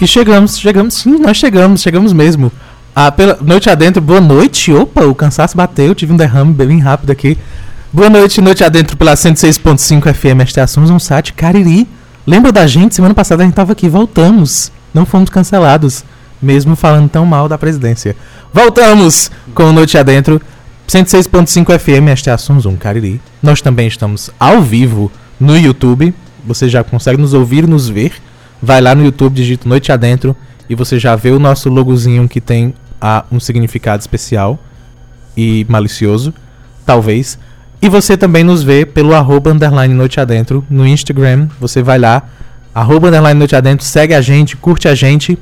E chegamos, chegamos, sim, nós chegamos, chegamos mesmo. Ah, pela noite adentro, boa noite. Opa, o cansaço bateu, tive um derrame bem rápido aqui. Boa noite, noite adentro pela 106.5 FM. Este é Assumos um site Cariri. Lembra da gente? Semana passada a gente tava aqui, voltamos. Não fomos cancelados, mesmo falando tão mal da presidência. Voltamos com Noite Adentro, 106.5 FM, este é a Zoom Cariri. Nós também estamos ao vivo no YouTube. Você já consegue nos ouvir nos ver. Vai lá no YouTube, digita Noite Adentro e você já vê o nosso logozinho que tem ah, um significado especial e malicioso, talvez. E você também nos vê pelo arroba underline Noite Adentro no Instagram. Você vai lá, arroba underline Noite Adentro, segue a gente, curte a gente.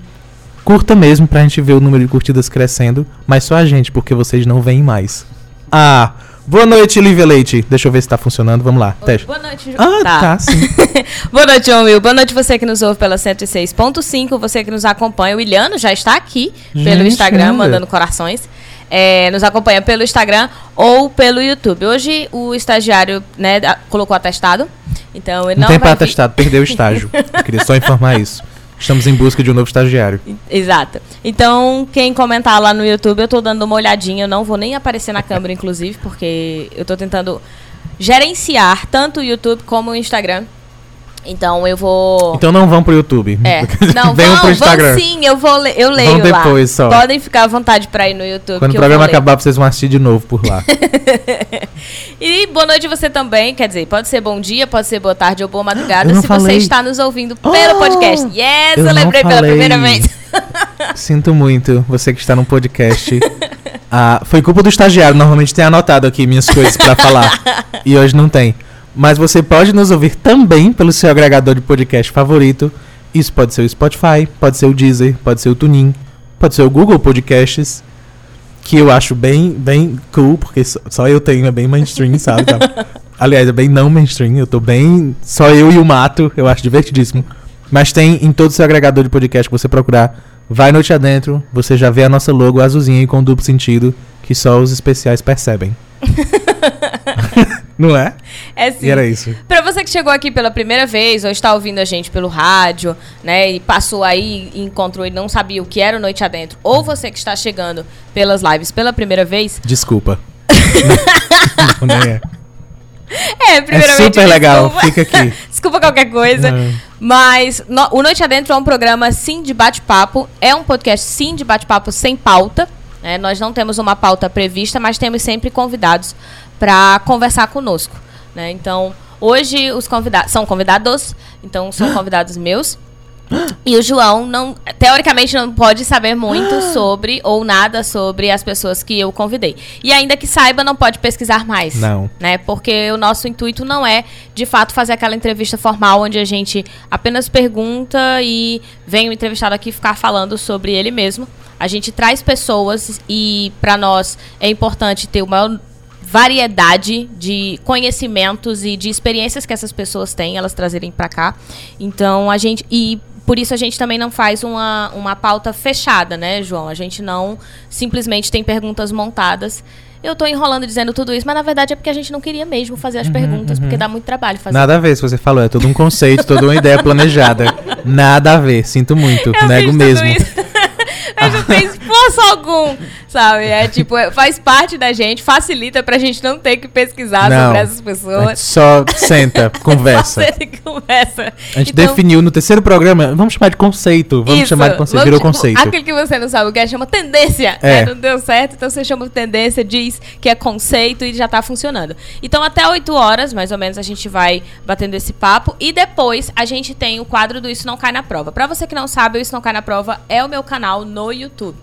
Curta mesmo pra gente ver o número de curtidas crescendo, mas só a gente, porque vocês não veem mais. Ah, boa noite, Lívia Leite. Deixa eu ver se tá funcionando. Vamos lá, teste. Boa noite, Ju- Ah, tá, sim. Boa noite, João Will. Boa noite você que nos ouve pela 106.5, você que nos acompanha. O Iliano já está aqui pelo Gente, Instagram, olha. mandando corações. É, nos acompanha pelo Instagram ou pelo YouTube. Hoje o estagiário né, colocou atestado. Então ele Não, não, tem vir- atestado, perdeu o estágio. Eu queria só informar isso. Estamos em busca de um novo estagiário. Exato. Então, quem comentar lá no YouTube, eu tô dando uma olhadinha. Eu não vou nem aparecer na câmera, inclusive, porque eu tô tentando gerenciar tanto o YouTube como o Instagram. Então eu vou. Então não vão pro YouTube. É. Não, vão, pro Instagram. vão sim, eu vou le- eu leio Vão lá. depois só. Podem ficar à vontade pra ir no YouTube. Quando o programa ler. acabar, vocês vão assistir de novo por lá. E boa noite você também, quer dizer, pode ser bom dia, pode ser boa tarde ou boa madrugada, se falei. você está nos ouvindo pelo Oh! podcast. Yes, Eu eu, lembrei pela primeira vez. Sinto muito, você que está no podcast. Ah, foi culpa do estagiário, normalmente tem anotado aqui minhas coisas pra falar. E hoje não tem. Mas você pode nos ouvir também pelo seu agregador de podcast favorito. Isso pode ser o Spotify, pode ser o Deezer, pode ser o Tunin, pode ser o Google Podcasts. Que eu acho bem, bem cool, porque só, eu tenho, é bem mainstream, sabe? Tá? Aliás, é bem não mainstream, eu tô bem. Só eu e o mato, eu acho divertidíssimo. Mas tem em todo o seu agregador de podcast que você procurar. Vai noite adentro, você já vê a nossa logo azulzinha e com duplo sentido, que só os especiais percebem. Não é? É sim. E era isso. Pra você que chegou aqui pela primeira vez ou está ouvindo a gente pelo rádio, né, e passou aí e encontrou e não sabia o que era o Noite Adentro, ou você que está chegando pelas lives pela primeira vez, Desculpa. não, nem é. é, É primeiramente super legal, desculpa. fica aqui. Desculpa qualquer coisa. É. Mas no- o Noite Adentro é um programa sim de bate-papo. É um podcast sim de bate-papo sem pauta. né? Nós não temos uma pauta prevista, mas temos sempre convidados para conversar conosco. né? Então, hoje os convidados são convidados, então são convidados meus. E o João não, teoricamente não pode saber muito sobre ou nada sobre as pessoas que eu convidei. E ainda que saiba, não pode pesquisar mais Não. né? Porque o nosso intuito não é, de fato, fazer aquela entrevista formal onde a gente apenas pergunta e vem o entrevistado aqui ficar falando sobre ele mesmo. A gente traz pessoas e para nós é importante ter uma variedade de conhecimentos e de experiências que essas pessoas têm, elas trazerem para cá. Então a gente e por isso a gente também não faz uma, uma pauta fechada, né, João? A gente não simplesmente tem perguntas montadas. Eu tô enrolando dizendo tudo isso, mas na verdade é porque a gente não queria mesmo fazer as perguntas, porque dá muito trabalho fazer. Uhum, Nada a ver se você falou, é todo um conceito, toda uma ideia planejada. Nada a ver, sinto muito, Eu nego mesmo. Mas não tem esforço algum, sabe? É tipo, é- faz parte da gente, facilita pra gente não ter que pesquisar Não, sobre essas pessoas. só senta, conversa. Só senta conversa. A gente Então, definiu no terceiro programa, vamos chamar de conceito, vamos Isso, chamar de conceito, virou conceito. Aquilo que você não sabe o que é, chama tendência. É. né? Não deu certo, então você chama de tendência, diz que é conceito e já tá funcionando. Então, até 8 horas, mais ou menos, a gente vai batendo esse papo. E depois a gente tem o quadro do Isso Não Cai na Prova. Pra você que não sabe, o Isso Não Cai na Prova é o meu canal no YouTube.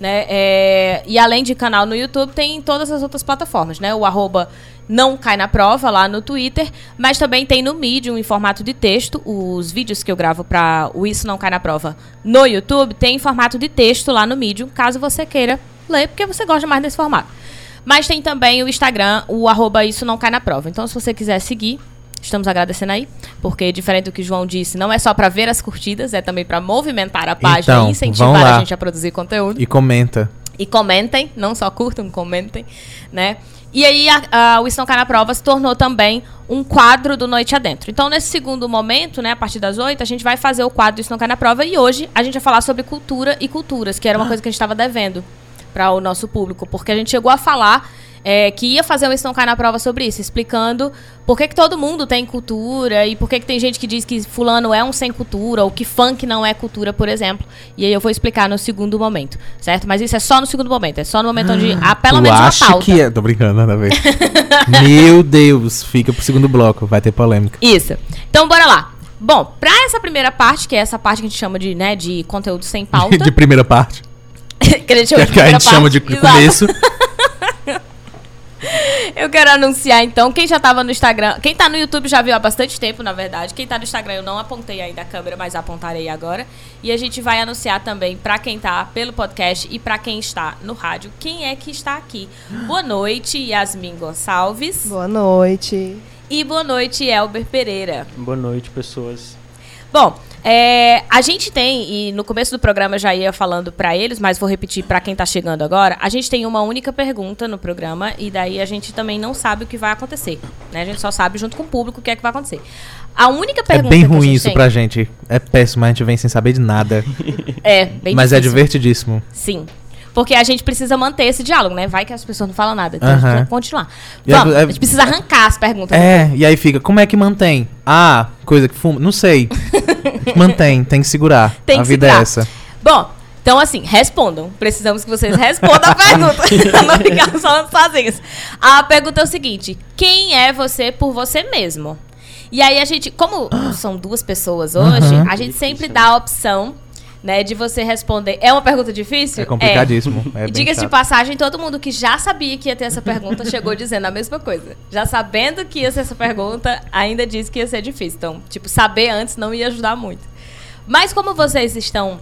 Né? É, e além de canal no YouTube, tem em todas as outras plataformas, né? O arroba não cai na prova lá no Twitter, mas também tem no Medium em formato de texto. Os vídeos que eu gravo para o Isso Não Cai na Prova no YouTube tem em formato de texto lá no Medium, caso você queira ler, porque você gosta mais desse formato. Mas tem também o Instagram, o arroba Isso Não Cai na Prova. Então, se você quiser seguir, estamos agradecendo aí, porque diferente do que o João disse, não é só para ver as curtidas, é também para movimentar a página Então, e incentivar a gente a produzir conteúdo. E comenta. E comentem, não só curtam, comentem, né? E aí a, a, o Não Cai na Prova se tornou também um quadro do Noite Adentro. Então, nesse segundo momento, né, a partir das oito, a gente vai fazer o quadro Isso Não Cai na Prova. E hoje a gente vai falar sobre cultura e culturas, que era uma coisa que a gente estava devendo para o nosso público. Porque a gente chegou a falar é, que ia fazer um Cai na Prova sobre isso, explicando por que, que todo mundo tem cultura e por que, que tem gente que diz que fulano é um sem cultura ou que funk não é cultura, por exemplo. E aí eu vou explicar no segundo momento, certo? Mas isso é só no segundo momento, é só no momento onde há pelo Tu menos uma pauta. que é? Tô brincando, nada a ver. Meu Deus, fica pro segundo bloco, vai ter polêmica. Isso. Então, bora lá. Bom, pra essa primeira parte, que é essa parte que a gente chama de, né, de conteúdo sem pauta, de primeira parte. que a gente chama de, Que a gente chama de parte, exato. começo. Eu quero anunciar então, quem já tava no Instagram, quem tá no YouTube já viu há bastante tempo, na verdade. Quem tá no Instagram eu não apontei ainda a câmera, mas apontarei agora. E a gente vai anunciar também pra quem tá pelo podcast e pra quem está no rádio, quem é que está aqui. Boa noite, Yasmin Gonçalves. Boa noite. E boa noite, Elber Pereira. Boa noite, pessoas. Bom, é, a gente tem, e no começo do programa eu já ia falando pra eles, mas vou repetir pra quem tá chegando agora. A gente tem uma única pergunta no programa e daí a gente também não sabe o que vai acontecer. Né? A gente só sabe junto com o público o que é que vai acontecer. A única É pergunta bem que a ruim gente isso tem- pra gente. É péssimo, a gente vem sem saber de nada. É, bem mas é difícil. divertidíssimo. Sim. Porque a gente precisa manter esse diálogo, né? Vai que as pessoas não falam nada. Então a gente Aham. vai continuar. E é- Vamos, é- a gente precisa arrancar as perguntas. É, e aí fica, como é que mantém? Ah, coisa que fuma? Não sei. mantém, tem que segurar. Tem a que vida segurar. é essa. Bom, então assim, respondam. Precisamos que vocês respondam a pergunta. não ficar só sozinhos. A pergunta é o seguinte: quem é você por você mesmo? E aí a gente, como são duas pessoas hoje, Uhum. a gente sempre dá a opção, né, de você responder. É uma pergunta difícil? É complicadíssimo. É bem diga-se de passagem, todo mundo que já sabia que ia ter essa pergunta chegou dizendo a mesma coisa. Já sabendo que ia ser essa pergunta, ainda disse que ia ser difícil. Então, tipo, saber antes não ia ajudar muito. Mas como vocês estão.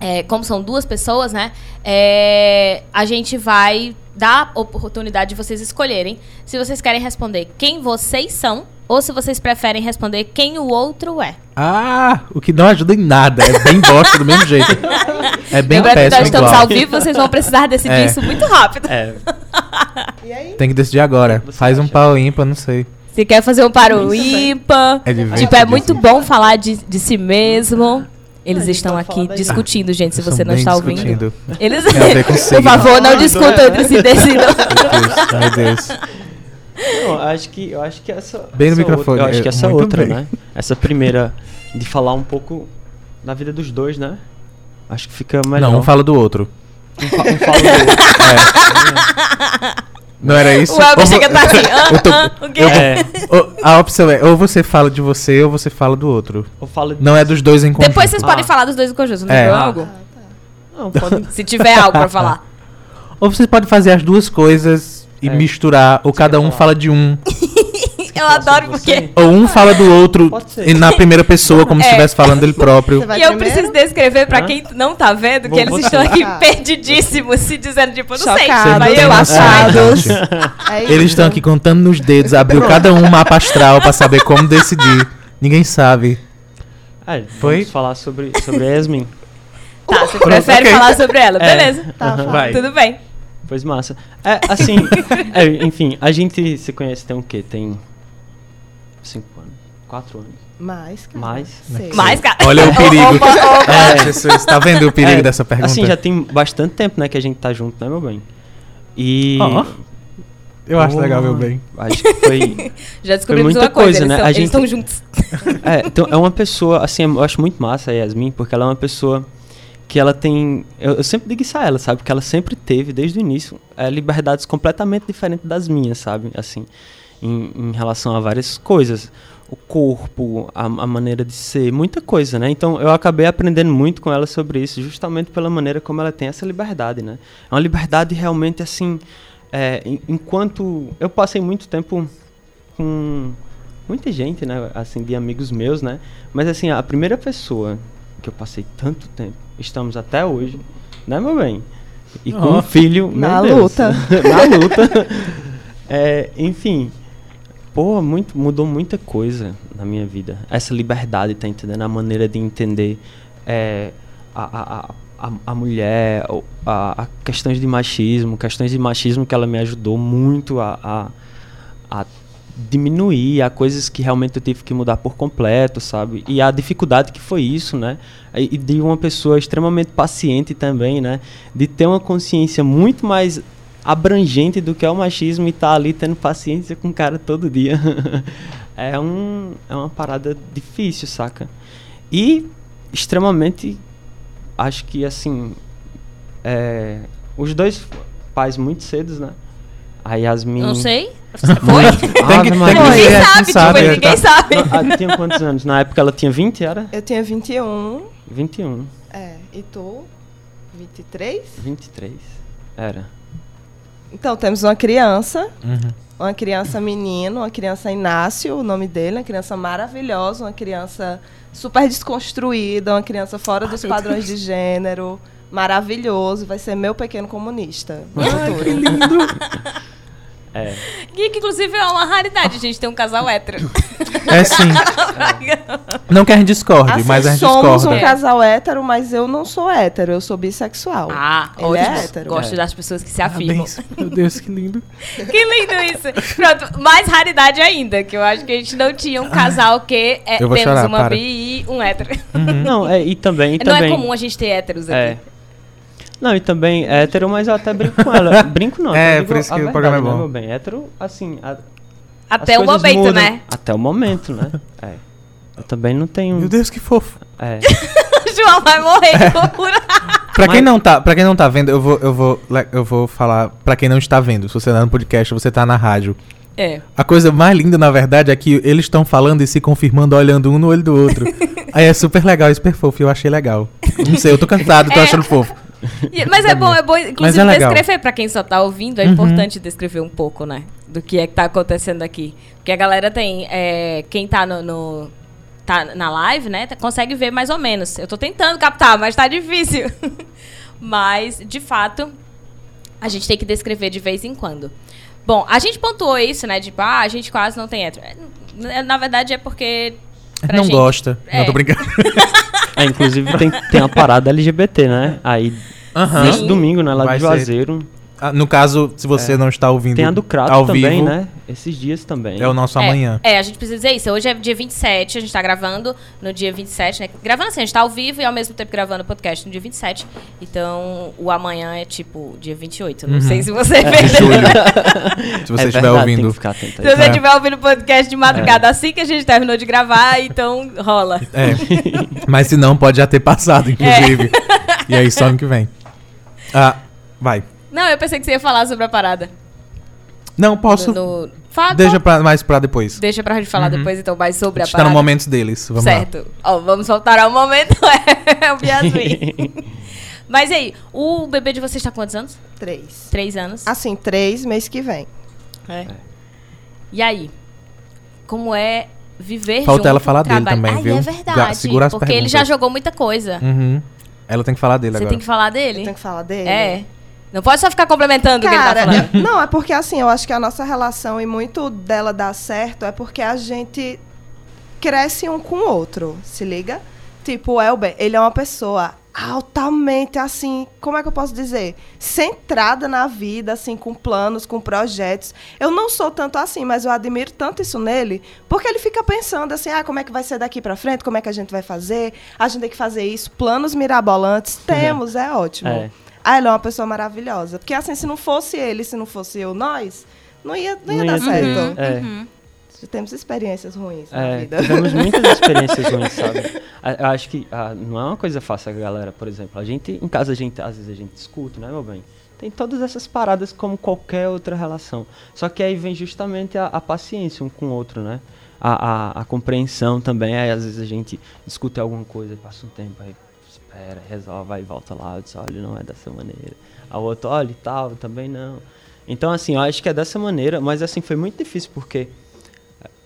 é, como são duas pessoas, né? é, a gente vai dar a oportunidade de vocês escolherem se vocês querem responder quem vocês são ou se vocês preferem responder quem o outro é. Ah, o que não ajuda em nada. É bem bosta do mesmo jeito. É bem Lembrando que nós péssimo estamos igual. ao vivo, vocês vão precisar decidir É. isso muito rápido. É, E aí? Tem que decidir agora. Você Faz um acha? pau ímpar, não sei. Se quer fazer um paro Isso, ímpar. É Tipo, é divertidíssimo. muito bom falar de, de si mesmo. Eles gente estão tá aqui discutindo, gente, se você não está ouvindo. Eles, por favor, não discutam entre si, decidam. Meu Deus, meu Deus. Não, acho que, eu acho que essa. Bem no essa microfone, Outra, eu acho que é, essa muito outra, bem. né? Essa primeira, de falar um pouco da vida dos dois, né? Acho que fica melhor. Não, um fala do outro. Um, fa- um fala do outro. Não era isso? O Elber Ou chega tá assim, ah, Eu tô- ah, o quê? É, Ou- A opção é, ou você fala de você ou você fala do outro. ou fala de- Não é dos dois em conjunto. Depois vocês Ah. podem falar dos dois em conjunto, não É. tem Ah. algo? Não, pode. Se tiver algo pra falar. Ou você pode fazer as duas coisas e É. misturar, ou Você cada um falar? fala de um. Eu adoro porque... Ou um fala do outro e na primeira pessoa, como se É. estivesse falando dele próprio. E eu primeiro? preciso descrever pra quem não tá vendo que Vou- eles estão aqui perdidíssimos, se dizendo, tipo, eu não sei. Chocados. Vai têm eu gente. É Eles estão aqui contando nos dedos, abriu cada um um mapa astral pra saber como decidir. Ninguém sabe. É, Foi? vamos falar sobre, sobre a Yasmin. Tá, você Pronto, prefere ok. falar sobre ela, É. beleza. Tá. Vai. Tudo bem. Pois massa. É, assim, é, enfim, a gente se conhece tem o quê? Tem cinco anos, quatro anos. Mais, cara. Mais? Sei. Mais, cara. Olha o perigo. Opa, opa. É, vocês tá vendo o perigo É, dessa pergunta? Assim, já tem bastante tempo, né, que a gente tá junto, né, meu bem? E... Ó, Eu acho Pô, legal, meu bem. Acho que foi... Já descobrimos muita uma coisa, coisa, eles né? são- A eles gente- estão juntos. É, então, é uma pessoa, assim, eu acho muito massa a Yasmin, porque ela é uma pessoa que ela tem. Eu, eu sempre digo isso a ela, sabe? Que ela sempre teve, desde o início, é, liberdades completamente diferentes das minhas, sabe? Assim, em, em relação a várias coisas. O corpo, a, a maneira de ser, muita coisa, né? Então eu acabei aprendendo muito com ela sobre isso, justamente pela maneira como ela tem essa liberdade, né? É uma liberdade realmente assim. é, en- enquanto eu passei muito tempo com muita gente, né? Assim, de amigos meus, né? Mas assim, a primeira pessoa que eu passei tanto tempo, estamos até hoje, né, meu bem? E com Ó. um filho, Na Deus. luta. Na luta. É, enfim, pô, muito, mudou muita coisa na minha vida. Essa liberdade, tá entendendo? A maneira de entender é, a, a- a- a, mulher, a, a questões de machismo, questões de machismo que ela me ajudou muito a, a, a diminuir, a coisas que realmente eu tive que mudar por completo, sabe? E a dificuldade que foi isso, né? E de uma pessoa extremamente paciente também, né? De ter uma consciência muito mais abrangente do que é o machismo e estar ali tendo paciência com o cara todo dia. é, um, é uma parada difícil, saca? E extremamente, acho que assim, é, os dois pais muito cedos, né? A Yasmin... Não sei. Você foi? Tem que, tem que. Ninguém sabe, quem tipo, sabe. ninguém tá? sabe. Ah, tinha quantos anos? Na época ela tinha 20, era? Eu tinha 21. 21, É, e tu? 23? 23. Era. Então, temos uma criança. Uhum. Uma criança menino, uma criança Inácio, o nome dele, uma criança maravilhosa, uma criança super desconstruída, uma criança fora dos padrões de gênero, maravilhoso, vai ser meu pequeno comunista. no futuro. É. E que, inclusive, é uma raridade a gente ter um casal hétero. É sim. Não que a gente discorde, Assim, mas a gente somos discorda. um casal hétero, mas eu não sou hétero, eu sou bissexual. Ah, Ele ótimo. é hétero. Gosto É. das pessoas que se afirmam. Parabéns. Meu Deus, que lindo. Que lindo isso. Pronto, mais raridade ainda, que eu acho que a gente não tinha um casal que é, temos chorar, uma para. bi e um hétero. Não, é, e também... e Não também é comum a gente ter héteros aqui. É. Não, e também hétero, mas eu até brinco com ela. Brinco não. É, por isso que o verdade, programa é né, bom. meu bem? Hétero, assim... a- Até o momento, mudam. né? Até o momento, né? É. Eu também não tenho... Meu Deus, que fofo. É. O João vai morrer de loucura. Pra quem não tá, para quem não tá vendo, eu vou, eu vou, eu vou falar pra quem não está vendo. Se você tá no podcast, você tá na rádio. É. A coisa mais linda, na verdade, é que eles estão falando e se confirmando, olhando um no olho do outro. Aí é super legal, super fofo. Eu achei legal. Não sei, eu tô cansado, tô É. achando fofo. E- Mas é bom, é bom, inclusive, é descrever pra quem só tá ouvindo, é Uhum. importante descrever um pouco, né? Do que é que tá acontecendo aqui. Porque a galera tem. é, quem tá no. no- tá na live, né? Consegue ver mais ou menos. Eu tô tentando captar, mas tá difícil. mas, de fato, a gente tem que descrever de vez em quando. Bom, a gente pontuou isso, né? Tipo, ah, a gente quase não tem hétero. É, Na verdade, é porque. Pra não gente- gosta. É. Não, tô brincando. É, inclusive tem, tem a parada LGBT, né? Aí, Aham. nesse domingo, né? Lá Vai de ser. Juazeiro. Ah, No caso, se você não está ouvindo Tem a do Crato ao também, vivo, né? Esses dias também. é o nosso É, amanhã. É, a gente precisa dizer isso. Hoje é dia 27, a gente tá gravando no dia 27, né? Gravando assim, a gente tá ao vivo e ao mesmo tempo gravando o podcast no dia 27. Então, o amanhã é tipo dia 28. Não Uhum. sei se você De perdeu. julho. se você É estiver verdade, Tem ouvindo. que ficar atento Se você É. estiver ouvindo o podcast de madrugada assim que a gente terminou de gravar, então rola. É. Mas se não, pode já ter passado, inclusive. E aí, só ano que vem. Ah, vai. Não, eu pensei que você ia falar sobre a parada. Não, posso. No, no- Fala, Deixa pra, mais pra depois. deixa pra gente falar Uhum. depois, então, mais sobre A a gente tá no parada. momento deles. Vamos lá. certo. Ó, vamos voltar ao momento. É o Yasmin. Mas e aí, o bebê de vocês tá quantos anos? Três. Três anos. Assim, três mês que vem. É. E aí? Como é viver Falta junto ela falar dele também, Ai, viu? é verdade. segura as porque ele já perguntas. jogou muita coisa. Uhum. Ela tem que falar dele Você agora. tem que falar Eu dele? tenho que falar dele? É. Não pode só ficar complementando o que ele tá Cara, falando. não, é porque assim, eu acho que a nossa relação e muito dela dar certo é porque a gente cresce um com o outro, se liga? Tipo, o Elber, ele é uma pessoa altamente assim, como é que eu posso dizer? Centrada na vida, assim, com planos, com projetos. Eu não sou tanto assim, mas eu admiro tanto isso nele, porque ele fica pensando assim, ah, como é que vai ser daqui pra frente? Como é que a gente vai fazer? A gente tem que fazer isso, planos mirabolantes. Temos, é ótimo. É. Ah, ele é uma pessoa maravilhosa. Porque assim, se não fosse ele, se não fosse eu, nós, não ia, não ia Não dar ia ter. certo. É. Uhum. Temos experiências ruins na É, vida. tivemos muitas experiências ruins, sabe? A- Eu acho que ah, não é uma coisa fácil a galera, por exemplo. A gente, em casa, a gente, às vezes a gente discute, né, meu bem? Tem todas essas paradas como qualquer outra relação. Só que aí vem justamente a, a paciência um com o outro, né? A, a, a compreensão também. Aí às vezes a gente discute alguma coisa, passa um tempo, aí espera, resolve, aí volta lá, eu disse, olha, não é dessa maneira. A outra, olha, e tal, também não. Então, assim, eu acho que é dessa maneira, mas assim, foi muito difícil, porque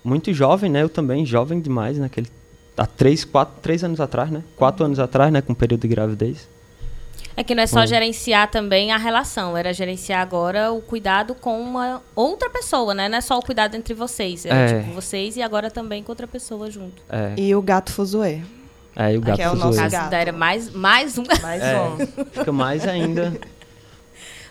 muito jovem, né? Eu também, jovem demais, naquele. Há três, quatro, três anos atrás, né? Quatro anos atrás, né? Com o período de gravidez. É que não é só Hum. gerenciar também a relação, era gerenciar agora o cuidado com uma outra pessoa, né? Não é só o cuidado entre vocês. Era É. tipo vocês e agora também com outra pessoa junto. É. E o gato fuzuê. E o gato Que é o nosso gato. da era mais, mais um Mais É. um. Fica mais ainda.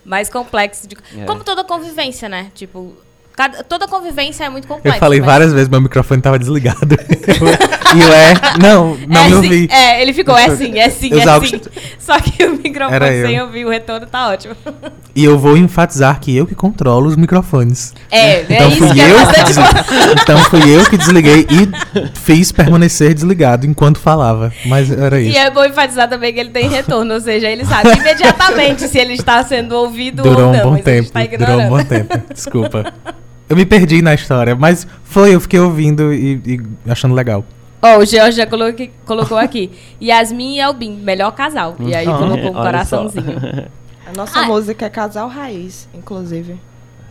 mais complexo. De... É. Como toda convivência, né? Tipo, cada- toda convivência é muito complexa. Eu falei mas- várias vezes, meu microfone tava desligado. e eu é. Não, não é, me sim, ouvi. É, ele ficou, é sim, é sim, é sim. Só que o microfone Era eu. sem ouvir o retorno tá ótimo. E eu vou enfatizar que eu que controlo os microfones. É, é Então isso fui, que é eu que bastante desli- então fui eu que desliguei e fiz permanecer desligado enquanto falava. Mas era E isso. é bom enfatizar também que ele tem retorno, ou seja, ele sabe imediatamente se ele está sendo ouvido Durou ou um não. bom a gente tempo. Durou um bom tempo. Desculpa. Eu me perdi na história, mas foi, eu fiquei ouvindo e, e achando legal. Ó, o George já colocou, colocou aqui. Yasmin e Albin, melhor casal. E aí Ah, colocou um coraçãozinho. A nossa Ah. música é Casal Raiz, inclusive.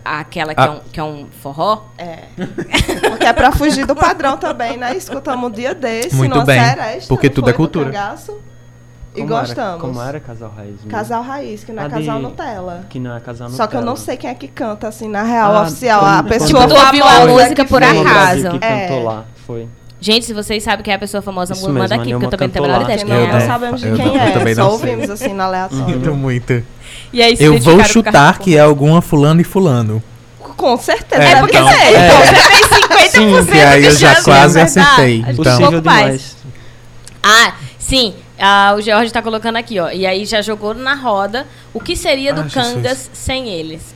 Aquela que, Ah. é um, que é um forró. É. Porque é pra fugir do padrão também, né? Escutamos um dia desse, Muito numa bem, seresta, porque tudo é cultura. E Como era- gostamos. como era Casal Raiz? mesmo? Casal Raiz, que não é A casal de- Nutella. Que não é Casal Só que eu não Nutella. sei quem é que canta, assim, na real, Ah, oficial. quando- A pessoa Tipo, ouviu a música por acaso. que É. cantou lá, foi. Gente, se vocês sabem quem é a pessoa famosa, Isso manda mesmo, aqui, porque eu também não tenho a menor ideia Porque não, é. não- sabemos de quem é, também só ouvimos, assim, na aleatória. Muito, muito. E aí, se Eu vou chutar que é alguma fulano e fulano. Com certeza, É, deve então, ser. é. Então, Você tem 50% Sim, aí eu já chance, quase acertei. Então- um Possível pouco mais. demais. Ah, sim. Ah, o George tá colocando aqui, ó. E aí já jogou na roda o que seria do Ah. Cangas sem eles.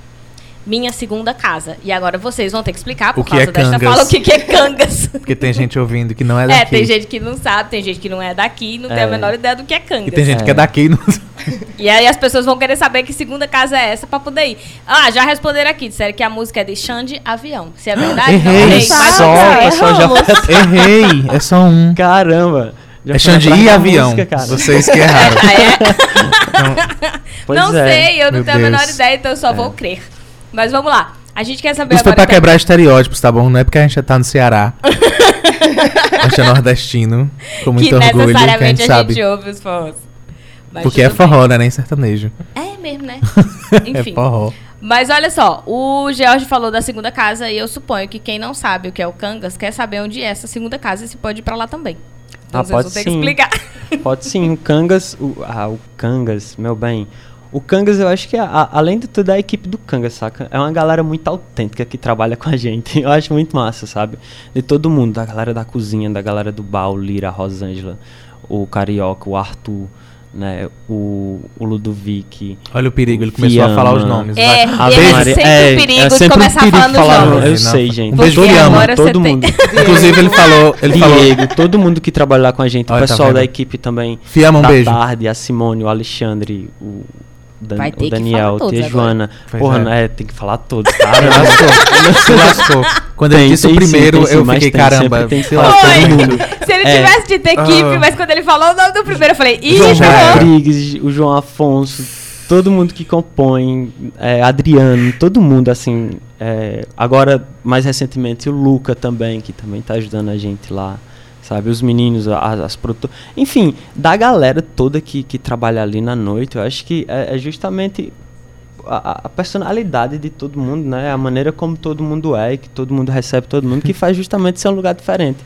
Minha segunda casa. E agora vocês vão ter que explicar por O que causa é desta Cangas? fala o que, que é Cangas. Porque tem gente ouvindo que não é daqui. É, tem gente que não sabe, tem gente que não é daqui, não tem a É. menor ideia do que é Cangas. E tem gente É. que é daqui e não... E aí as pessoas vão querer saber que segunda casa é essa pra poder ir. Ah, já responderam aqui, disseram que a música é de Xande Avião. Se é verdade, não Errei, sei. Mas só, pessoal já Errei, é só um. Caramba! Já É atrás e avião. música, cara. Vocês que erraram. Ah, é? Pois não é. sei, eu não Meu tenho a menor Deus. ideia, então eu só É. vou crer. Mas vamos lá. A gente quer saber Isso foi pra quebrar estereótipos, tá bom? Não é porque a gente tá no Ceará. a gente é nordestino. Com muito que orgulho, que a necessariamente gente a sabe. gente ouve os. Mas Porque é tudo bem. forró, né? Nem sertanejo. É mesmo, né? É Enfim. forró. Mas olha só, o George falou da segunda casa e eu suponho que quem não sabe o que é o Cangas quer saber onde é essa segunda casa e se pode ir pra lá também. Ah, pode sim. explicar. Pode sim, o Cangas, o, ah, o Cangas, meu bem. O Cangas, eu acho que, a- além de tudo, é a equipe do Cangas, saca? É uma galera muito autêntica que trabalha com a gente. Eu acho muito massa, sabe? De todo mundo, da galera da cozinha, da galera do Baú, Lira, Rosângela, o Carioca, o Arthur, né? O, o Ludovic. Olha o perigo, ele começou a falar os nomes. É. A e ele Maria- sempre é, o perigo é sempre um começar perigo falando falar nomes. Eu Não, sei, um gente. beijo Porque pro Fiamma. todo tem- mundo. Inclusive, ele falou. Ele falou Diego, todo mundo que trabalha lá com a gente, Olha, o tá pessoal vendo? da equipe também. Fiamma, um da beijo. tarde, a Simone, o Alexandre, o, Dan- Vai ter o que Daniel, falar todos tia agora. Joana. Porra, é. né, tem que falar todos, Se cara. lascou. Se lascou. Quando ele Tem, disse o primeiro, tem sim, eu fiquei, tem, caramba. tem que sei lá, mundo. Se ele É. tivesse dito equipe, Ah. mas quando ele falou o nome do primeiro, eu falei, ih, João. Rodrigues, o João Afonso, todo mundo que compõe, é, Adriano, todo mundo, assim. é, agora, mais recentemente, o Luca também, que também tá ajudando a gente lá. Sabe, os meninos, a- as, produtoras. Enfim, da galera toda que, que trabalha ali na noite, eu acho que é, é justamente a, a personalidade de todo mundo, né? A maneira como todo mundo é, e que todo mundo recebe todo mundo, que faz justamente ser um lugar diferente.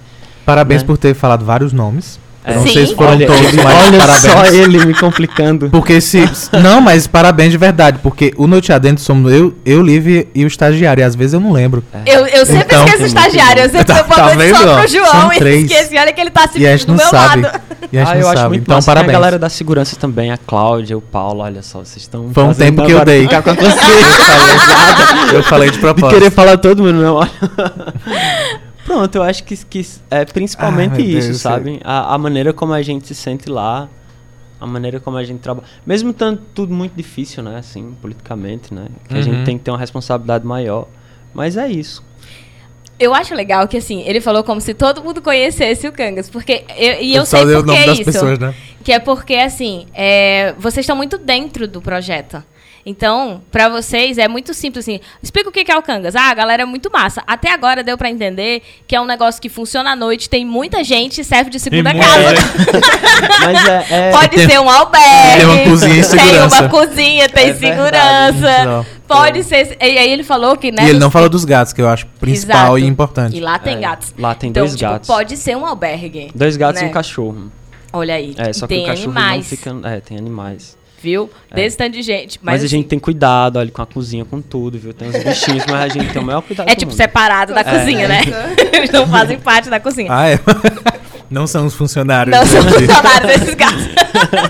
Parabéns Né? por ter falado vários nomes. Eu não Sim. sei se foram Olha, todos, mas olha parabéns. só ele me complicando. Porque se. Não, mas parabéns de verdade. Porque o Noite Adentro somos eu, eu, Liv e o estagiário. E às vezes eu não lembro. Eu, eu sempre Então, esqueço o estagiário, eu sempre Tá- eu boto tá só pro João São e três. esqueci. Olha que ele tá assim E a gente do não meu sabe. lado. E a gente ah, eu não acho sabe. muito Então, massa. Parabéns. a galera da segurança também, a Cláudia, o Paulo, olha só, vocês estão. Foi um tempo que eu dei. ficar com a Eu falei, eu falei de de propósito. querer falar todo mundo, não. Pronto, eu acho que, que é principalmente meu isso, Deus, sabe? A, a maneira como a gente se sente lá, a maneira como a gente trabalha. Mesmo estando tudo muito difícil, né? Assim, politicamente, né? Que a Uhum. gente tem que ter uma responsabilidade maior. Mas é isso. Eu acho legal que, assim, ele falou como se todo mundo conhecesse o Cangas, porque... Eu, e eu só sei por que nome é das isso. pessoas, né? Que é porque, assim, é, vocês estão muito dentro do projeto. Então, pra vocês é muito simples assim. Explica o que é o Cangas. Ah, a galera é muito massa. Até agora deu pra entender que é um negócio que funciona à noite, tem muita gente, serve de segunda muita casa. Mas é. é- Pode Tem- ser um albergue. tem uma cozinha e Tem segurança. uma cozinha, tem É segurança. verdade, Pode ser. E aí ele falou que, né? E ele não falou dos gatos, que eu acho principal Exato. e importante. E lá tem É, gatos. lá tem então, dois tipo, gatos. pode ser um albergue. Dois gatos né? e um cachorro. Olha aí. É, e só tem que o cachorro animais, não fica. É, tem animais. Viu? Desse tanto de gente. Mas, Mas, a assim, gente tem cuidado, olha, com a cozinha, com tudo, viu? Tem uns bichinhos, mas a gente tem o maior cuidado É do tipo mundo. separado da cozinha, né? Eles não fazem parte da cozinha. Ah, é? Não são os funcionários. Não são funcionários desses casos.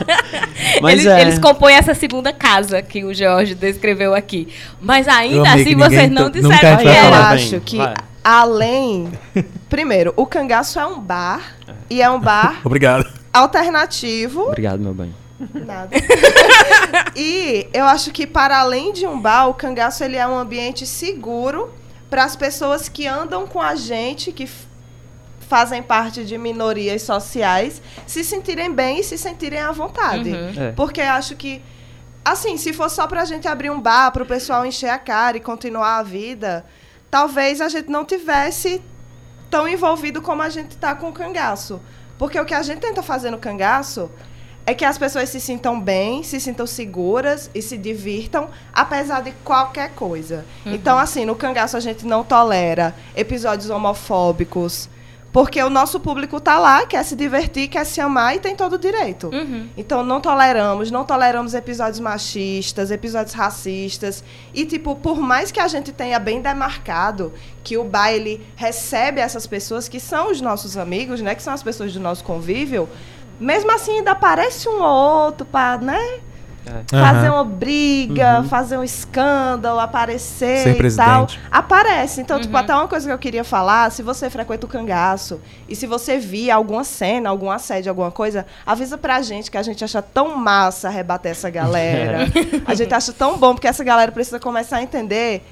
Mas eles, é. eles compõem essa segunda casa que o Jorge descreveu aqui. Mas Eu ainda assim vocês não disseram que Eu era. bem, acho que vai. além. Primeiro, o cangaço é um bar. E é um bar Obrigado. alternativo. Obrigado, meu bem. Nada. e eu acho que para além de um bar, o cangaço ele é um ambiente seguro para as pessoas que andam com a gente, que fazem parte de minorias sociais, se sentirem bem e se sentirem à vontade. Uhum. É. Porque eu acho que assim, se for só pra gente abrir um bar para o pessoal encher a cara e continuar a vida, talvez a gente não tivesse tão envolvido como a gente tá com o cangaço. Porque o que a gente tenta fazer no cangaço é que as pessoas se sintam bem, se sintam seguras e se divirtam, apesar de qualquer coisa. Então, assim, no cangaço a gente não tolera episódios homofóbicos, porque o nosso público tá lá, quer se divertir, quer se amar e tem todo o direito. Uhum. Então não toleramos, não toleramos episódios machistas, episódios racistas. E tipo, por mais que a gente tenha bem demarcado que o baile recebe essas pessoas que são os nossos amigos, né, que são as pessoas do nosso convívio, mesmo assim ainda aparece um ou outro para, né, É. fazer Aham. uma briga, fazer um escândalo, aparecer Ser e tal. presidente. Aparece. Então, tipo, Uhum. até uma coisa que eu queria falar, se você frequenta o cangaço e se você vir alguma cena, algum assédio, alguma coisa, avisa pra gente que a gente acha tão massa rebater essa galera. a gente acha tão bom, porque essa galera precisa começar a entender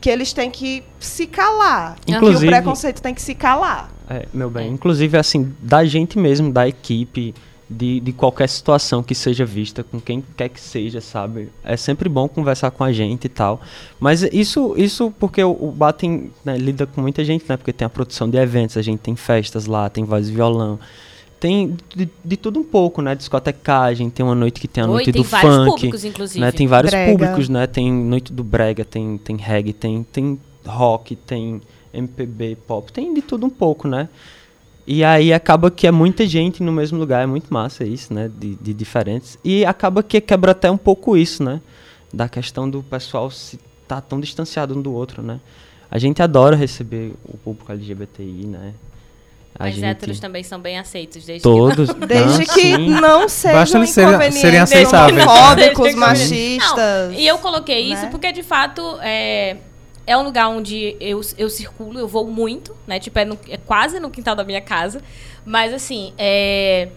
que eles têm que se calar. que o Inclusive- preconceito tem que se calar. É, meu bem, inclusive assim, da gente mesmo, da equipe, de, de qualquer situação que seja vista, com quem quer que seja, sabe? É sempre bom conversar com a gente e tal. Mas isso, isso porque o, o bar tem, né, lida com muita gente, né? Porque tem a produção de eventos, a gente tem festas lá, tem voz e violão. Tem de, de tudo um pouco, né? Discotecagem, tem uma noite que tem a Oi, noite tem do vários funk. públicos, inclusive. Né? Tem vários Brega. públicos, né? Tem noite do brega, tem, tem reggae, tem, tem rock, tem MPB, pop, tem de tudo um pouco, né? E aí acaba que é muita gente no mesmo lugar, é muito massa isso, né? De, de diferentes. E acaba que quebra até um pouco isso, né? Da questão do pessoal se tá tão distanciado um do outro, né? A gente adora receber o público LGBTI, né? A Mas gente... héteros também são bem aceitos, desde Todos. Desde não, que sim. não sejam Basta eles serem- inconvenientes, serem aceitáveis. homofóbicos, que- machistas. Não, e eu coloquei né? isso porque, de fato, é, é um lugar onde eu, eu circulo, eu vou muito, né? Tipo, é, no- é quase no quintal da minha casa. Mas, assim, é,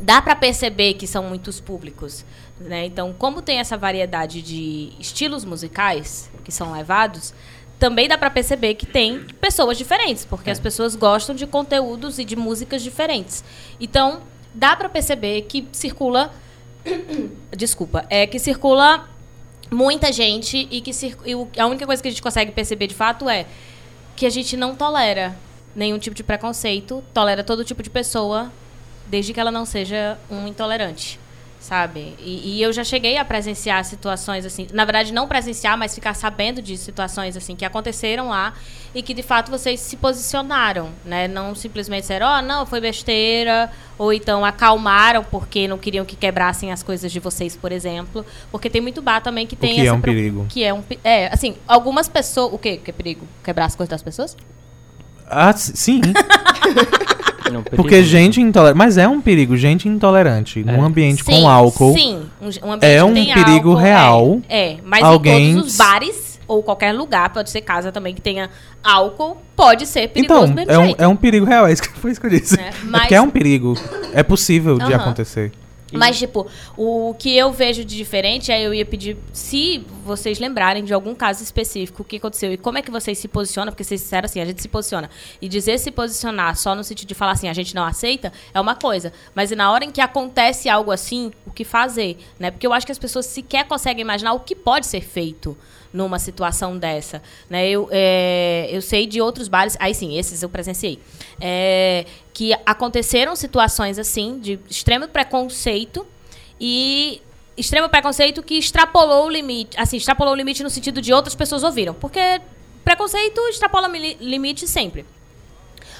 dá pra perceber que são muitos públicos, né? Então, como tem essa variedade de estilos musicais que são levados, também dá pra perceber que tem pessoas diferentes, porque as pessoas gostam de conteúdos e de músicas diferentes. Então, dá pra perceber que circula desculpa, é que circula muita gente e que e a única coisa que a gente consegue perceber de fato é que a gente não tolera nenhum tipo de preconceito, tolera todo tipo de pessoa, desde que ela não seja um intolerante, sabe? E, e eu já cheguei a presenciar situações assim, na verdade não presenciar, mas ficar sabendo de situações assim que aconteceram lá e que de fato vocês se posicionaram, né? Não simplesmente disseram, ó, não, foi besteira, ou então acalmaram porque não queriam que quebrassem as coisas de vocês, por exemplo, porque tem muito bar também que tem que é essa um preo- perigo. que é um é, assim, algumas pessoas, o quê? Que é perigo? Quebrar as coisas das pessoas? Ah, sim. Não, Porque perigo. gente intolerante. Mas é um perigo, gente intolerante. É. Num ambiente Sim, com álcool. Sim, um, um ambiente é que um tem perigo álcool, real. É, é, mas Alguém em todos os bares ou qualquer lugar, pode ser casa também que tenha álcool, pode ser perigoso Então, é um, jeito. é um perigo real. É isso que, foi isso que eu disse. É, É, mas- porque é um perigo. É possível de acontecer. Mas, tipo, o que eu vejo de diferente é eu ia pedir, se vocês lembrarem de algum caso específico, o que aconteceu e como é que vocês se posicionam, porque vocês disseram assim, a gente se posiciona. E dizer se posicionar só no sentido de falar assim, a gente não aceita, é uma coisa. Mas na hora em que acontece algo assim, o que fazer, né? Porque eu acho que as pessoas sequer conseguem imaginar o que pode ser feito numa situação dessa, né? Eu, é, eu sei de outros bares, aí sim, esses eu presenciei, é, que aconteceram situações assim de extremo preconceito e extremo preconceito que extrapolou o limite, assim, extrapolou o limite no sentido de outras pessoas ouviram, porque preconceito extrapola limite sempre.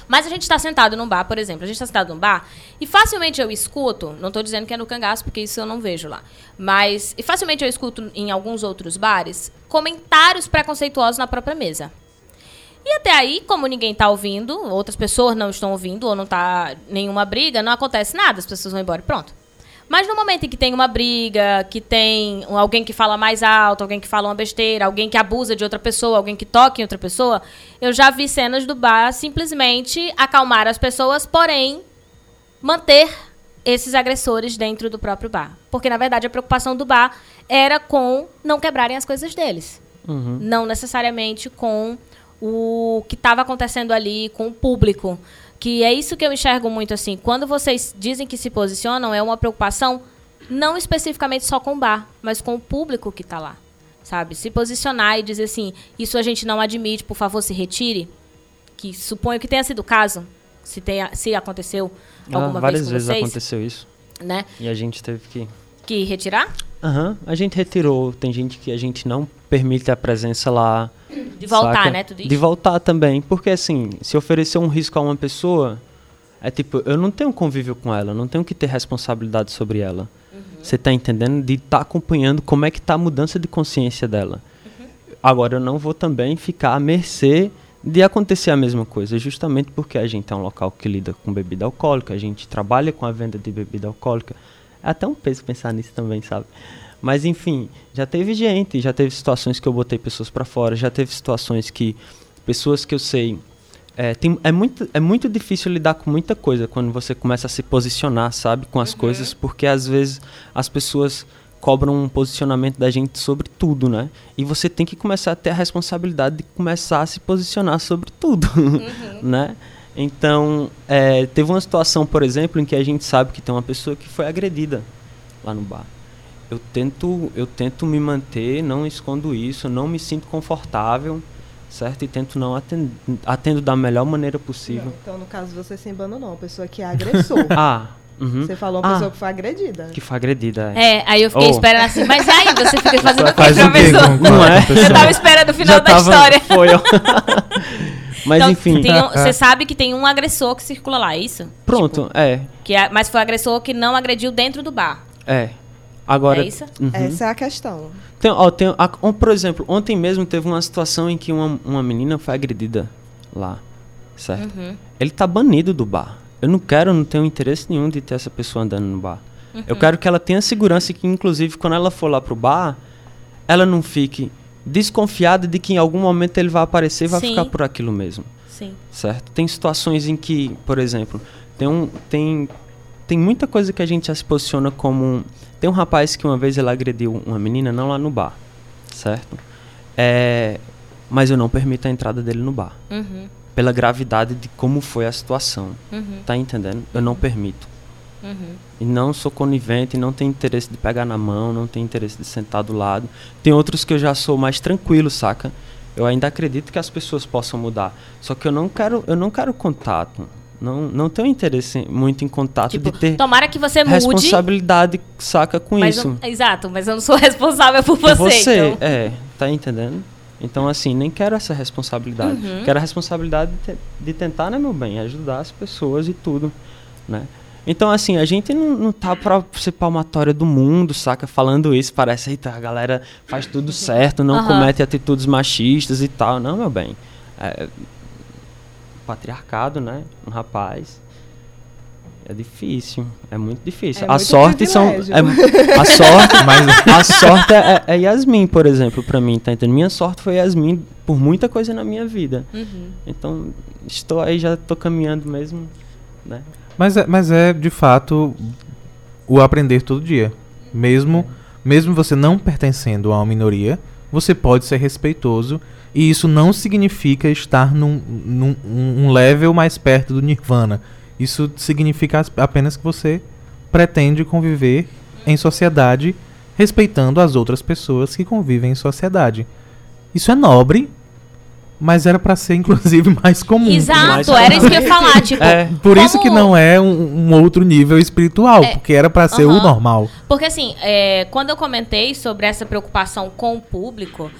Mas a gente está sentado num bar, por exemplo, a gente está sentado num bar e facilmente eu escuto, não estou dizendo que é no cangaço, porque isso eu não vejo lá, mas e facilmente eu escuto em alguns outros bares comentários preconceituosos na própria mesa. E até aí, como ninguém está ouvindo, outras pessoas não estão ouvindo, ou não está nenhuma briga, não acontece nada, as pessoas vão embora e pronto. Mas no momento em que tem uma briga, que tem alguém que fala mais alto, alguém que fala uma besteira, alguém que abusa de outra pessoa, alguém que toca em outra pessoa, eu já vi cenas do bar simplesmente acalmar as pessoas, porém manter esses agressores dentro do próprio bar. Porque, na verdade, a preocupação do bar era com não quebrarem as coisas deles. Uhum. Não necessariamente com o que estava acontecendo ali, com o público. Que é isso que eu enxergo muito assim. Quando vocês dizem que se posicionam, é uma preocupação não especificamente só com o bar, mas com o público que está lá. Sabe? Se posicionar e dizer assim, isso a gente não admite, por favor, se retire. Que suponho que tenha sido o caso, se, tenha, se aconteceu alguma ah, várias vez com vezes vocês. aconteceu isso. Né? E a gente teve que. Que retirar? Aham, a gente retirou. Tem gente que a gente não permite a presença lá. De voltar, saca? né? De voltar também. Porque assim, se oferecer um risco a uma pessoa, é tipo, eu não tenho convívio com ela, não tenho que ter responsabilidade sobre ela. Você tá entendendo? De estar acompanhando como é que tá a mudança de consciência dela. Agora, eu não vou também ficar à mercê de acontecer a mesma coisa, justamente porque a gente é um local que lida com bebida alcoólica, a gente trabalha com a venda de bebida alcoólica. É até um peso pensar nisso também, sabe? Mas enfim, já teve gente, já teve situações que eu botei pessoas para fora, já teve situações que pessoas que eu sei é, tem, é, muito, é muito difícil lidar com muita coisa quando você começa a se posicionar, sabe, com as coisas, porque às vezes as pessoas cobram um posicionamento da gente sobre tudo, né? E você tem que começar a ter a responsabilidade de começar a se posicionar sobre tudo, né? Então, é, teve uma situação, por exemplo, em que a gente sabe que tem uma pessoa que foi agredida lá no bar. Eu tento, eu tento me manter, não escondo isso, não me sinto confortável, certo? E tento não atendo, atendo da melhor maneira possível. Não, então, no caso, você se abandonou. Uma pessoa que agressou. Ah, uhum. Você falou uma Ah. pessoa que foi agredida. que foi agredida. É. É, aí eu fiquei Oh. esperando assim, mas aí você fica fazendo o que Faz pra o quê pessoa? Não a é? Eu tava esperando o final Já da tava- história. Foi, ó. Mas Então, enfim, tem um- Você sabe que tem um agressor que circula lá, é isso? pronto, é, Que é- mas foi o agressor que não agrediu dentro do bar. é. Agora, É isso? Uhum. Essa é a questão. Tem, ó, tem, a- um, por exemplo, ontem mesmo teve uma situação em que uma, uma menina foi agredida lá, certo? Uhum. Ele tá banido do bar. Eu não quero, não tenho interesse nenhum de ter essa pessoa andando no bar. Uhum. Eu quero que ela tenha segurança e que, inclusive, quando ela for lá pro bar, ela não fique desconfiada de que em algum momento ele vai aparecer e vai Sim. ficar por aquilo mesmo Sim. certo? Tem situações em que, por exemplo, tem um tem tem muita coisa que a gente já se posiciona como um, tem um rapaz que uma vez ele agrediu uma menina não lá no bar, certo? É, mas eu não permito a entrada dele no bar Uhum. pela gravidade de como foi a situação, Uhum. tá entendendo? Eu não permito. Uhum. E não sou conivente, não tenho interesse de pegar na mão, não tenho interesse de sentar do lado. Tem outros que eu já sou mais tranquilo, saca? Eu ainda acredito que as pessoas possam mudar. Só que eu não quero, eu não quero contato. Não, não tenho interesse muito em contato Tipo, de ter tomara que você mude. responsabilidade, saca, com mas isso. eu- exato, mas eu não sou responsável por Por você. você, então. é, tá entendendo? Então, assim, nem quero essa responsabilidade. Uhum. Quero a responsabilidade de, de tentar, né, meu bem, ajudar as pessoas e tudo, né? Então, assim, a gente não, não tá pra ser palmatória do mundo, saca? Falando isso, parece, eita, a galera faz tudo certo, não Aham. comete atitudes machistas e tal. Não, meu bem. É, patriarcado, né? Um rapaz. É difícil, é muito difícil. É a muito sorte são. é- a sorte, Mas a sorte é, é Yasmin, por exemplo, pra mim, tá entendendo? Minha sorte foi Yasmin por muita coisa na minha vida. Uhum. Então, estou aí, já tô caminhando mesmo, né? Mas é, mas é de fato o aprender todo dia. Mesmo, mesmo você não pertencendo a uma minoria, você pode ser respeitoso. E isso não significa estar num, num um level mais perto do Nirvana. Isso significa as- apenas que você pretende conviver em sociedade respeitando as outras pessoas que convivem em sociedade. Isso é nobre, mas era pra ser inclusive mais comum. Mais Exato, era isso que eu ia falar. Tipo, É. Por isso como- que não é um, um outro nível espiritual, É, porque era pra ser o aham. normal. Porque assim, é, quando eu comentei sobre essa preocupação com o público,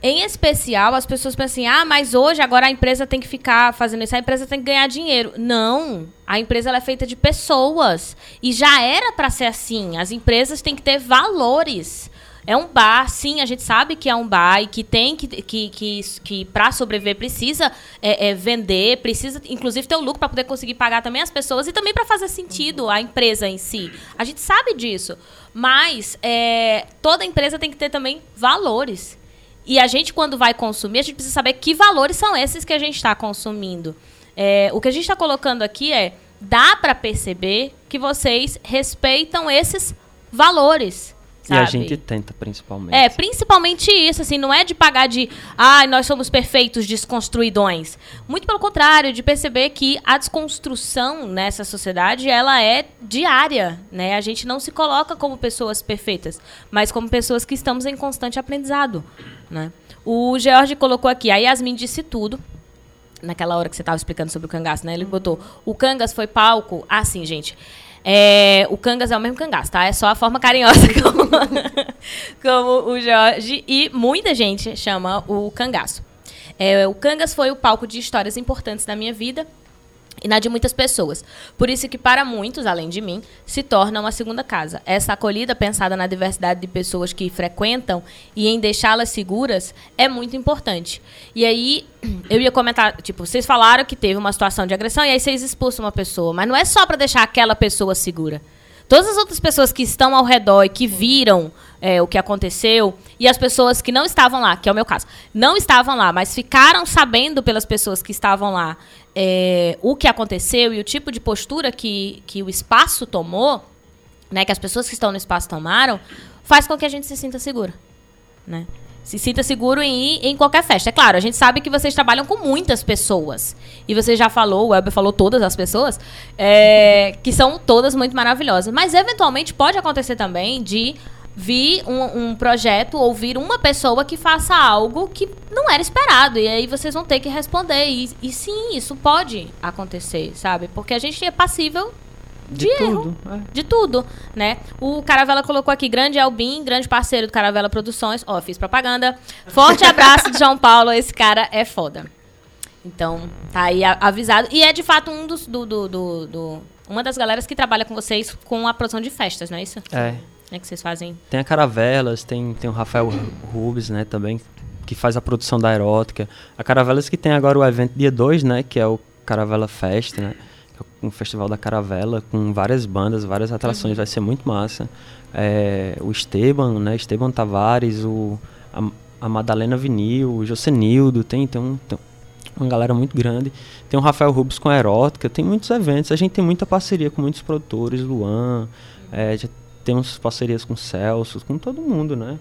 Em especial, as pessoas pensam assim: ah, mas hoje agora a empresa tem que ficar fazendo isso, a empresa tem que ganhar dinheiro. Não. A empresa é feita de pessoas. E já era para ser assim. As empresas têm que ter valores. É um bar, sim, a gente sabe que é um bar e que tem que, que, que, que para sobreviver precisa é, é, vender, precisa inclusive ter o lucro para poder conseguir pagar também as pessoas e também para fazer sentido a empresa em si. A gente sabe disso. Mas é, toda empresa tem que ter também valores. E a gente, quando vai consumir, a gente precisa saber que valores são esses que a gente está consumindo. É, o que a gente está colocando aqui é: dá para perceber que vocês respeitam esses valores. Sabe? E a gente tenta, principalmente. É, principalmente isso, assim, não é de pagar de, ah, nós somos perfeitos, desconstruidões. Muito pelo contrário, de perceber que a desconstrução nessa sociedade, ela é diária, né? A gente não se coloca como pessoas perfeitas, mas como pessoas que estamos em constante aprendizado, né? O George colocou aqui, a Yasmin disse tudo, naquela hora que você estava explicando sobre o cangaço, né? Ele botou, o Cangas foi palco, assim, gente... É, o Cangas é o mesmo cangaço, tá? É só a forma carinhosa como, como o Jorge e muita gente chama o cangaço. É, o Cangas foi o palco de histórias importantes da minha vida e na de muitas pessoas. Por isso que para muitos, além de mim, se torna uma segunda casa. Essa acolhida pensada na diversidade de pessoas que frequentam e em deixá-las seguras é muito importante. E aí eu ia comentar, tipo, vocês falaram que teve uma situação de agressão e aí vocês expulsam uma pessoa, mas não é só para deixar aquela pessoa segura. Todas as outras pessoas que estão ao redor e que viram é, o que aconteceu, e as pessoas que não estavam lá, que é o meu caso, não estavam lá, mas ficaram sabendo pelas pessoas que estavam lá é, o que aconteceu e o tipo de postura que, que o espaço tomou, né, que as pessoas que estão no espaço tomaram, faz com que a gente se sinta segura. Né? Se sinta seguro em ir em qualquer festa. É claro, a gente sabe que vocês trabalham com muitas pessoas. E você já falou, o Elber falou todas as pessoas, é, que são todas muito maravilhosas. Mas, eventualmente, pode acontecer também de vir um, um, projeto ou vir uma pessoa que faça algo que não era esperado. E aí vocês vão ter que responder. E, e sim, isso pode acontecer, sabe? Porque a gente é passível de, de tudo. É. De tudo, né? O Caravela colocou aqui, grande Albin, grande parceiro do Caravela Produções. Ó, fiz propaganda. Forte abraço de João Paulo, esse cara é foda. Então, tá aí avisado. E é de fato um dos. Do, do, do, do, uma das galeras que trabalha com vocês com a produção de festas, não é isso? É. É que vocês fazem. Tem a Caravelas, tem, tem o Rafael Rubens, né, também, que faz a produção da erótica. A Caravelas que tem agora o evento dia 2, né, que é o Caravela Fest, né? Um festival da Caravela com várias bandas, várias atrações, uhum. vai ser muito massa. É, o Esteban, né? Esteban Tavares, o, a, a Madalena Vinil, o Josenildo, tem, tem, um, tem uma galera muito grande. Tem o Rafael Rubens com a Erótica, tem muitos eventos. A gente tem muita parceria com muitos produtores, Luan, é, já temos parcerias com Celso, com todo mundo, né?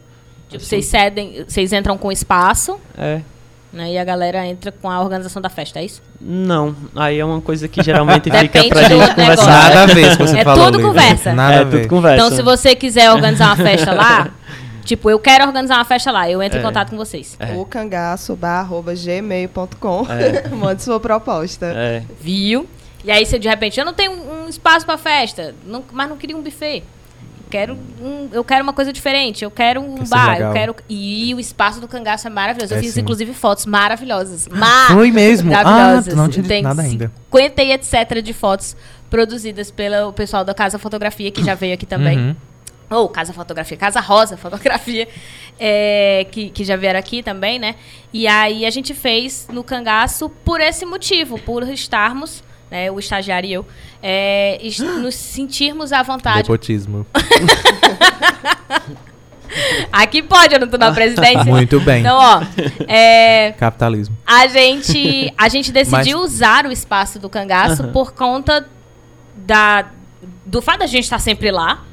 Tipo, assim, vocês cedem, vocês entram com espaço. É. Né? E a galera entra com a organização da festa, é isso? Não, aí é uma coisa que geralmente fica pra gente conversar. Nada a ver que você é falou. Tudo conversa. Nada é a ver. tudo conversa. Então, se você quiser organizar uma festa lá, tipo, eu quero organizar uma festa lá, eu entro é. em contato com vocês. É. O cangaço.gmail.com é. Mande sua proposta. É. Viu? E aí, você de repente, eu não tenho um espaço pra festa, não, mas não queria um buffet quero um, eu quero uma coisa diferente, eu quero um Quer bar, eu quero. E o espaço do cangaço é maravilhoso. É eu fiz, sim. inclusive, fotos maravilhosas. Mar Foi mesmo? Maravilhosas. Ah, não tinha Tem nada ainda. 50 e etc. de fotos produzidas pelo pessoal da Casa Fotografia, que já veio aqui também. Uhum. Ou oh, Casa Fotografia, Casa Rosa Fotografia, é, que, que já vieram aqui também, né? E aí a gente fez no cangaço por esse motivo, por estarmos né, o estagiário e eu, é, nos sentirmos à vontade. Nepotismo. Aqui pode, eu não tô na presidência. Muito bem. Então, ó. É, Capitalismo. A gente, a gente decidiu Mas... usar o espaço do cangaço uhum. por conta da, do fato da gente estar sempre lá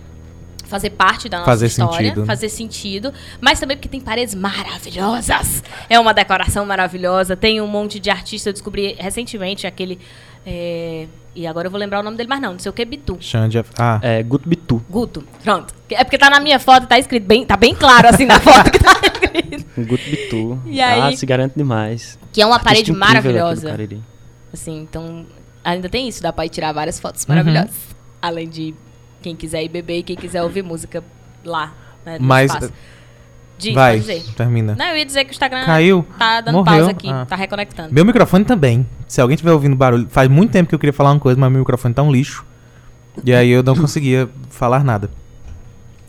fazer parte da nossa fazer história, sentido. fazer sentido, mas também porque tem paredes maravilhosas. É uma decoração maravilhosa, tem um monte de artista, eu descobri recentemente aquele é, e agora eu vou lembrar o nome dele, mas não, não sei o que, Bitu. Xande, ah. É, Guto Bitu. Guto, pronto. É porque tá na minha foto, tá escrito bem, tá bem claro assim na foto que tá escrito. Guto Bitu. E aí, ah, se garante demais. Que é uma Artista parede maravilhosa. Assim, então, ainda tem isso, dá pra ir tirar várias fotos maravilhosas. Uhum. Além de quem quiser ir beber e quem quiser ouvir música lá, né, Mas, Diz, Vai, termina. Não, eu ia dizer que o Instagram Caiu? tá dando Morreu? pausa aqui, Ah. tá reconectando. Meu microfone também. Se alguém estiver ouvindo barulho, faz muito tempo que eu queria falar uma coisa, mas meu microfone tá um lixo. E aí eu não conseguia falar nada.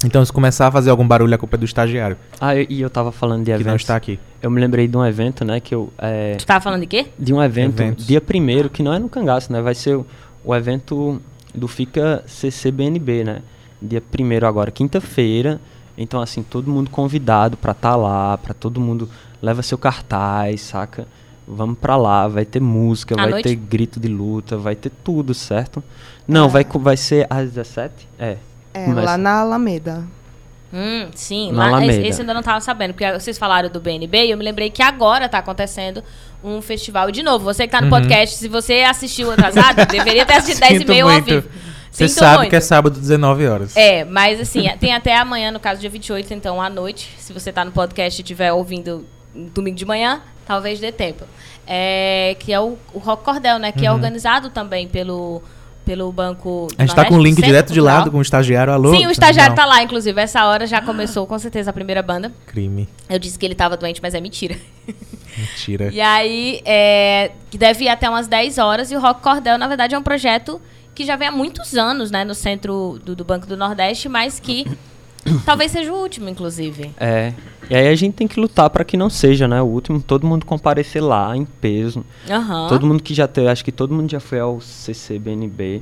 Então, se começar a fazer algum barulho, a culpa é do estagiário, Ah, e eu tava falando de que não está aqui. Eu me lembrei de um evento, né, que eu... É, Tu tava falando de quê? de um evento, Eventos. dia primeiro, que não é no Cangaço, né? Vai ser o, o evento do Fica CCBNB, né? Dia primeiro agora, quinta-feira. Então, assim, todo mundo convidado pra estar lá, pra todo mundo leva seu cartaz, saca? Vamos pra lá, vai ter música, À vai noite? ter grito de luta, vai ter tudo, certo? Não, É. vai, vai ser às 17? É. É, Mas- lá na Alameda. Hum, sim, Na lá, esse, Alameda. esse eu ainda não tava sabendo, porque vocês falaram do BNB e eu me lembrei que agora tá acontecendo um festival. E, de novo, você que tá no Uhum. podcast, se você assistiu atrasado, deveria ter assistido 10 e meia ao vivo. Você sabe muito. que é sábado, 19 horas. É, mas assim, tem até amanhã, no caso, dia 28, então à noite. Se você tá no podcast e estiver ouvindo domingo de manhã, talvez dê tempo. É, que é o, o Rock Cordel, né? Que é Uhum. organizado também pelo, pelo Banco. A gente tá Nordeste, com o link direto de lado com o estagiário. Alô? Sim, o estagiário Não. tá lá, inclusive. Essa hora já começou, com certeza, a primeira banda. Crime. Eu disse que ele tava doente, mas é mentira. Mentira. E aí, é, que deve ir até umas 10 horas. E o Rock Cordel, na verdade, é um projeto que já vem há muitos anos, né, no centro do, do Banco do Nordeste, mas que talvez seja o último, inclusive. É. E aí a gente tem que lutar pra que não seja, né? O último, todo mundo comparecer lá em peso. Aham. Todo mundo que já teve, acho que todo mundo já foi ao CCBNB.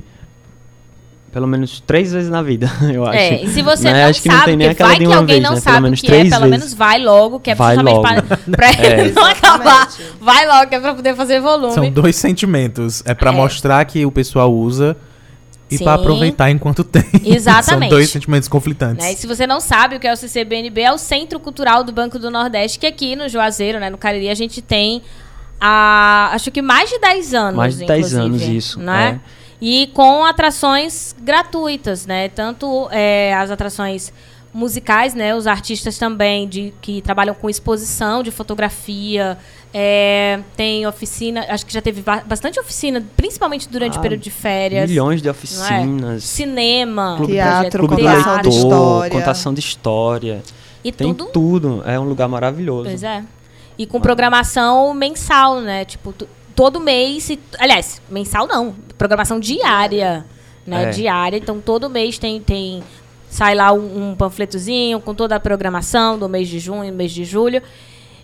Pelo menos três vezes na vida, eu acho. É, e se você Né? não Acho que não sabe, tem nem aquela vai de que uma alguém vez, não né? Pelo sabe o menos que é, três pelo vezes. menos vai logo, que é Vai justamente logo. pra, pra ele É, não acabar. Vai logo, que é pra poder fazer volume. São dois sentimentos. É pra É. mostrar que o pessoal usa e Sim. aproveitar enquanto tem. Exatamente. São dois sentimentos conflitantes. Né? E se você não sabe o que é o CCBNB, é o Centro Cultural do Banco do Nordeste, que aqui no Juazeiro, né, no Cariri, a gente tem há, acho que mais de 10 anos, Mais de 10 anos isso, Né? E com atrações gratuitas, né? Tanto é, as atrações musicais, né? Os artistas também de, que trabalham com exposição de fotografia. É, tem oficina, acho que já teve ba- bastante oficina, principalmente durante Ah, o período de férias. Milhões de é? oficinas. Cinema, Clube, Teatro, clube do contação leitor, de história. contação de história. e Tem tudo tudo. É um lugar maravilhoso. Pois é. E com programação mensal, né? Tipo, todo mês. e- aliás, mensal não. Programação diária. Né? É. Diária. Então, todo mês tem. tem sai lá um, um panfletozinho com toda a programação do mês de junho, mês de julho.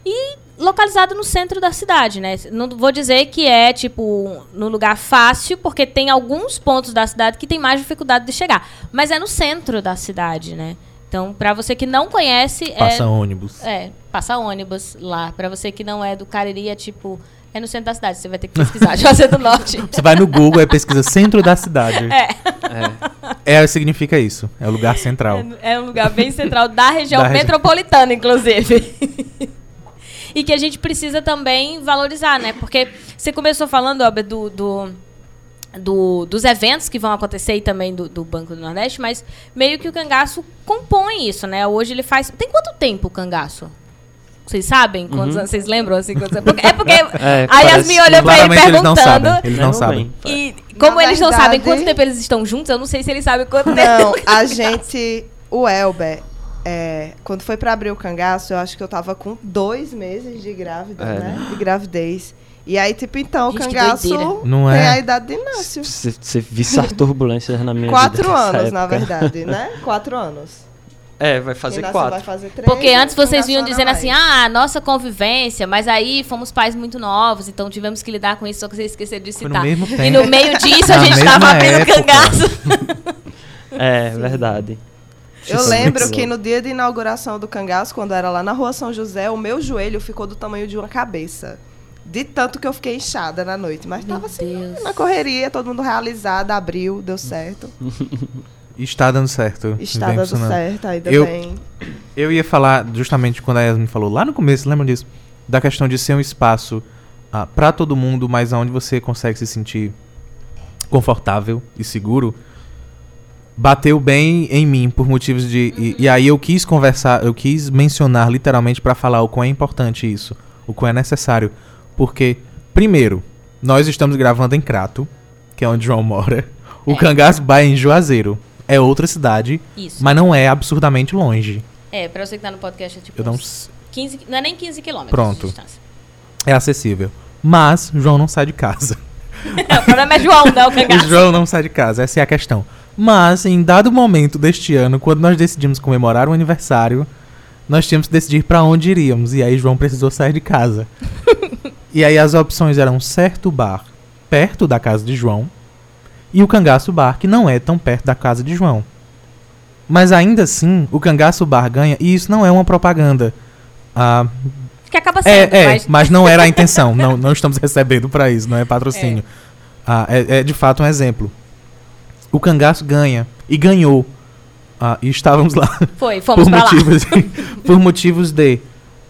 E localizado no centro da cidade, né? Não vou dizer que é, tipo, no lugar fácil, porque tem alguns pontos da cidade que tem mais dificuldade de chegar. Mas é no centro da cidade, né? Então, pra você que não conhece, Passa é, ônibus. é, passa ônibus lá. Pra você que não é do Cariri, é tipo. É no centro da cidade, você vai ter que pesquisar. Juazeiro do Norte. Você vai no Google e pesquisa centro da cidade. É. É, significa isso. É o lugar central. É, é um lugar bem central da região Da regi- metropolitana, inclusive. e que a gente precisa também valorizar, né? Porque você começou falando, Albert, do, do, do- dos eventos que vão acontecer e também do, do Banco do Nordeste, mas meio que o cangaço compõe isso, né? Hoje ele faz. Tem quanto tempo o cangaço? Vocês sabem? Quantos anos? Vocês lembram? Assim, quantos É porque É, a Yasmin olhou pra ele Claramente eles não perguntando. sabem. Eles não sabem. bem. E como Na eles não sabem verdade- quanto tempo eles estão juntos, eu não sei se eles sabem quanto Não, tempo. a gente. O Elber, é, quando foi pra abrir o cangaço, eu acho que eu tava com dois meses de grávida, É, né? De gravidez. E aí, tipo, então, o Gente, que cangaço. Não tem é? a idade de Inácio. Você, visse as turbulências na minha Quatro vida. anos, na verdade, né? Quatro anos. É, vai fazer Inácio quatro. vai fazer três. Porque antes vocês vinham dizendo mais. assim, ah, nossa convivência, mas aí fomos pais muito novos, então tivemos que lidar com isso, só que vocês esqueceram de no citar. mesmo tempo. E no meio disso a gente tava abrindo época. cangaço. É, verdade. Eu é lembro que no dia de inauguração do cangaço, quando era lá na rua São José, o meu joelho ficou do tamanho de uma cabeça. De tanto que eu fiquei inchada na noite. Mas Meu tava assim, Deus. na correria, todo mundo realizado, abriu, deu certo. Está dando certo. Está dando certo, ainda Eu- bem. Eu ia falar justamente quando a Yasmin falou lá no começo, lembra disso? Da questão de ser um espaço ah, para todo mundo, mas onde você consegue se sentir confortável e seguro. Bateu bem em mim por motivos de. E, e aí eu quis conversar, eu quis mencionar literalmente para falar o quão é importante isso, o quão é necessário. Porque, primeiro, nós estamos gravando em Crato, que é onde João mora. O É. É em Juazeiro. É outra cidade, Isso. mas não é absurdamente longe. É, pra você que tá no podcast é tipo Eu não uns s- 15, não é nem 15 quilômetros Pronto. de distância. é acessível. Mas João não sai de casa. o problema é João, não o O cangaço. João não sai de casa, essa é a questão. Mas, em dado momento deste ano, quando nós decidimos comemorar o aniversário, nós tínhamos que decidir pra onde iríamos. E aí João precisou sair de casa. e aí as opções eram um certo bar perto da casa de João e o Cangaço Bar, que não é tão perto da casa de João. Mas ainda assim, o Cangaço Bar ganha, e isso não é uma propaganda. Ah, Que acaba sendo, é, é, mas... mas... não era a intenção. não, não estamos recebendo pra isso, não é patrocínio. Ah, é. é de fato um exemplo. O cangaço ganha. E ganhou. Ah, e estávamos lá Foi, fomos por pra lá. motivos, por motivos de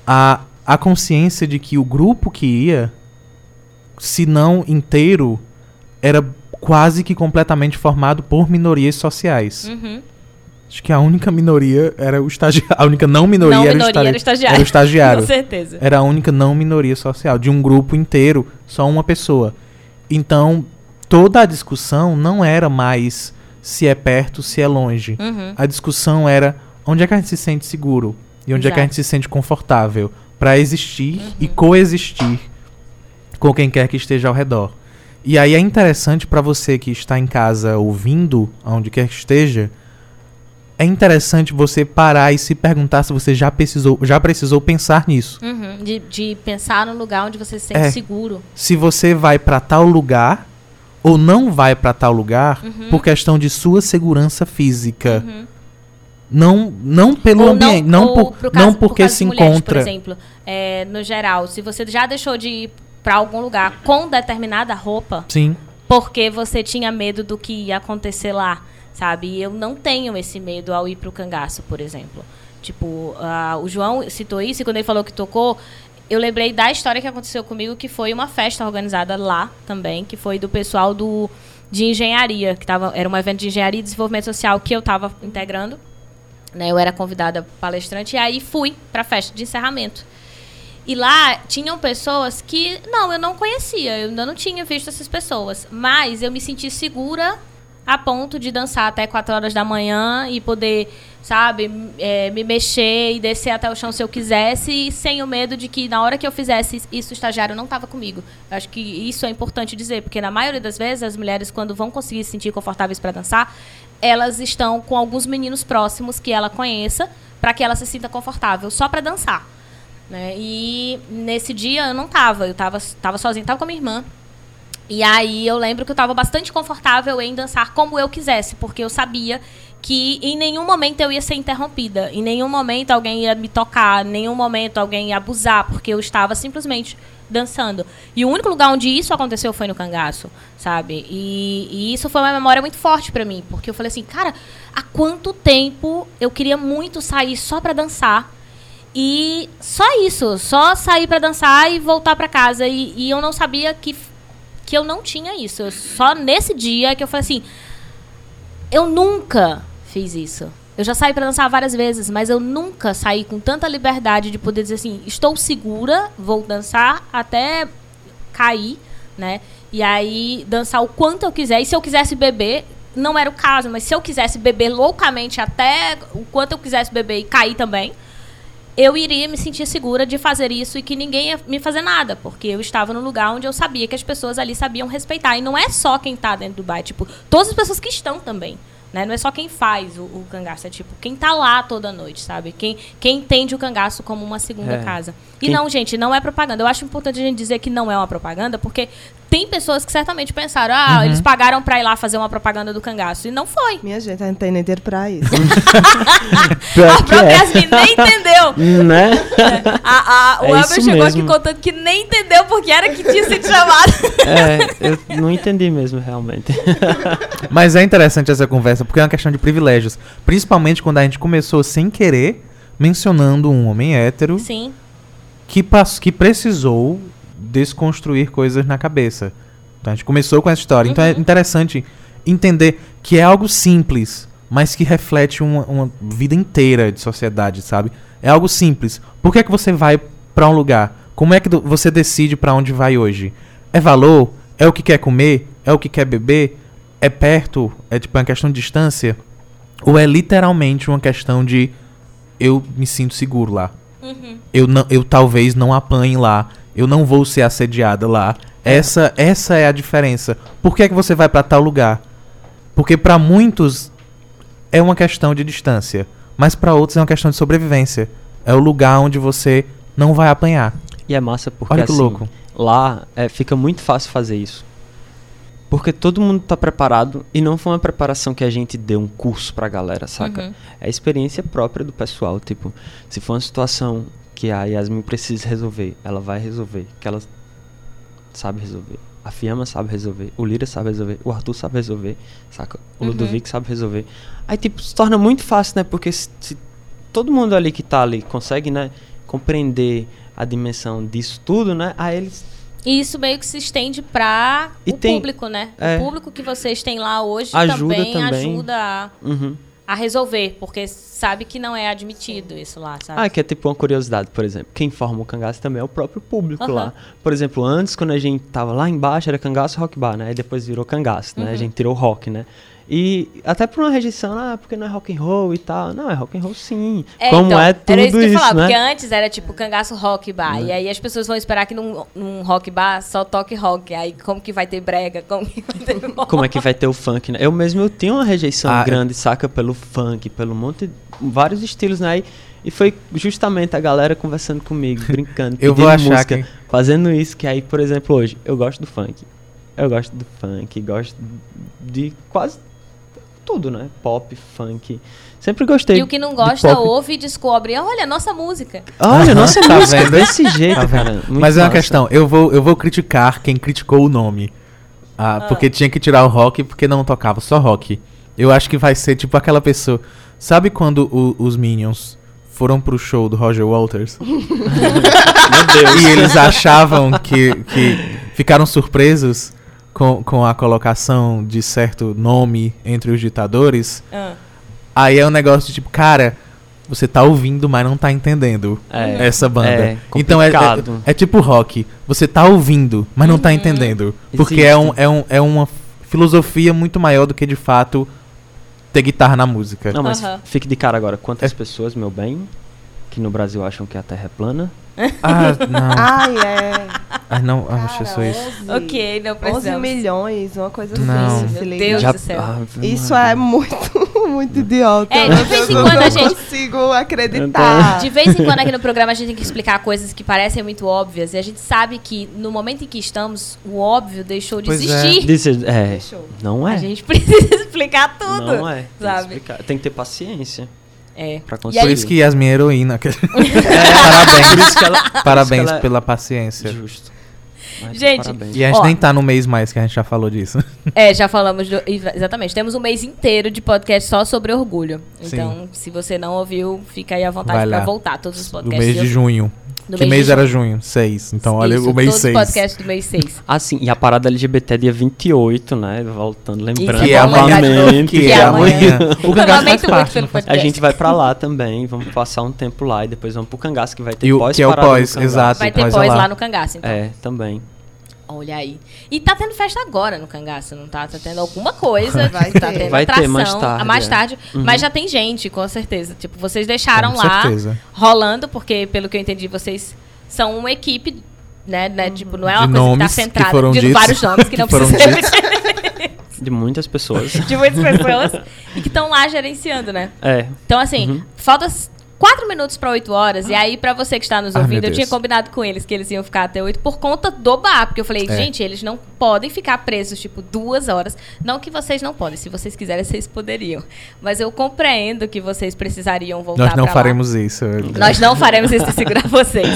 a, a consciência de que o grupo que ia, se não inteiro, era quase que completamente formado por minorias sociais. Uhum. Acho que a única minoria era o estagiário. A única não minoria, Não era, minoria, o era o estagiário. Era o estagiário. Com certeza. Era a única não minoria social. De um grupo inteiro, só uma pessoa. Então, toda a discussão não era mais se é perto, se é longe. Uhum. A discussão era onde é que a gente se sente seguro e onde é que a Exato. gente se sente confortável para existir e coexistir com quem quer que esteja ao redor. E aí é interessante para você que está em casa ouvindo, aonde quer que esteja, é interessante você parar e se perguntar se você já precisou, já precisou pensar nisso. Uhum. De, de pensar no lugar onde você se sente É. seguro. Se você vai para tal lugar ou não vai para tal lugar Uhum. por questão de sua segurança física. Não, não pelo Ou ambiente, não, ou por, caso- não por porque caso se mulheres, encontra. Por exemplo, é, no geral, se você já deixou de ir pra algum lugar com determinada roupa, Sim. porque você tinha medo do que ia acontecer lá, sabe? E eu não tenho esse medo ao ir pro cangaço, por exemplo. Tipo, ah, o João citou isso e quando ele falou que tocou, eu lembrei da história que aconteceu comigo, que foi uma festa organizada lá também, que foi do pessoal do, de engenharia, que tava, era um evento de engenharia e desenvolvimento social que eu estava integrando. Né, eu era convidada palestrante e aí fui para a festa de encerramento. E lá tinham pessoas que, não, eu não conhecia, eu ainda não tinha visto essas pessoas. Mas eu me senti segura a ponto de dançar até 4 horas da manhã e poder, sabe, é, me mexer e descer até o chão se eu quisesse, e sem o medo de que na hora que eu fizesse isso, o estagiário não estava comigo. Eu acho que isso é importante dizer, porque na maioria das vezes as mulheres, quando vão conseguir se sentir confortáveis para dançar, elas estão com alguns meninos próximos que ela conheça, para que ela se sinta confortável, só para dançar. Né? E nesse dia eu não tava, eu tava, tava sozinha, tava com a minha irmã. E aí eu lembro que eu tava bastante confortável em dançar como eu quisesse, porque eu sabia que em nenhum momento eu ia ser interrompida, em nenhum momento alguém ia me tocar, em nenhum momento alguém ia abusar, porque eu estava simplesmente dançando. E o único lugar onde isso aconteceu foi no cangaço, sabe? E, e isso foi uma memória muito forte pra mim, porque eu falei assim, cara, há quanto tempo eu queria muito sair só pra dançar e só isso, só sair pra dançar e voltar pra casa. E, e eu não sabia que, que eu não tinha isso. Eu- Só nesse dia que eu falei assim: eu nunca fiz isso. Eu já saí pra dançar várias vezes, mas eu nunca saí com tanta liberdade de poder dizer assim: estou segura, vou dançar até cair, né? E aí dançar o quanto eu quiser. E se eu quisesse beber, não era o caso, mas se eu quisesse beber loucamente até o quanto eu quisesse beber e cair também, eu iria me sentir segura de fazer isso e que ninguém ia me fazer nada, porque eu estava no lugar onde eu sabia que as pessoas ali sabiam respeitar. E não é só quem está dentro do bar, tipo, todas as pessoas que estão também. Né? Não é só quem faz o, o cangaço, é tipo, quem tá lá toda noite, sabe? Quem, quem entende o cangaço como uma segunda É. casa. E Quem- não, gente, não é propaganda. Eu acho importante a gente dizer que não é uma propaganda, porque tem pessoas que certamente pensaram, ah, eles pagaram pra ir lá fazer uma propaganda do cangaço. E não foi. Minha gente, a gente tem nem dinheiro pra isso. A própria é. Yasmin nem entendeu. Né? A, a, o É chegou mesmo. aqui contando que nem entendeu porque era que tinha sido chamado. É, eu não entendi mesmo, realmente. Mas é interessante essa conversa porque é uma questão de privilégios. Principalmente quando a gente começou sem querer mencionando um homem hétero Sim. que, pass- que precisou desconstruir coisas na cabeça. Então a gente começou com essa história. Então é Uhum. interessante entender que é algo simples, mas que reflete uma, uma vida inteira de sociedade, sabe? É algo simples. Por que é que você vai pra um lugar? Como é que você decide pra onde vai hoje? É valor? É o que quer comer? É o que quer beber? É perto? É tipo uma questão de distância? Ou é literalmente uma questão de eu me sinto seguro lá. Eu, não, eu talvez não apanhe lá. Eu não vou ser assediada lá. Essa, essa é a diferença. Por que, é que você vai pra tal lugar? Porque pra muitos é uma questão de distância, mas pra outros é uma questão de sobrevivência. É o lugar onde você não vai apanhar. E é massa porque Olha que assim, louco. lá é, fica muito fácil fazer isso. Porque todo mundo tá preparado e não foi uma preparação que a gente deu um curso pra galera, saca? Uhum. É a experiência própria do pessoal. Tipo, se for uma situação que a Yasmin precisa resolver, ela vai resolver. Que ela sabe resolver. A Fiamma sabe resolver. O Lira sabe resolver. O Arthur sabe resolver. Saca? O Uhum. Ludovic sabe resolver. Aí, tipo, se torna muito fácil, né? Porque se, se todo mundo ali que tá ali consegue, né? Compreender a dimensão disso tudo, né? Aí eles E isso meio que se estende pra E o tem- público, né? é. O público que vocês têm lá hoje Ajuda também, também. ajuda a, Uhum. A resolver, porque sabe que não é admitido isso lá, sabe? Ah, que é tipo uma curiosidade, por exemplo. Quem forma o cangaço também é o próprio público Aham. lá. Por exemplo, antes, quando a gente tava lá embaixo, era cangaço rock bar, né? Aí depois virou cangaço, Uhum. né? A gente tirou rock, né? E até por uma rejeição, ah, porque não é rock and roll e tal. Não, é rock and roll sim. Como então, é tudo era isso que eu isso, falar, porque né? antes era tipo cangaço rock bar. E aí as pessoas vão esperar que num, num rock bar só toque rock. Aí como que vai ter brega? Como que vai ter Como é que vai ter o funk, né? Eu mesmo eu tinha uma rejeição Ah, grande, saca? Pelo funk, pelo monte... Vários estilos, né? E, e foi justamente a galera conversando comigo, brincando, Eu vou pedindo achar música, que- fazendo isso, que aí, por exemplo, hoje, eu gosto do funk. Eu gosto do funk, gosto de quase tudo, né? Pop, funk. Sempre gostei. E o que não gosta, ouve e descobre. Olha, nossa música. Olha, nossa Tá música vendo? desse jeito, Tá cara. muito Mas é uma massa. questão, eu vou, eu vou criticar quem criticou o nome. Ah, Porque tinha que tirar o rock porque não tocava só rock. Eu acho que vai ser tipo aquela pessoa. Sabe quando o- os Minions foram pro show do Roger Walters? Meu Deus. e eles achavam que, que ficaram surpresos com, com a colocação de certo nome entre os ditadores. Ah. Aí é um negócio de tipo, cara, você tá ouvindo, mas não tá entendendo É, essa banda. é então é, é, complicado. é tipo rock. Você tá ouvindo, mas não tá entendendo. Porque é, um, é, um, é uma filosofia muito maior do que de fato ter guitarra na música. Não, mas Aham. fique de cara agora. Quantas É. pessoas, meu bem, que no Brasil acham que a Terra é plana? Ah, não. Ai, é. Ai, não. Ai, Cara, Jesus. 11, Ok, não 11 precisamos. milhões, uma coisa assim. Não. se Meu. Deus Já- do céu. Ave Isso é muito, muito idiota. É, de vez em Eu quando não a gente- consigo acreditar. De vez em quando aqui no programa a gente tem que explicar coisas que parecem muito óbvias. E a gente sabe que no momento em que estamos, o óbvio deixou de Pois é. existir. Disse- é, Deixou. não é. A gente precisa explicar tudo. Não é. Tem que, explicar. Tem que ter paciência É. pra E conseguir. Por isso que Yasmin é heroína. É, por isso que ela, Parabéns isso que ela pela paciência. justo. Mas Gente, parabéns. E a gente Ó. nem tá no mês mais, que a gente já falou disso. É, já falamos do- exa- exatamente. Temos um mês inteiro de podcast só sobre orgulho. Sim. Então, se você não ouviu, fica aí à vontade lá. voltar. Todos os Do podcasts. mês de junho. Do que mês mês era junho. junho? Seis. Então olha Isso, o mês todos seis. os podcasts do mês 6. Ah, sim. E a parada LGBT é dia 28, né? Voltando, lembrando. Que é novo. novamente. Que Que é é amanhã. amanhã. O cangaço faz parte. faz- A podcast. gente vai pra lá também, vamos passar um tempo lá e depois vamos pro cangaço, que vai ter E o- pós que é o pós, cangaço. exato. Vai ter Pós pós lá. lá no cangaço, então. É, também. Olha aí. E tá tendo festa agora no cangaço, não tá? Tá tendo alguma coisa. Vai tá ter. tendo Vai ter atração. mais tarde, a mais é. tarde. Uhum. Mas já tem gente, com certeza. Tipo, vocês deixaram Com lá certeza. rolando, porque, pelo que eu entendi, vocês são uma equipe, né? né? Tipo, não é uma De coisa que tá que centrada. foram de ditos. vários nomes que não Que foram precisa ditos. De muitas pessoas. de muitas pessoas e que estão lá gerenciando, né? é. Então, assim, Uhum. falta quatro minutos para 8 horas. E aí, pra você que está nos Ah, ouvindo, eu tinha combinado com eles que eles iam ficar até 8 por conta do bar. Porque eu falei, É. gente, eles não podem ficar presos, tipo, duas horas. Não que vocês não podem. Se vocês quiserem, vocês poderiam. Mas eu compreendo que vocês precisariam voltar Nós não pra lá. faremos isso. Nós não faremos isso de segurar vocês.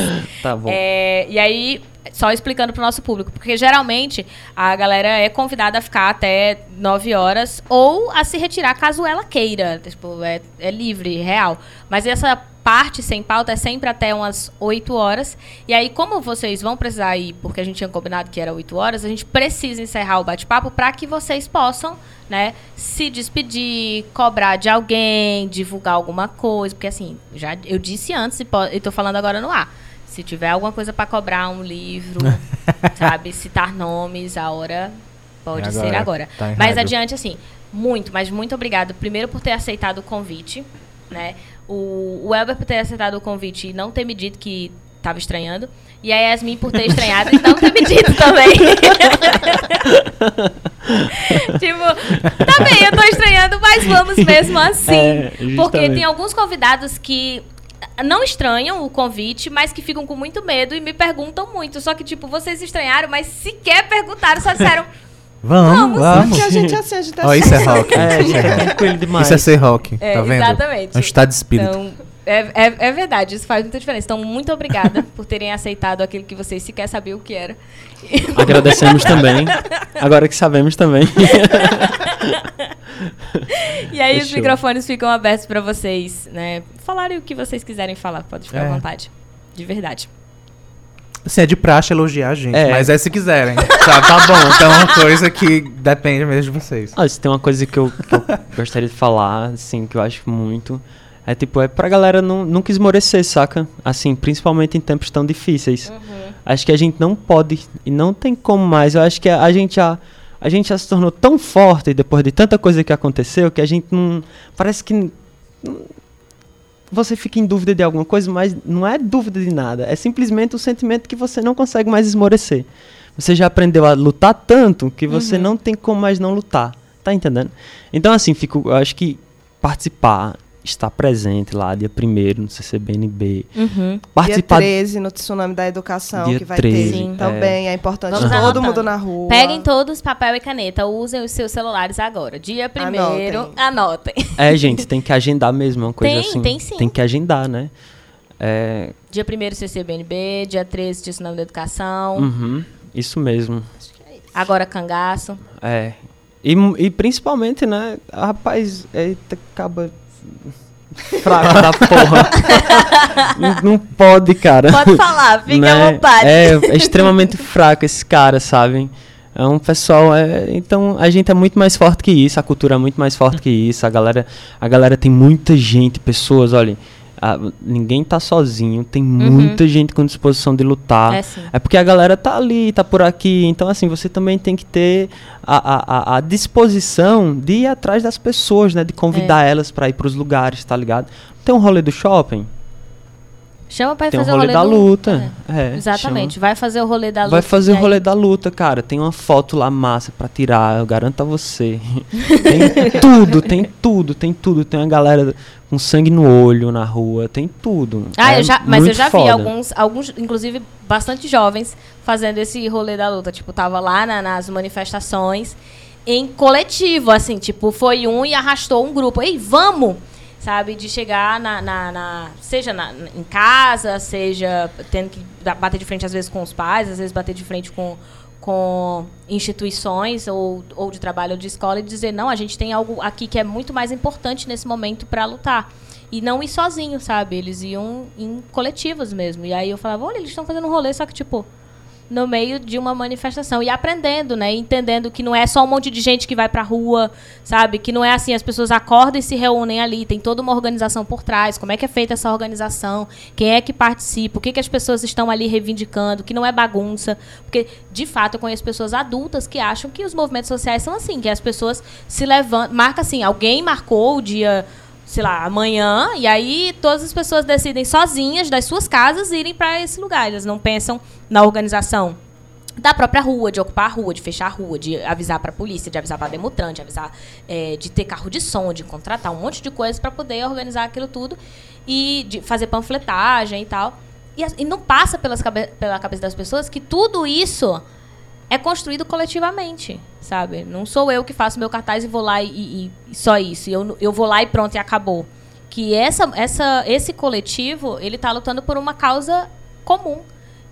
Tá bom. É, e aí, só explicando pro nosso público, porque geralmente a galera é convidada a ficar até 9 horas ou a se retirar caso ela queira. Tipo, é, é livre, real. Mas essa parte sem pauta é sempre até umas 8 horas. E aí, como vocês vão precisar ir, porque a gente tinha combinado que era 8 horas, a gente precisa encerrar o bate-papo para que vocês possam, né, se despedir, cobrar de alguém, divulgar alguma coisa. Porque assim, já eu disse antes e e tô falando agora no ar. Se tiver alguma coisa para cobrar, um livro, sabe, citar nomes, a hora pode É ser agora. agora. Tá mas adiante, assim, muito, mas muito obrigado. Primeiro por ter aceitado o convite, né? O, o Elber por ter aceitado o convite e não ter me dito que tava estranhando. E a Yasmin por ter estranhado e não ter me dito também. tipo, tá bem, eu tô estranhando, mas vamos mesmo assim. É, porque tem alguns convidados que não estranham o convite, mas que ficam com muito medo e me perguntam muito. Só que, tipo, vocês estranharam, mas sequer perguntaram, só disseram. Vamos, vamos. Porque a gente é assim, a gente é Ó, isso é rock. É, isso, é, é tranquilo demais. isso é ser rock. É, tá vendo? exatamente. É um estado de espírito. Então, é, é, é verdade, isso faz muita diferença. Então, muito obrigada por terem aceitado aquilo que vocês sequer sabiam o que era. Agradecemos também. Agora que sabemos também. E aí os Fechou. microfones ficam abertos pra vocês, né? Falarem o que vocês quiserem falar, pode ficar É. à vontade. De verdade. Assim, é de praxe elogiar a gente, É. mas é se quiserem. Sabe? Tá bom. Então é uma coisa que depende mesmo de vocês. Ah, se tem uma coisa que eu, que eu gostaria de falar, assim, que eu acho muito. É tipo, é pra galera não, nunca esmorecer, saca? Assim, principalmente em tempos tão difíceis. Acho que a gente não pode e não tem como mais. Eu acho que a, a gente já. A gente já se tornou tão forte depois de tanta coisa que aconteceu que a gente não. Parece que. Você fica em dúvida de alguma coisa, mas não é dúvida de nada. É simplesmente o sentimento que você não consegue mais esmorecer. Você já aprendeu a lutar tanto que você não tem como mais não lutar. Tá entendendo? Então, assim, fico, eu acho que participar, estar presente lá, dia 1 no CCBNB, Uhum. Dia participar 13 no Tsunami da Educação, Dia que vai 13, ter. Sim. Também é, importante Vamos todo anotando. mundo na rua. Peguem todos papel e caneta, usem os seus celulares agora. Dia primeiro, Anotem. anotem. É, gente, tem que agendar mesmo, é uma coisa Tem, assim. tem sim. Tem que agendar, né? É, Dia 1 CCBNB, dia 13 Tsunami da Educação, uhum, isso mesmo. agora cangaço. É. E, e principalmente, né? Rapaz, eita, acaba fraco da porra. não, pode, cara. Pode falar, à Né? vontade. É, é extremamente fraco esse cara, sabe? É um pessoal, é, então a gente é muito mais forte que isso, a cultura é muito mais forte que isso, a galera, a galera tem muita gente, pessoas, olha, ninguém tá sozinho, tem muita gente com disposição de lutar. Uhum. É. É porque a galera tá ali, tá por aqui. Então, assim, você também tem que ter a, a, a- disposição de ir atrás das pessoas, né? De convidar É. elas pra ir pros lugares, tá ligado? Tem um rolê do shopping, Chama pra tem fazer rolê o da rolê do... luta. É, É, Exatamente, vai fazer o rolê da chama- luta. Vai fazer o aí- rolê da luta, cara. Tem uma foto lá massa pra tirar, eu garanto a você. tem tudo, tem tudo, tem tudo. Tem uma galera com sangue no olho na rua, tem tudo. Ah, É eu já, mas eu já vi foda. alguns, alguns, inclusive bastante jovens, fazendo esse rolê da luta. Tipo, tava lá na- nas manifestações, em coletivo, assim, tipo, foi um e arrastou um grupo. Ei, vamos! Sabe, de chegar na. na- na- seja na- em casa, seja tendo que bater de frente, às vezes, com os pais, às vezes bater de frente com, com instituições ou, ou de trabalho ou de escola e dizer, não, a gente tem algo aqui que é muito mais importante nesse momento para lutar. E não ir sozinho, sabe? Eles iam em coletivos mesmo. E aí eu falava, olha, eles estão fazendo um rolê, só que, tipo, no meio de uma manifestação. E aprendendo, né? Entendendo que não é só um monte de gente que vai pra rua, sabe? Que não é assim, as pessoas acordam e se reúnem ali. Tem toda uma organização por trás. Como é que é feita essa organização? Quem é que participa? O que, que as pessoas estão ali reivindicando? Que não é bagunça. Porque, de fato, eu conheço pessoas adultas que acham que os movimentos sociais são assim. Que as pessoas se levantam... Marca assim, alguém marcou o dia sei lá, amanhã, e aí todas as pessoas decidem sozinhas das suas casas irem para esse lugar. Elas não pensam na organização da própria rua, de ocupar a rua, de fechar a rua, de avisar para a polícia, de avisar para a Demutran, de avisar, é, de ter carro de som, de contratar um monte de coisas para poder organizar aquilo tudo e de fazer panfletagem e tal. E, e não passa pelas cabe- pela cabeça das pessoas que tudo isso é construído coletivamente, sabe? Não sou eu que faço meu cartaz e vou lá e, e- só isso. Eu, eu vou lá e pronto, e acabou. Que essa, essa, esse coletivo, ele tá lutando por uma causa comum,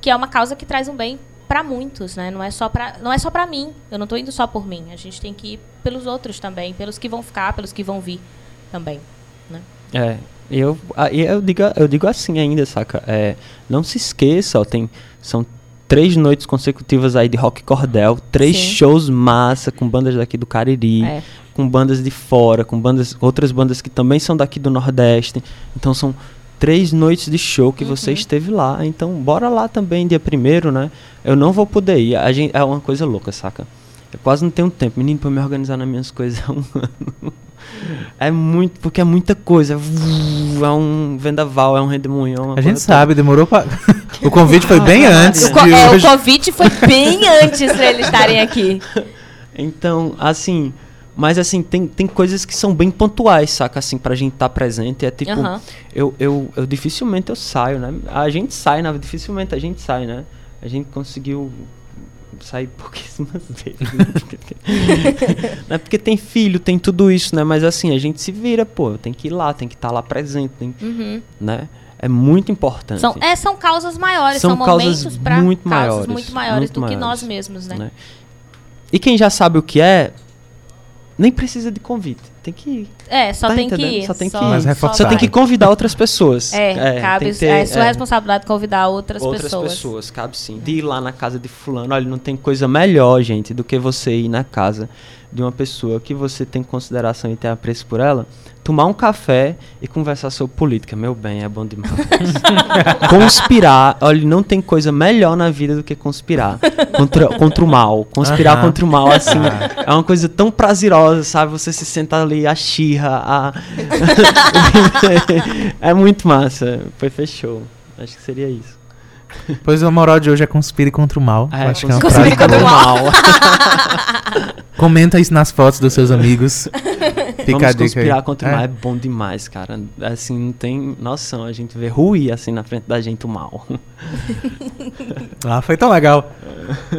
que é uma causa que traz um bem para muitos, né? Não é só para não é só para mim. Eu não tô indo só por mim. A gente tem que ir pelos outros também, pelos que vão ficar, pelos que vão vir também, né? É, eu, eu, digo, eu digo assim ainda, saca? É, não se esqueça, ó, tem, são três noites consecutivas aí de rock cordel, três Sim. shows massa com bandas daqui do Cariri, É. com bandas de fora, com bandas, outras bandas que também são daqui do Nordeste. Então são três noites de show que você esteve lá. Então bora lá também dia primeiro, né? Eu não vou poder ir. A gente, é uma coisa louca, saca? Eu quase não tenho tempo, menino, pra me organizar nas minhas coisas há um ano. É muito, porque é muita coisa. É um vendaval, é um redemoinho. é A gente toda. sabe, demorou pra. o convite foi bem antes O, co- de é, o convite foi bem antes pra eles estarem aqui. Então, assim, mas assim, tem, tem coisas que são bem pontuais, saca? Assim, pra gente estar presente. É tipo, Aham. eu, eu, eu dificilmente eu saio, né? A gente sai, né? Dificilmente a gente sai, né? A gente conseguiu sair pouquíssimas vezes. né? Porque- né? Porque tem filho, tem tudo isso, né? Mas assim, a gente se vira, pô, tem que ir lá, tem que estar lá presente, tem, Uhum. né? É muito importante. São, é, são causas maiores, São são, causas momentos para muito causas maiores, muito maiores muito do que maiores, nós mesmos, né? né? E quem já sabe o que é, nem precisa de convite. Tem que ir. É, só Tá tem que entendendo? ir. Só tem que ir. Mas reforçar. Só tem que convidar outras pessoas. É, cabe, tem que ter, é sua é, responsabilidade convidar outras, outras pessoas. pessoas. cabe sim. De ir lá na casa de fulano, olha, não tem coisa melhor, gente, do que você ir na casa de uma pessoa que você tem consideração e tem apreço por ela, tomar um café e conversar sobre política. Meu bem, é bom demais. conspirar, olha, não tem coisa melhor na vida do que conspirar contra, contra o mal. Conspirar Aham. contra o mal, assim, é uma coisa tão prazerosa, sabe? Você se senta ali, a xirra, a... é muito massa. Foi fechou. Acho que seria isso. Pois a moral de hoje é conspire contra o mal. Eu acho que é uma conspire contra o mal. Comenta isso nas fotos dos seus amigos. Fica Vamos a dica conspirar aí. contra o É. mal. É bom demais, cara. Assim, não tem noção. A gente vê ruir assim na frente da gente o mal. Ah, foi tão legal.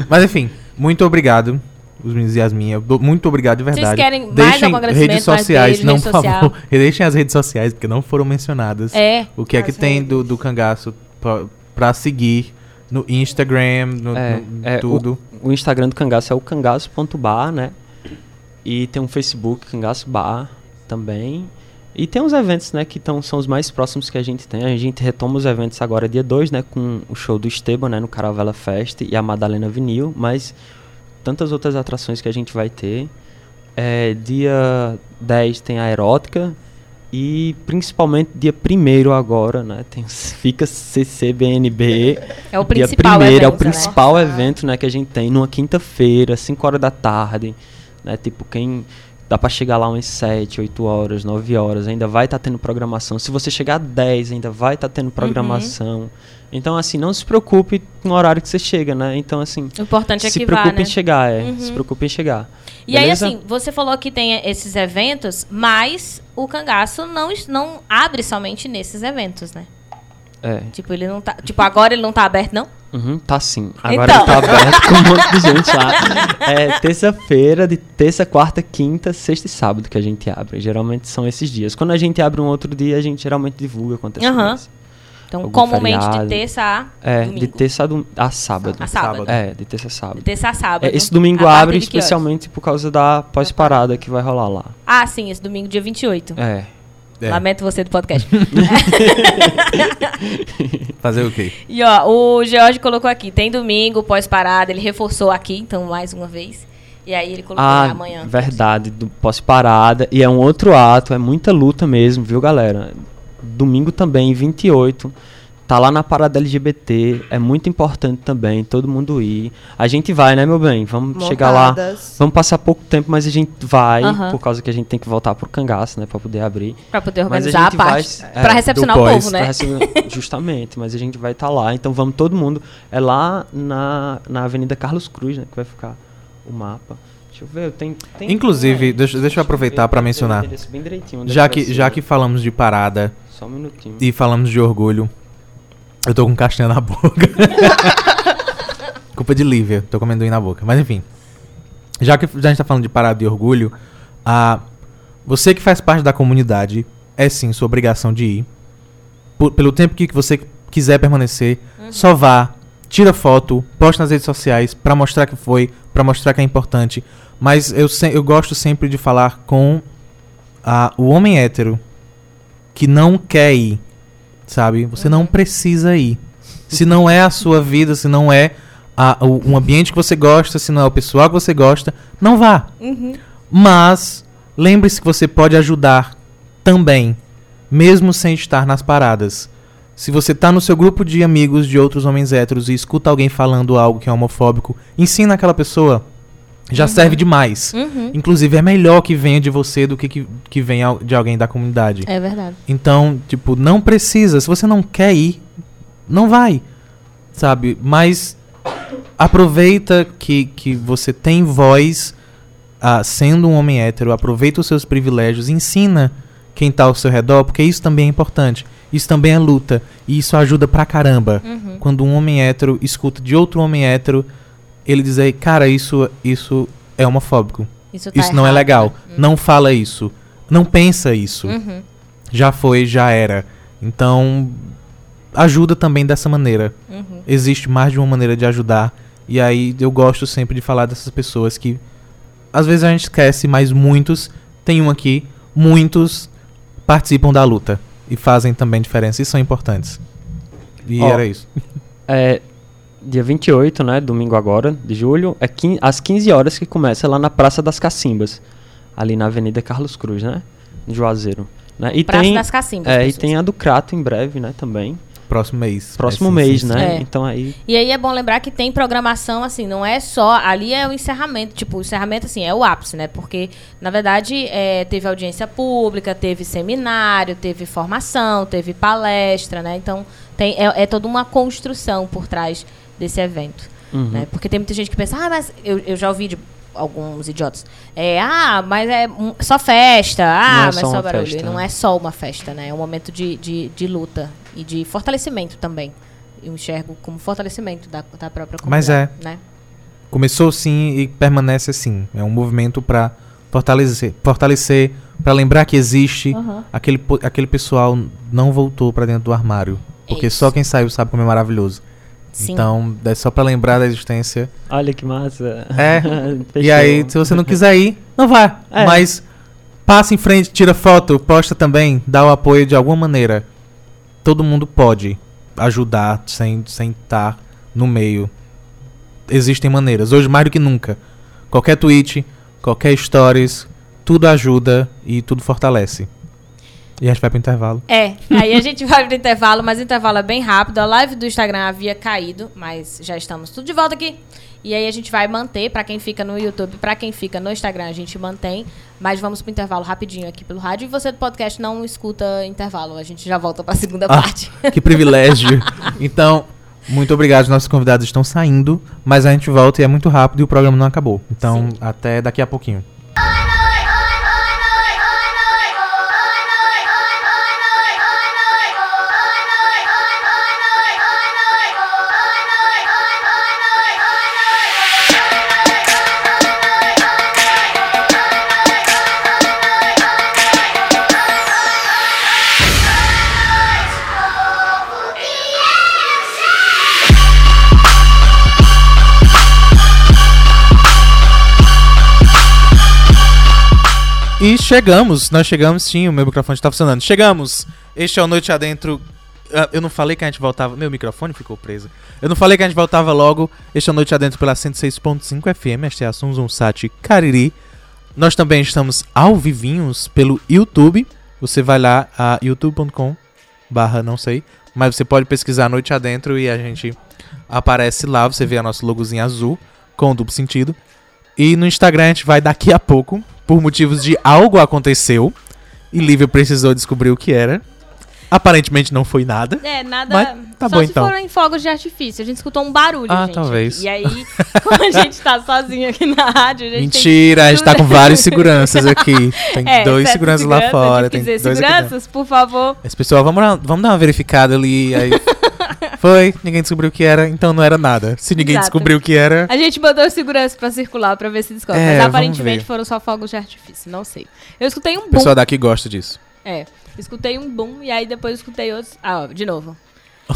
Mas enfim, muito obrigado. Os meninos e as minhas. Muito obrigado de verdade. querem mais Deixem algum agradecimento, redes mais sociais, beijo, não, rede por social? favor. Deixem as redes sociais, porque não foram mencionadas. É. O que é que tem do, do cangaço pra seguir no Instagram, no, É, no- é, tudo. O Instagram do Cangaço é o cangaço.bar, né? E tem um Facebook, Cangaço Bar, também. E tem uns eventos, né, que tão, são os mais próximos que a gente tem. A gente retoma os eventos agora dia 2, né, com o show do Esteban, né, no Caravela Fest e a Madalena Vinil, mas tantas outras atrações que a gente vai ter. É, dia 10 tem a Erótica e principalmente dia 1 agora, né, tem, fica CCBNB. É o Dia principal primeiro, é o evento, né? principal evento, né, que a gente tem numa quinta-feira, 5 horas da tarde, né, tipo, quem dá pra chegar lá umas 7, 8 horas, 9 horas, ainda vai estar tendo programação. Se você chegar a 10, ainda vai estar Uhum. tendo programação. Então, assim, não se preocupe com o horário que você chega, né? Então, assim, O importante é se que preocupe vá, né? em chegar, é. Uhum. Se preocupe em chegar. E aí, Beleza? assim, você falou que tem esses eventos, mas o cangaço não, não abre somente nesses eventos, né? É. Tipo, ele não tá. Tipo, agora ele não tá aberto, não? Uhum, tá sim. Agora Então. ele tá aberto com um monte de gente lá. É terça-feira, de terça, quarta, quinta, sexta e sábado que a gente abre. Geralmente são esses dias. Quando a gente abre um outro dia, a gente geralmente divulga com antecedência. Então, Algum comumente feriado. de terça a É, domingo. de terça a, a sábado. A sábado. É, de terça a sábado. De terça a sábado. É, esse domingo A abre especialmente por causa da pós-parada que vai rolar lá. Ah, sim, esse domingo, dia 28. É. É, Lamento você do podcast. Fazer o quê? e ó, o George colocou aqui, tem domingo, pós-parada, ele reforçou aqui, então, mais uma vez. E aí ele colocou Ah, amanhã. verdade, do pós-parada. E é um outro ato, é muita luta mesmo, viu, galera? Domingo também, 28. Tá lá na parada LGBT. É muito importante também, todo mundo ir. A gente vai, né, meu bem? Vamos chegar lá. Vamos passar pouco tempo, mas a gente vai, por causa que a gente tem que voltar pro cangaço, né, pra poder abrir. Pra poder Mas a organizar a, gente vai, parte. é, pra recepcionar o povo, Pra né? receber- justamente, mas a gente vai estar lá. Então vamos todo mundo. É lá na, na Avenida Carlos Cruz, né, que vai ficar o mapa. Deixa eu ver, tem... tem Inclusive, é, deixa- deixa eu aproveitar tem mencionar. é Já vai que, já que falamos de parada Só um minutinho. e falamos de orgulho, eu tô com castanha na boca. Culpa de Lívia, tô com amendoim na boca. Mas enfim, já que já a gente tá falando de parada de orgulho, a, você que faz parte da comunidade, é sim sua obrigação de ir. Por- pelo tempo que você quiser permanecer, só vá, tira foto, posta nas redes sociais pra mostrar que foi, pra mostrar que é importante. Mas eu, se- eu gosto sempre de falar com a, o homem hétero que não quer ir, sabe? Você não precisa ir. Se não é a sua vida, se não é a- o, um ambiente que você gosta, se não é o pessoal que você gosta, não vá. Uhum. Mas lembre-se que você pode ajudar também, mesmo sem estar nas paradas. Se você tá no seu grupo de amigos de outros homens héteros e escuta alguém falando algo que é homofóbico, ensina aquela pessoa. Já serve demais. Uhum. Inclusive, é melhor que venha de você do que que, que venha de alguém da comunidade. É verdade. Então, tipo, não precisa. Se você não quer ir, não vai. Sabe? Mas aproveita que, que você tem voz ah, sendo um homem hétero. Aproveita os seus privilégios. Ensina quem tá ao seu redor, porque isso também é importante. Isso também é luta. E isso ajuda pra caramba. Uhum. Quando um homem hétero escuta de outro homem hétero, ele dizer, cara, isso, isso é homofóbico. Isso, tá isso não é errado, legal. né? Não fala isso. Não pensa isso. Uhum. Já foi, já era. Então, ajuda também dessa maneira. Uhum. Existe mais de uma maneira de ajudar. E aí eu gosto sempre de falar dessas pessoas que às vezes a gente esquece, mas muitos, tem um aqui, muitos participam da luta e fazem também diferença e são importantes. E Ó, era isso. É dia 28, né, domingo agora, de julho, é quin- às 15 horas que começa lá na Praça das Cacimbas, ali na Avenida Carlos Cruz, né, em Juazeiro. Né? E Praça tem, das Cacimbas. é, e tem a do Crato em breve, né, também. Próximo mês. Próximo É, sim, mês, sim, sim. né? É. Então aí E aí é bom lembrar que tem programação, assim, não é só. Ali é o encerramento. Tipo, o encerramento, assim, é o ápice, né? Porque, na verdade, é, teve audiência pública, teve seminário, teve formação, teve palestra, né? Então, tem, é, é toda uma construção por trás desse evento. uhum. né? Porque tem muita gente que pensa, ah, mas eu, eu já ouvi de alguns idiotas. É, ah, mas é um- só festa, ah, é mas só só, barulho. festa, E não né? é só uma festa, né? É um momento de, de, de luta e de fortalecimento também. Eu enxergo como fortalecimento da, da própria comunidade. Mas é. Né? Começou sim e permanece assim. É um movimento pra fortalecer, fortalecer para lembrar que existe aquele, po- aquele pessoal não voltou pra dentro do armário. Porque isso. só quem saiu sabe como é maravilhoso. Sim. Então, é só pra lembrar da existência. Olha que massa. É. E aí, se você não quiser ir, não vá. É. Mas passa em frente, tira foto, posta também, dá o apoio de alguma maneira. Todo mundo pode ajudar sem sem estar no meio. Existem maneiras, hoje mais do que nunca. Qualquer tweet, qualquer stories, tudo ajuda e tudo fortalece. E a gente vai pro intervalo. É, aí a gente vai pro intervalo, mas o intervalo é bem rápido. A live do Instagram havia caído, mas já estamos tudo de volta aqui. E aí a gente vai manter, pra quem fica no YouTube, pra quem fica no Instagram, a gente mantém. Mas vamos pro intervalo rapidinho aqui pelo rádio. E você do podcast não escuta intervalo, a gente já volta pra segunda Ah. parte. Que privilégio. Então, muito obrigado. Nossos convidados estão saindo, mas a gente volta e é muito rápido e o programa não acabou. Então, até daqui a pouquinho. Chegamos, nós chegamos sim, o meu microfone está funcionando. Chegamos! Este é o Noite Adentro. Ah, eu não falei que a gente voltava. Meu microfone ficou preso. Eu não falei que a gente voltava logo. Este é o Noite Adentro pela 106.5 FM. Este é a Sunzum Sat Cariri. Nós também estamos ao vivinhos pelo YouTube. Você vai lá a youtube.com barra não sei. Mas você pode pesquisar Noite Adentro e a gente aparece lá. Você vê a nosso logozinho azul com duplo sentido. E no Instagram a gente vai daqui a pouco, por motivos de algo aconteceu. E Lívia precisou descobrir o que era. Aparentemente não foi nada. É, nada. Mas tá só bom, se então. foram em fogos de artifício. A gente escutou um barulho, Ah, gente. talvez. E aí, como a gente tá sozinho aqui na rádio, a gente tem Mentira, a gente tá com vários seguranças aqui. Tem É, dois seguranças lá fora. Tem dois seguranças, por favor. Esse pessoal, vamos, vamos dar uma verificada ali. Aí foi, ninguém descobriu o que era, então não era nada. Se ninguém Exato. descobriu o que era. A gente mandou os seguranças pra circular pra ver se descobre. É, mas aparentemente foram só fogos de artifício, não sei. Eu escutei um O boom. pessoal daqui gosta disso. É, escutei um boom e aí depois escutei outros. Ah, ó, de novo.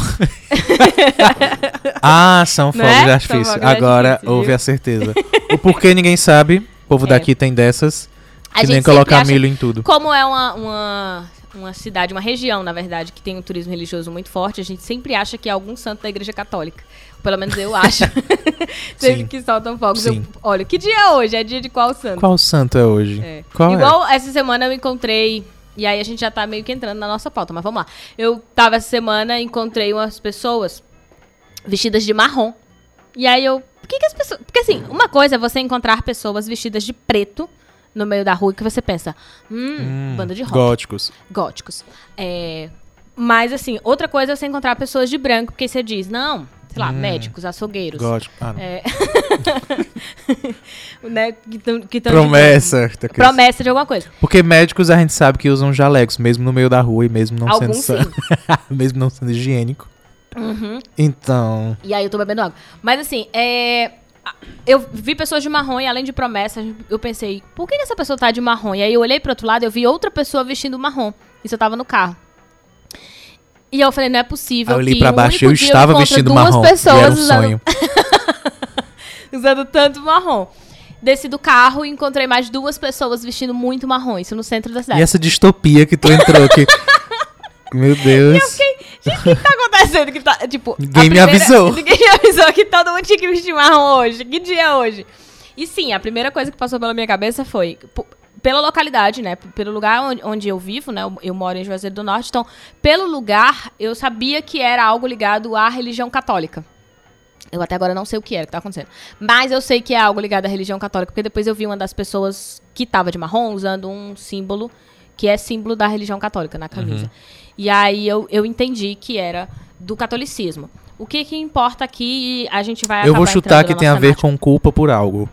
Ah, são Não fogos é? de artifício. fogos Agora artifício, houve a certeza. o porquê ninguém sabe. O povo É. daqui tem dessas. A que nem colocar acha- milho em tudo. Como é uma, uma, uma cidade, uma região, na verdade, que tem um turismo religioso muito forte, a gente sempre acha que é algum santo da igreja católica. Pelo menos eu acho. sempre que soltam fogos. Eu, olha, que dia é hoje? É dia de qual santo? Qual santo é hoje? É. Qual é? Igual essa semana eu encontrei. E aí a gente já tá meio que entrando na nossa pauta, mas vamos lá. Eu tava essa semana e encontrei umas pessoas vestidas de marrom. E aí eu. Por que, que as pessoas. Porque assim, uma coisa é você encontrar pessoas vestidas de preto no meio da rua que você pensa, hum, banda de rock. Góticos. góticos. É, mas, assim, outra coisa é você encontrar pessoas de branco, porque você diz, não, sei lá, médicos, açougueiros. Gótico. Ah, não. É. né, que tão, que tão Promessa. De, promessa de alguma coisa. Porque médicos a gente sabe que usam jalecos, mesmo no meio da rua e mesmo não sendo sim. mesmo não sendo higiênico. Uhum. Então, E aí eu tô bebendo água. Mas assim, é. Eu vi pessoas de marrom e além de promessas, eu pensei, por que essa pessoa tá de marrom? E aí eu olhei pro outro lado e eu vi outra pessoa vestindo marrom. Isso eu tava no carro. E eu falei, não é possível. aí eu olhei pra baixo eu estava encontre vestindo duas marrom. E era pessoas um usando, sonho. usando tanto marrom. Desci do carro e encontrei mais duas pessoas vestindo muito marrom. Isso no centro da cidade. E essa distopia que tu entrou aqui. Meu Deus. Gente, o que tá acontecendo? Que tá, tipo, Ninguém me avisou. Ninguém me avisou que todo mundo tinha que vestir marrom hoje. Que dia é hoje? E sim, a primeira coisa que passou pela minha cabeça foi... Pela localidade, né? Pelo lugar onde, onde eu vivo, né? Eu, eu moro em Juazeiro do Norte. Então, pelo lugar, eu sabia que era algo ligado à religião católica. Eu até agora não sei o que era que tá acontecendo. Mas eu sei que é algo ligado à religião católica, porque depois eu vi uma das pessoas que tava de marrom usando um símbolo que é símbolo da religião católica na camisa. E aí eu, eu entendi que era do catolicismo. O que que importa aqui, e a gente vai Eu vou chutar que tem a ver com culpa por algo.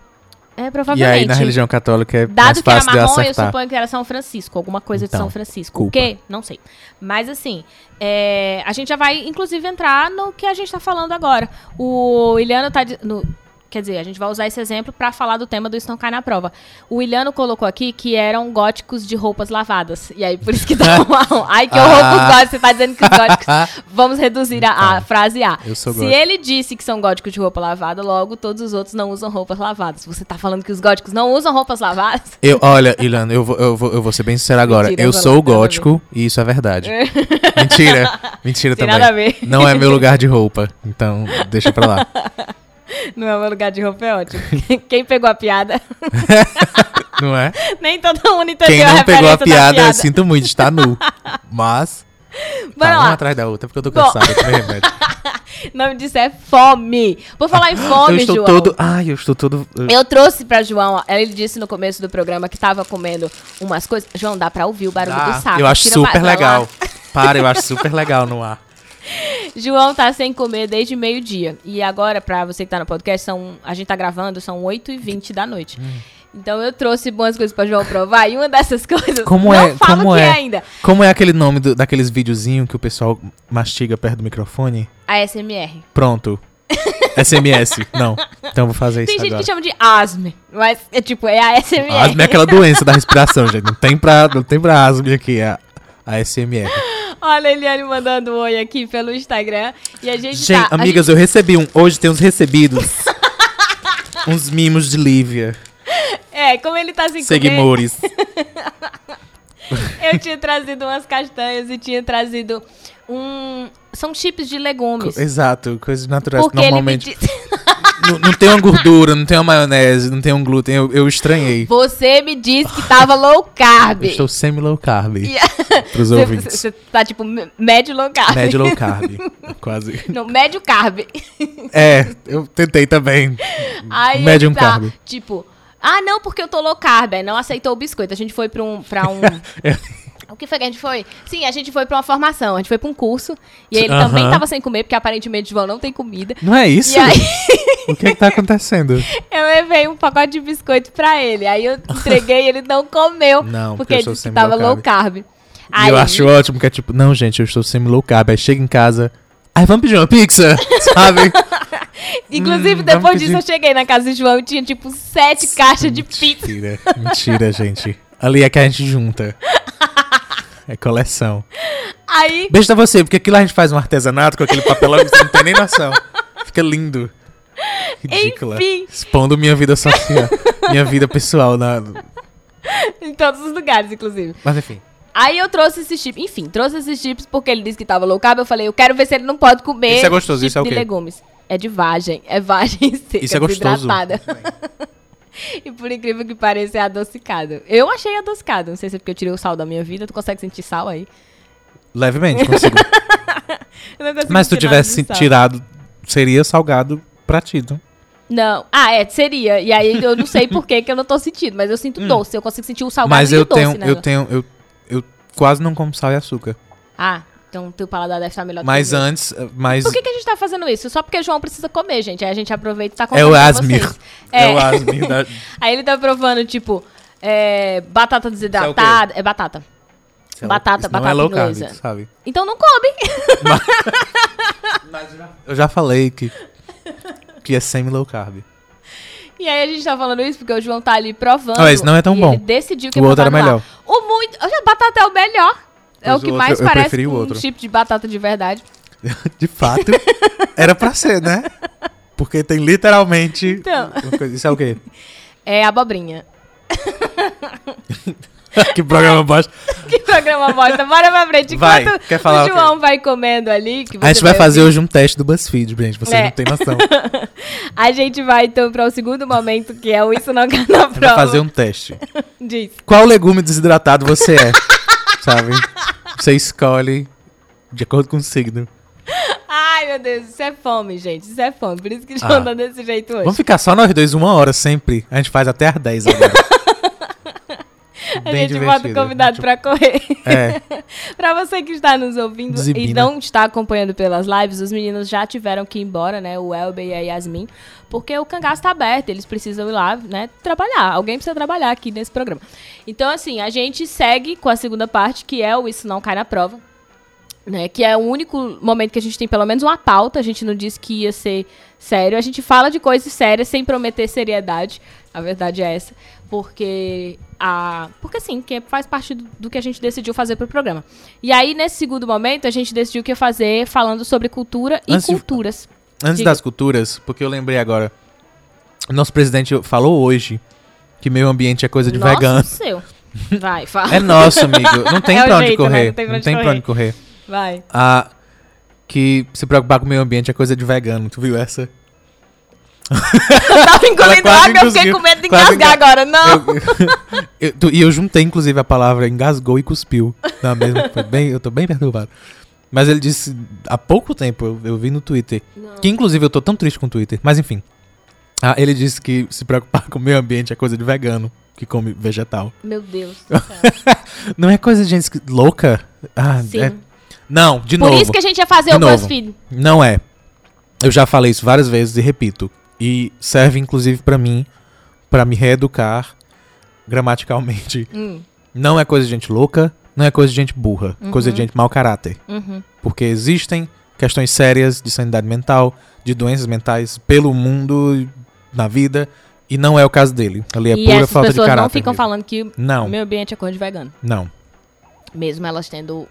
É, E provavelmente. aí na religião católica é mais Dado que era fácil de marrom, eu suponho que era São Francisco, alguma coisa de Então, São Francisco. culpa. O quê? Não sei. Mas assim, é, a gente já vai, inclusive, entrar no que a gente tá falando agora. O Iliano tá. no- quer dizer, a gente vai usar esse exemplo pra falar do tema do Isso Não Cai na Prova. O Iliano colocou aqui que eram góticos de roupas lavadas. E aí, por isso que dá marrom. Ai, que horror pros Ah. góticos. Você tá dizendo que os góticos. Vamos reduzir a, a Então, frase A. eu sou Se gótico. ele disse que são góticos de roupa lavada, logo todos os outros não usam roupas lavadas. Você tá falando que os góticos não usam roupas lavadas? Eu, olha, Ilana, eu vou, eu, vou, eu vou ser bem sincero agora. Mentira, eu sou gótico e isso é verdade. mentira. Mentira Tem também. Não é meu lugar de roupa. Então, deixa pra lá. Não é o meu lugar de roupa, é ótimo. Quem pegou a piada? Não é? Nem todo mundo entendeu Quem a não pegou a referência da piada, piada. eu sinto muito, está nu. Mas. Bora tá, uma lá. atrás da outra, porque eu tô eu remédio. O nome disso é fome. Por falar em eu fome, estou João. todo. Ai, eu estou todo. Eu trouxe pra João, ele disse no começo do programa que tava comendo umas coisas. João, dá pra ouvir o barulho Ah, do saco. eu acho Tira super pra- legal. Para, eu acho super legal no ar. João tá sem comer desde meio-dia. E agora, pra você que tá no podcast, são, a gente tá gravando, são 8h20 da noite. Hum. Então eu trouxe boas coisas pra João provar. E uma dessas coisas. Como não é? falo Como que é? ainda. Como é aquele nome do- daqueles videozinhos que o pessoal mastiga perto do microfone? A SMR. Pronto. SMS. Não. Então eu vou fazer Tem isso gente agora. que chama de asme, mas é tipo, é a SMR. Asma é aquela doença da respiração, gente. Não tem pra, não tem pra asma aqui, é a ASMR. Olha a Eliane mandando um oi aqui pelo Instagram. E a gente, Gente, tá. amigas, eu recebi um. Hoje tem uns recebidos. uns mimos de Lívia. gente- É, como ele tá sem comer, Seguimores. eu tinha trazido umas castanhas e tinha trazido um. São chips de legumes. Exato, coisas naturais que Porque ele me normalmente. disse. Não, não tem uma gordura, não tem uma maionese, não tem um glúten. Eu, eu estranhei. Você me disse que tava low carb. Eu estou semi-low carb. E- Pros ouvintes. Você tá tipo médio low carb. Médio low carb. Quase. Não, médio carb. É, eu tentei também. Aí Medium tá, carb. tipo, ah, não, porque eu tô low carb. Não aceitou o biscoito. A gente foi pra um. Pra um. O que foi que a gente foi? Sim, a gente foi pra uma formação. A gente foi pra um curso. E ele também tava sem comer, porque aparentemente João não tem comida. Não é isso? E aí O que é que tá acontecendo? eu levei um pacote de biscoito pra ele. Aí eu entreguei e ele não comeu. Não, porque ele disse que tava low carb. carb. E Aí, eu acho ótimo que é tipo, não, gente, eu estou semi-low carb. Aí chega em casa. Ai, vamos pedir uma pizza, sabe? Inclusive, Hum, depois disso, pedir- eu cheguei na casa de João e tinha tipo sete caixas de pizza. Mentira, mentira, gente. Ali é que a gente junta. É coleção. Aí Beijo pra você, porque aquilo a gente faz um artesanato com aquele papelão que você não tem nem noção. Fica lindo. Ridícula. Enfim. Expondo minha vida social, minha vida pessoal. Na... em todos os lugares, inclusive. Mas enfim. Aí eu trouxe esses chips. Enfim, trouxe esses chips porque ele disse que tava low carb. Eu falei, eu quero ver se ele não pode comer. Isso é gostoso, isso é o de quê? legumes. É de vagem. É vagem seca, Isso é gostoso. desidratada. E por incrível que pareça, é adocicado. Eu achei adocicado. Não sei se é porque eu tirei o sal da minha vida. Tu consegue sentir sal aí? Levemente, consigo. Não consigo Mas se tu tivesse tirado, seria salgado pra ti, então. Não. Ah, é, seria. E aí eu não sei por que que eu não tô sentindo, mas eu sinto doce. Eu consigo sentir o salgado Mas e eu o doce, tenho, né? eu tenho, eu, eu quase não como sal e açúcar. Ah, então teu paladar deve estar melhor do Mas que antes, mas Por que, que a gente tá fazendo isso? Só porque o João precisa comer, gente. Aí a gente aproveita e tá é contando o Asmir. É, É. o Asmir da... Aí ele tá provando, tipo, é, batata desidratada. É, batata. Batata, Isso não batata é low carb, sabe? Então não come. Eu já falei que que é semi low carb. E aí a gente tá falando isso porque o João tá ali provando. Ah, esse não é tão e bom. Ele decidiu que O outro era ar. O muito. A batata é o melhor. É o que outro mais parece um outro. chip de batata de verdade. De fato, era pra ser, né? Porque tem literalmente. Então. Isso é o quê? É abobrinha. que programa bosta. Que programa bosta. Bora pra frente. Vai, Enquanto quer falar o? João vai comendo ali. A gente você vai fazer hoje um teste do BuzzFeed, gente. Vocês É. não têm noção. A gente vai então para o segundo momento, que é o Isso Não Cai na A gente vai Prova. fazer um teste. Diz. Qual legume desidratado você é? Sabe? Você escolhe de acordo com o signo. Ai, meu Deus, isso é fome, gente. Isso é fome. Por isso que o João Ah. desse jeito hoje. Vamos ficar só nós dois uma hora sempre. A gente faz até às 10 agora. A gente bota o convidado pra correr. É. pra você que está nos ouvindo e Zibina. não está acompanhando pelas lives, os meninos já tiveram que ir embora, né? O Elber e a Yasmin, porque o cangaço tá aberto, eles precisam ir lá, né? Trabalhar. Alguém precisa trabalhar aqui nesse programa. Então, assim, a gente segue com a segunda parte, que é o Isso Não Cai na Prova. Né, que é o único momento que a gente tem pelo menos uma pauta, a gente não disse que ia ser sério. A gente fala de coisas sérias sem prometer seriedade. A verdade é essa. Porque a. Porque sim, que faz parte do, que a gente decidiu fazer pro programa. E aí, nesse segundo momento, a gente decidiu que ia fazer falando sobre cultura e Antes de- culturas. Antes Diga. das culturas, porque eu lembrei agora. Nosso presidente falou hoje que meio ambiente é coisa de Nossa, vegano. seu. Vai, fala. É nosso, amigo. Não tem É pra onde jeito, né? correr. Não tem pra Não pra correr. onde correr. Vai. Ah, que se preocupar com o meio ambiente é coisa de vegano. Tu viu essa? Eu tava engolindo água, eu fiquei com medo de engasgar enga- agora. Não! Eu- eu- tu- e eu juntei, inclusive, a palavra engasgou e cuspiu. Na mesma, foi bem, eu tô bem perturbado. Mas ele disse há pouco tempo, eu, eu vi no Twitter. Que inclusive eu tô tão triste com o Twitter. Mas enfim. Ah, ele disse que se preocupar com o meio ambiente é coisa de vegano, que come vegetal. Meu Deus do céu. Não é coisa de gente louca? Ah, Sim. é- Não, de Por novo. isso que a gente ia fazer De o. BuzzFeed. Não é. Eu já falei isso várias vezes e repito. E serve inclusive pra mim, pra me reeducar gramaticalmente. Hum, Não é coisa de gente louca, não é coisa de gente burra, coisa de gente mau caráter. uhum. Porque existem questões sérias de sanidade mental, de doenças mentais pelo mundo, na vida, e não é o caso dele. Ali é e pura falta de pessoas caráter. não ficam mesmo. falando que Não, o meio ambiente é coisa de vegano. não. Mesmo elas tendo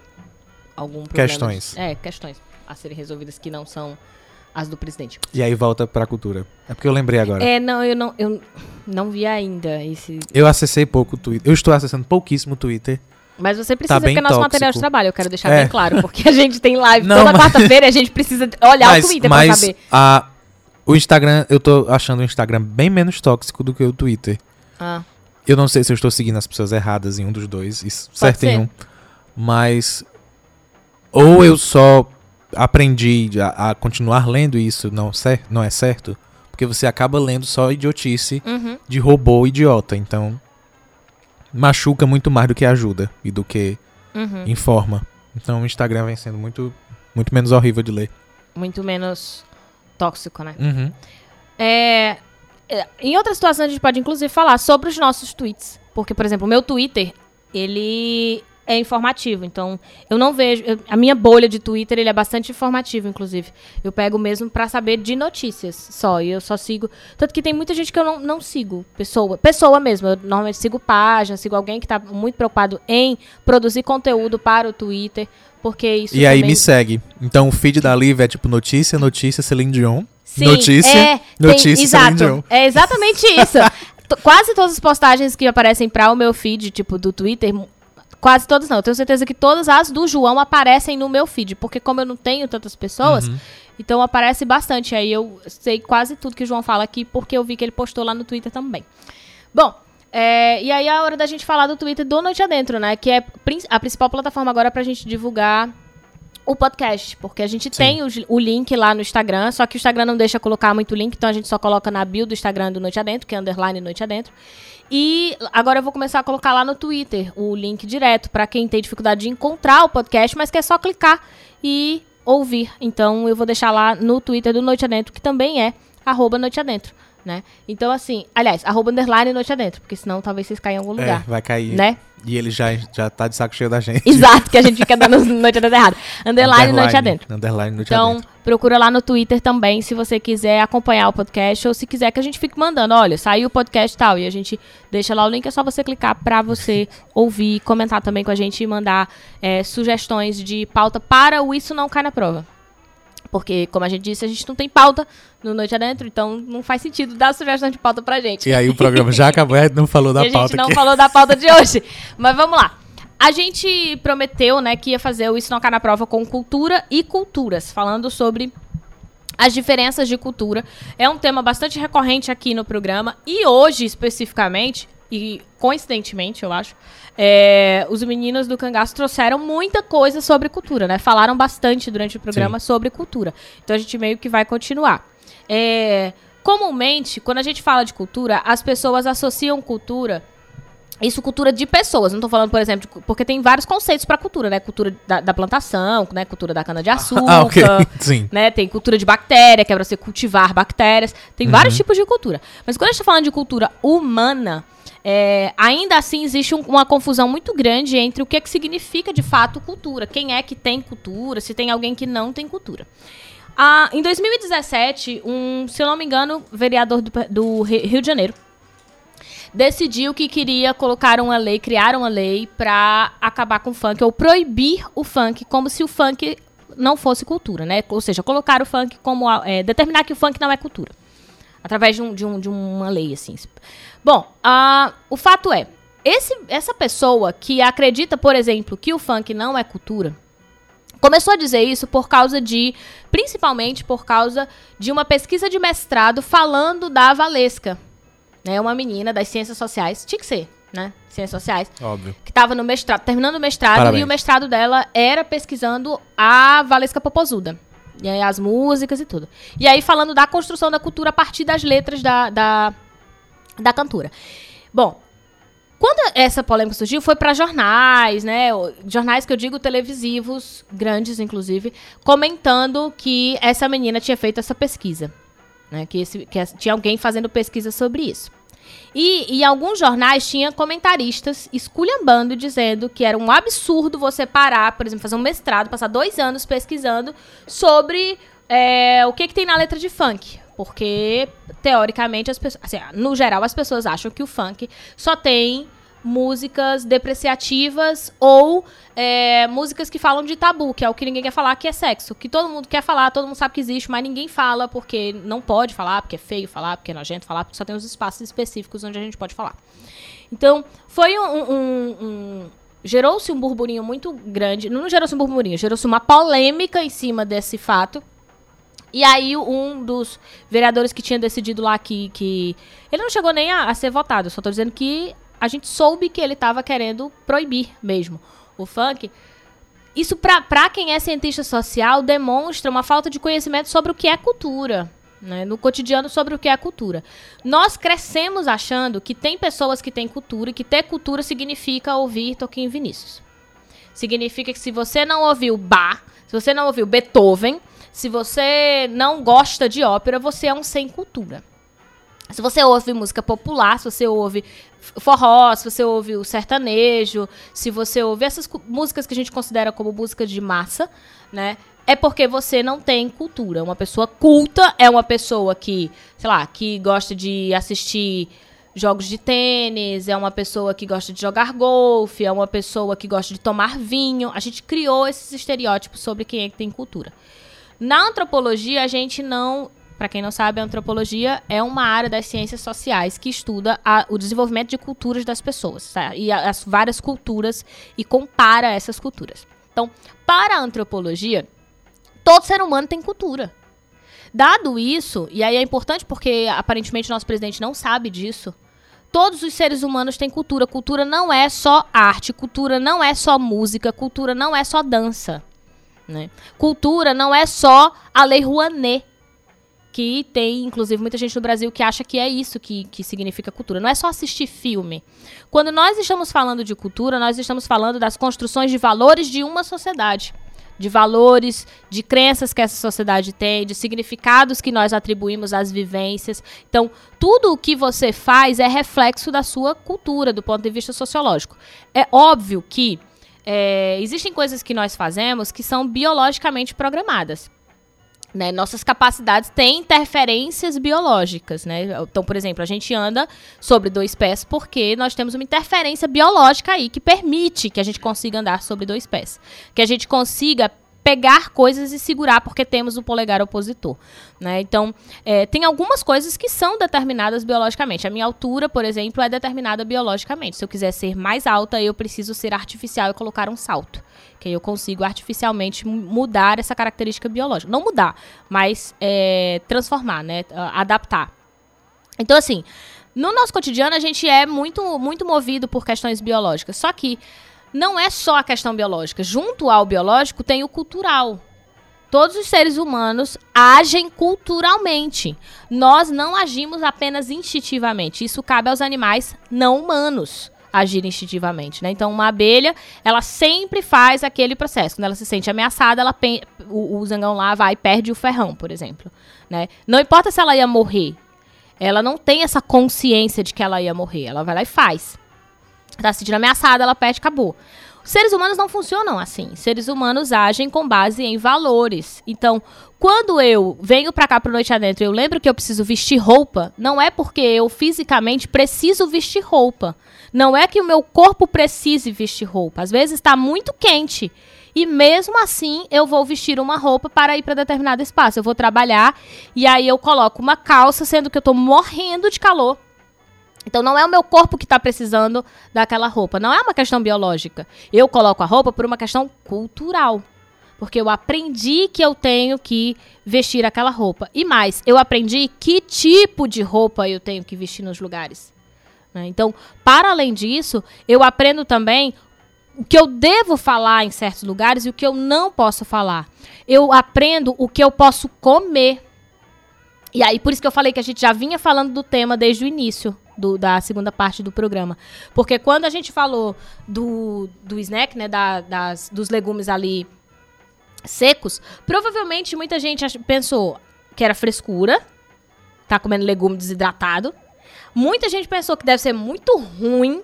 algum problema. Questões. É, questões a serem resolvidas que não são as do presidente. E aí volta pra cultura. É porque eu lembrei agora. É, não, eu não, eu não vi ainda esse. Eu acessei pouco o Twitter. Eu estou acessando pouquíssimo o Twitter. Mas você precisa bem porque é nosso tóxico. material de trabalho, eu quero deixar É. bem claro. Porque a gente tem live Não, toda mas- quarta-feira e a gente precisa olhar mas o Twitter mas pra saber. a, o Instagram, eu tô achando o Instagram bem menos tóxico do que o Twitter. Ah, Eu não sei se eu estou seguindo as pessoas erradas em um dos dois, certo em um. Mas ou eu só aprendi a, a continuar lendo isso, não, cer não é certo, porque você acaba lendo só idiotice uhum. de robô idiota, então machuca muito mais do que ajuda e do que Uhum. informa. Então o Instagram vem sendo muito muito menos horrível de ler. Muito menos tóxico, né? Uhum. É, é, em outras situações a gente pode inclusive falar sobre os nossos tweets. Porque, por exemplo, o meu Twitter, ele é informativo. Então, eu não vejo. eu- a minha bolha de Twitter, ele é bastante informativo, inclusive. Eu pego mesmo pra saber de notícias só. E eu só sigo. Tanto que tem muita gente que eu não, não sigo. Pessoa. Pessoa mesmo. Eu normalmente sigo página, sigo alguém que tá muito preocupado em produzir conteúdo para o Twitter. Porque isso E aí também- me segue. Então o feed da Liv é tipo notícia, notícia, Celine Dion. Sim, notícia, é, tem- notícia, Celine Dion. É exatamente isso. Quase todas as postagens que aparecem para o meu feed, tipo, do Twitter, quase todas não. Eu tenho certeza que todas as do João aparecem no meu feed, porque como eu não tenho tantas pessoas, Uhum. então aparece bastante. Aí eu sei quase tudo que o João fala aqui, porque eu vi que ele postou lá no Twitter também. Bom, é, e aí é a hora da gente falar do Twitter do Noite Adentro, né? Que é a principal plataforma agora pra gente divulgar o podcast, porque a gente tem o, o link lá no Instagram, só que o Instagram não deixa colocar muito link, então a gente só coloca na bio do Instagram do Noite Adentro, que é underline Noite Adentro. E agora eu vou começar a colocar lá no Twitter o link direto para quem tem dificuldade de encontrar o podcast, mas quer só clicar e ouvir. Então eu vou deixar lá no Twitter do Noite Adentro, que também é arroba Noite Adentro. Né? Então, assim, aliás, arroba underline noite adentro, porque senão talvez vocês caiam em algum É, lugar. vai cair. Né? E ele já, já tá de saco cheio da gente. Exato, que a gente fica dando noite adentro errado. Underline, noite adentro. Underline noite Então, adentro. procura lá no Twitter também, se você quiser acompanhar o podcast, ou se quiser que a gente fique mandando, olha, saiu o podcast e tal, e a gente deixa lá o link, é só você clicar pra você ouvir, comentar também com a gente e mandar é, sugestões de pauta para o Isso Não Cai na Prova. Porque, como a gente disse, a gente não tem pauta no Noite Adentro, então não faz sentido dar sugestão de pauta pra gente. E aí o programa já acabou, gente não falou da E a gente pauta não aqui. falou da pauta de hoje. Mas vamos lá. A gente prometeu, né, que ia fazer o Isso Não Cai na Prova com cultura e culturas, falando sobre as diferenças de cultura. É um tema bastante recorrente aqui no programa. E hoje, especificamente, e coincidentemente, eu acho, é, os meninos do Cangaço trouxeram muita coisa sobre cultura, né? Falaram bastante durante o programa sobre cultura. Então a gente meio que vai continuar. É, comumente, quando a gente fala de cultura, as pessoas associam cultura isso cultura de pessoas. Não tô falando, por exemplo, de porque tem vários conceitos pra cultura, né? Cultura da, da plantação, né? Cultura da cana-de-açúcar. Ah, ok. Sim. Né? Tem cultura de bactéria, que é pra você cultivar bactérias. Tem vários tipos de cultura. Mas quando a gente tá falando de cultura humana, é, ainda assim existe um- uma confusão muito grande entre o que, é que significa de fato cultura. Quem é que tem cultura, se tem alguém que não tem cultura. Ah, em 2017, um, se eu não me engano, vereador do, do Ri- Rio de Janeiro decidiu que queria colocar uma lei, criar uma lei pra acabar com o funk ou proibir o funk, como se o funk não fosse cultura, né? Ou seja, colocar o funk como é, determinar que o funk não é cultura, através de, um, de, um, de uma lei assim. Bom, ah, o fato é, esse, essa pessoa que acredita, por exemplo, que o funk não é cultura, começou a dizer isso por causa de, principalmente por causa de uma pesquisa de mestrado falando da Valesca, né? Uma menina das ciências sociais, tinha que ser, né? Ciências sociais, Óbvio. que estava no mestrado, terminando o mestrado, Parabéns. e o mestrado dela era pesquisando a Valesca Popozuda. E aí as músicas e tudo. E aí falando da construção da cultura a partir das letras da, da, da cantora. Bom, quando essa polêmica surgiu, foi para jornais, né? Jornais que eu digo televisivos, grandes inclusive, comentando que essa menina tinha feito essa pesquisa. Né? Que, esse- que tinha alguém fazendo pesquisa sobre isso. E em alguns jornais tinha comentaristas esculhambando, dizendo que era um absurdo você parar, por exemplo, fazer um mestrado, passar dois anos pesquisando sobre é, o que, que tem na letra de funk. Porque, teoricamente, as pessoas. assim, no geral, as pessoas acham que o funk só tem músicas depreciativas ou é, músicas que falam de tabu, que é o que ninguém quer falar, que é sexo. Que todo mundo quer falar, todo mundo sabe que existe, mas ninguém fala porque não pode falar, porque é feio falar, porque é nojento falar, porque só tem os espaços específicos onde a gente pode falar. Então, foi um. um- um- gerou-se um burburinho muito grande. Não gerou-se um burburinho, gerou-se uma polêmica em cima desse fato. E aí, um dos vereadores que tinha decidido lá que. que ele não chegou nem a, a ser votado, só tô dizendo que a gente soube que ele tava querendo proibir mesmo o funk. Isso, pra quem é cientista social, demonstra uma falta de conhecimento sobre o que é cultura. Né, no cotidiano sobre o que é cultura. Nós crescemos achando que tem pessoas que têm cultura e que ter cultura significa ouvir Toquinho Vinícius. Significa que se você não ouviu Bach, se você não ouviu Beethoven, se você não gosta de ópera, você é um sem cultura. Se você ouve música popular, se você ouve forró, se você ouve o sertanejo, se você ouve essas músicas que a gente considera como música de massa, né? É porque você não tem cultura. Uma pessoa culta é uma pessoa que, sei lá, que gosta de assistir jogos de tênis, é uma pessoa que gosta de jogar golfe, é uma pessoa que gosta de tomar vinho. A gente criou esses estereótipos sobre quem é que tem cultura. Na antropologia, a gente não. Para quem não sabe, a antropologia é uma área das ciências sociais que estuda a- o desenvolvimento de culturas das pessoas tá? e as várias culturas e compara essas culturas. Então, para a antropologia, todo ser humano tem cultura. Dado isso, e aí é importante porque aparentemente nosso presidente não sabe disso, todos os seres humanos têm cultura. Cultura não é só arte, cultura não é só música, cultura não é só dança. Né? Cultura não é só a Lei Rouanet, que tem, inclusive, muita gente no Brasil que acha que é isso que, que significa cultura. Não é só assistir filme. Quando nós estamos falando de cultura, nós estamos falando das construções de valores de uma sociedade. De valores, de crenças que essa sociedade tem, de significados que nós atribuímos às vivências. Então, tudo o que você faz é reflexo da sua cultura, do ponto de vista sociológico. É óbvio que é, existem coisas que nós fazemos que são biologicamente programadas. Né? Nossas capacidades têm interferências biológicas. Né? Então, por exemplo, a gente anda sobre dois pés porque nós temos uma interferência biológica aí que permite que a gente consiga andar sobre dois pés. Que a gente consiga pegar coisas e segurar porque temos o polegar opositor. Né? Então, é, tem algumas coisas que são determinadas biologicamente. A minha altura, por exemplo, é determinada biologicamente. Se eu quiser ser mais alta, eu preciso ser artificial e colocar um salto. Que eu consigo artificialmente mudar essa característica biológica. Não mudar, mas é, transformar, né? adaptar. Então, assim, no nosso cotidiano a gente é muito, muito movido por questões biológicas. Só que não é só a questão biológica. Junto ao biológico tem o cultural. Todos os seres humanos agem culturalmente. Nós não agimos apenas instintivamente. Isso cabe aos animais não humanos agir instintivamente, né? Então, uma abelha, ela sempre faz aquele processo. Quando ela se sente ameaçada, ela o, o zangão lá vai e perde o ferrão, por exemplo, né? Não importa se ela ia morrer. Ela não tem essa consciência de que ela ia morrer. Ela vai lá e faz tá se sentindo ameaçada, ela perde, acabou. Os seres humanos não funcionam assim. Seres humanos agem com base em valores. Então, quando eu venho para cá pro noite adentro, eu lembro que eu preciso vestir roupa, não é porque eu fisicamente preciso vestir roupa. Não é que o meu corpo precise vestir roupa. Às vezes está muito quente. E mesmo assim, eu vou vestir uma roupa para ir para determinado espaço. Eu vou trabalhar e aí eu coloco uma calça, sendo que eu estou morrendo de calor. Então não é o meu corpo que está precisando daquela roupa. Não é uma questão biológica. Eu coloco a roupa por uma questão cultural. Porque eu aprendi que eu tenho que vestir aquela roupa. E mais, eu aprendi que tipo de roupa eu tenho que vestir nos lugares. Né? Então, para além disso, eu aprendo também o que eu devo falar em certos lugares e o que eu não posso falar. Eu aprendo o que eu posso comer. E aí, por isso que eu falei que a gente já vinha falando do tema desde o início do, da segunda parte do programa. Porque quando a gente falou do, do snack, né, da, das, dos legumes ali secos, provavelmente muita gente pensou que era frescura, tá comendo legume desidratado. Muita gente pensou que deve ser muito ruim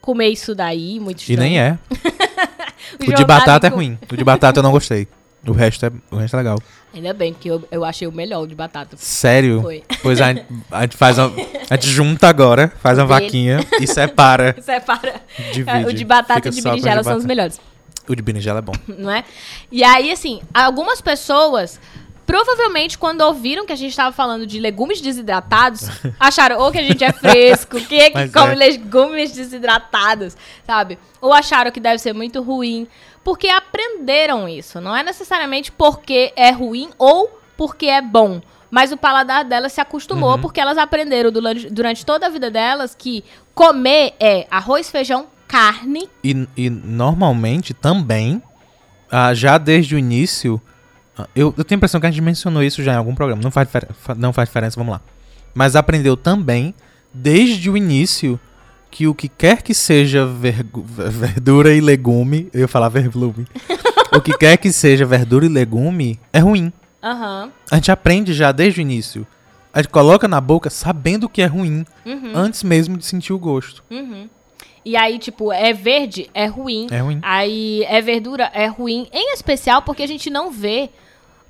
comer isso daí, muito estranho. E nem é. o, o de batata é ruim. O de batata eu não gostei. O resto é, o resto é legal. Ainda bem, porque eu, eu achei o melhor o de batata. Sério? Foi. Pois a, a gente faz uma, A gente junta agora, faz uma vaquinha e separa. separa. Divide. O de batata e de berinjela são os melhores. O de berinjela é bom. Não é? E aí, assim, algumas pessoas provavelmente quando ouviram que a gente estava falando de legumes desidratados, acharam ou que a gente é fresco, que é que come é. legumes desidratados, sabe? Ou acharam que deve ser muito ruim porque aprenderam isso. Não é necessariamente porque é ruim ou porque é bom. Mas o paladar delas se acostumou uhum. porque elas aprenderam durante, toda a vida delas que comer é arroz, feijão, carne. E, e normalmente também, ah, já desde o início, eu, eu tenho a impressão que a gente mencionou isso já em algum programa. Não faz, não faz diferença, vamos lá. Mas aprendeu também, desde o início, que o que quer que seja verdura e legume, eu ia falar verlume, o que quer que seja verdura e legume é ruim. Uhum. A gente aprende já desde o início. A gente coloca na boca sabendo que é ruim, uhum. antes mesmo de sentir o gosto. Uhum. E aí, tipo, é verde, é ruim. É ruim. Aí é verdura, é ruim. Em especial porque a gente não vê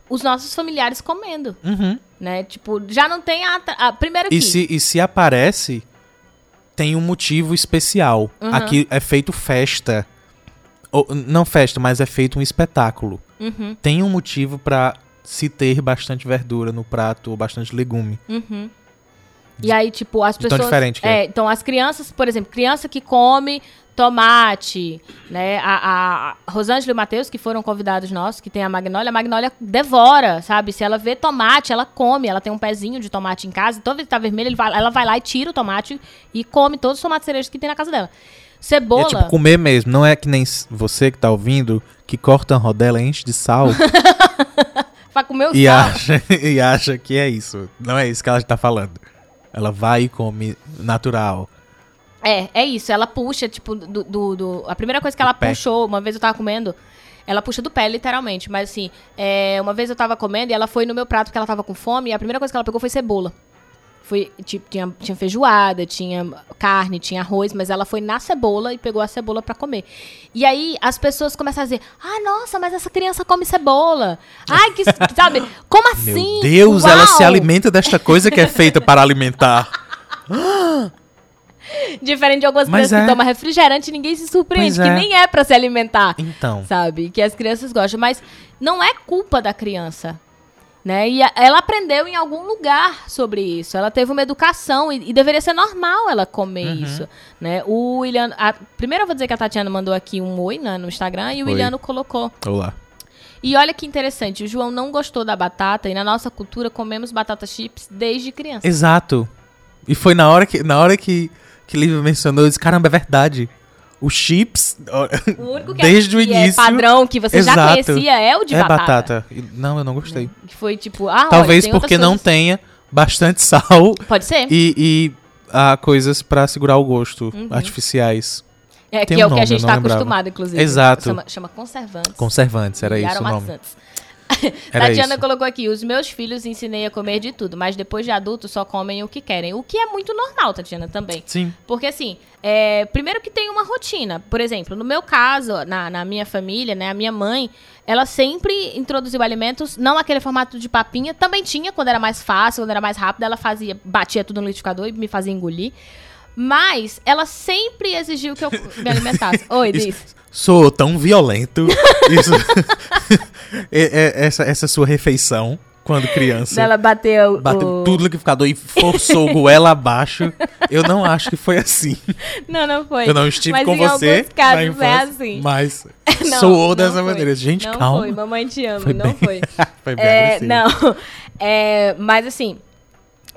os nossos familiares comendo. Uhum. Né? Tipo, já não tem a. a primeiro que. E se, e se aparece, tem um motivo especial. Uhum. Aqui é feito festa. Ou, não festa, mas é feito um espetáculo. Uhum. Tem um motivo para se ter bastante verdura no prato ou bastante legume. Uhum. E aí, tipo, as pessoas. Tão diferente é, é, então as crianças, por exemplo, criança que come tomate, né? A, a Rosângela e o Matheus, que foram convidados nossos, que tem a Magnólia, a Magnólia devora, sabe? Se ela vê tomate, ela come. Ela tem um pezinho de tomate em casa, toda vez que tá vermelho, vai, ela vai lá e tira o tomate e come todos os tomates cerejas que tem na casa dela. Cebola. É tipo comer mesmo, não é que nem você que tá ouvindo, que corta a rodela, enche de sal Pra comer o e, sal. acha, e acha que é isso. Não é isso que ela tá falando. Ela vai e come natural. É, é isso. Ela puxa, tipo, do. do- do- a primeira coisa que ela pé. puxou, uma vez eu tava comendo, ela puxa do pé, literalmente. Mas assim, é, uma vez eu tava comendo e ela foi no meu prato porque ela tava com fome, e a primeira coisa que ela pegou foi cebola. Foi, tipo, tinha, tinha feijoada, tinha carne, tinha arroz, mas ela foi na cebola e pegou a cebola pra comer. E aí as pessoas começam a dizer: Ah, nossa, mas essa criança come cebola. Ai, que. sabe? Como assim? Meu Deus, ela se Uau! alimenta desta coisa que é feita para alimentar. Diferente de algumas Mas crianças é. que tomam refrigerante, ninguém se surpreende, Pois que é. nem é pra se alimentar. Então, sabe? Que as crianças gostam. Mas não é culpa da criança. Né? E a- ela aprendeu em algum lugar sobre isso. Ela teve uma educação e, e deveria ser normal ela comer Uhum. isso. Né? O William. a- primeiro eu vou dizer que a Tatiana mandou aqui um oi né, no Instagram e o Oi. Williano colocou. olá. E olha que interessante, o João não gostou da batata e na nossa cultura comemos batata chips desde criança. Exato. E foi na hora que, na hora que, que Lívia mencionou, eu disse, caramba, é verdade. Os chips, O único que, desde é, o é início, padrão que você já Exato. conhecia é o de é batata. batata. Não, eu não gostei. Que foi tipo, ah, Talvez olha, porque não tenha bastante sal Pode ser. e, e ah, coisas pra segurar o gosto, Uhum. artificiais. É, Tem que é um o que a nome, gente tá lembrava. acostumado, inclusive. Exato. Chama, chama conservantes. Conservantes, era e isso o nome. Tatiana isso. colocou aqui, os meus filhos ensinei a comer de tudo, mas depois de adultos só comem o que querem. O que é muito normal, Tatiana, também. Sim. Porque assim, é, primeiro que tem uma rotina. Por exemplo, no meu caso, na, na minha família, né, a minha mãe, ela sempre introduziu alimentos, não aquele formato de papinha, também tinha quando era mais fácil, quando era mais rápido, ela fazia, batia tudo no liquidificador e me fazia engolir. Mas ela sempre exigiu que eu me alimentasse. Oi, Diz. Sou tão violento. Isso. É- é- essa, essa sua refeição, quando criança. Ela bateu, Bateu o... tudo no liquidificador e forçou o goela abaixo. Eu não acho que foi assim. Não, não foi. Eu não estive Mas com você casos é infância, assim. mas Não, soou não dessa foi. maneira. Gente, não calma. foi, mamãe te ama, Foi não bem- foi. Foi bem É, agressivo. não. É, mas assim,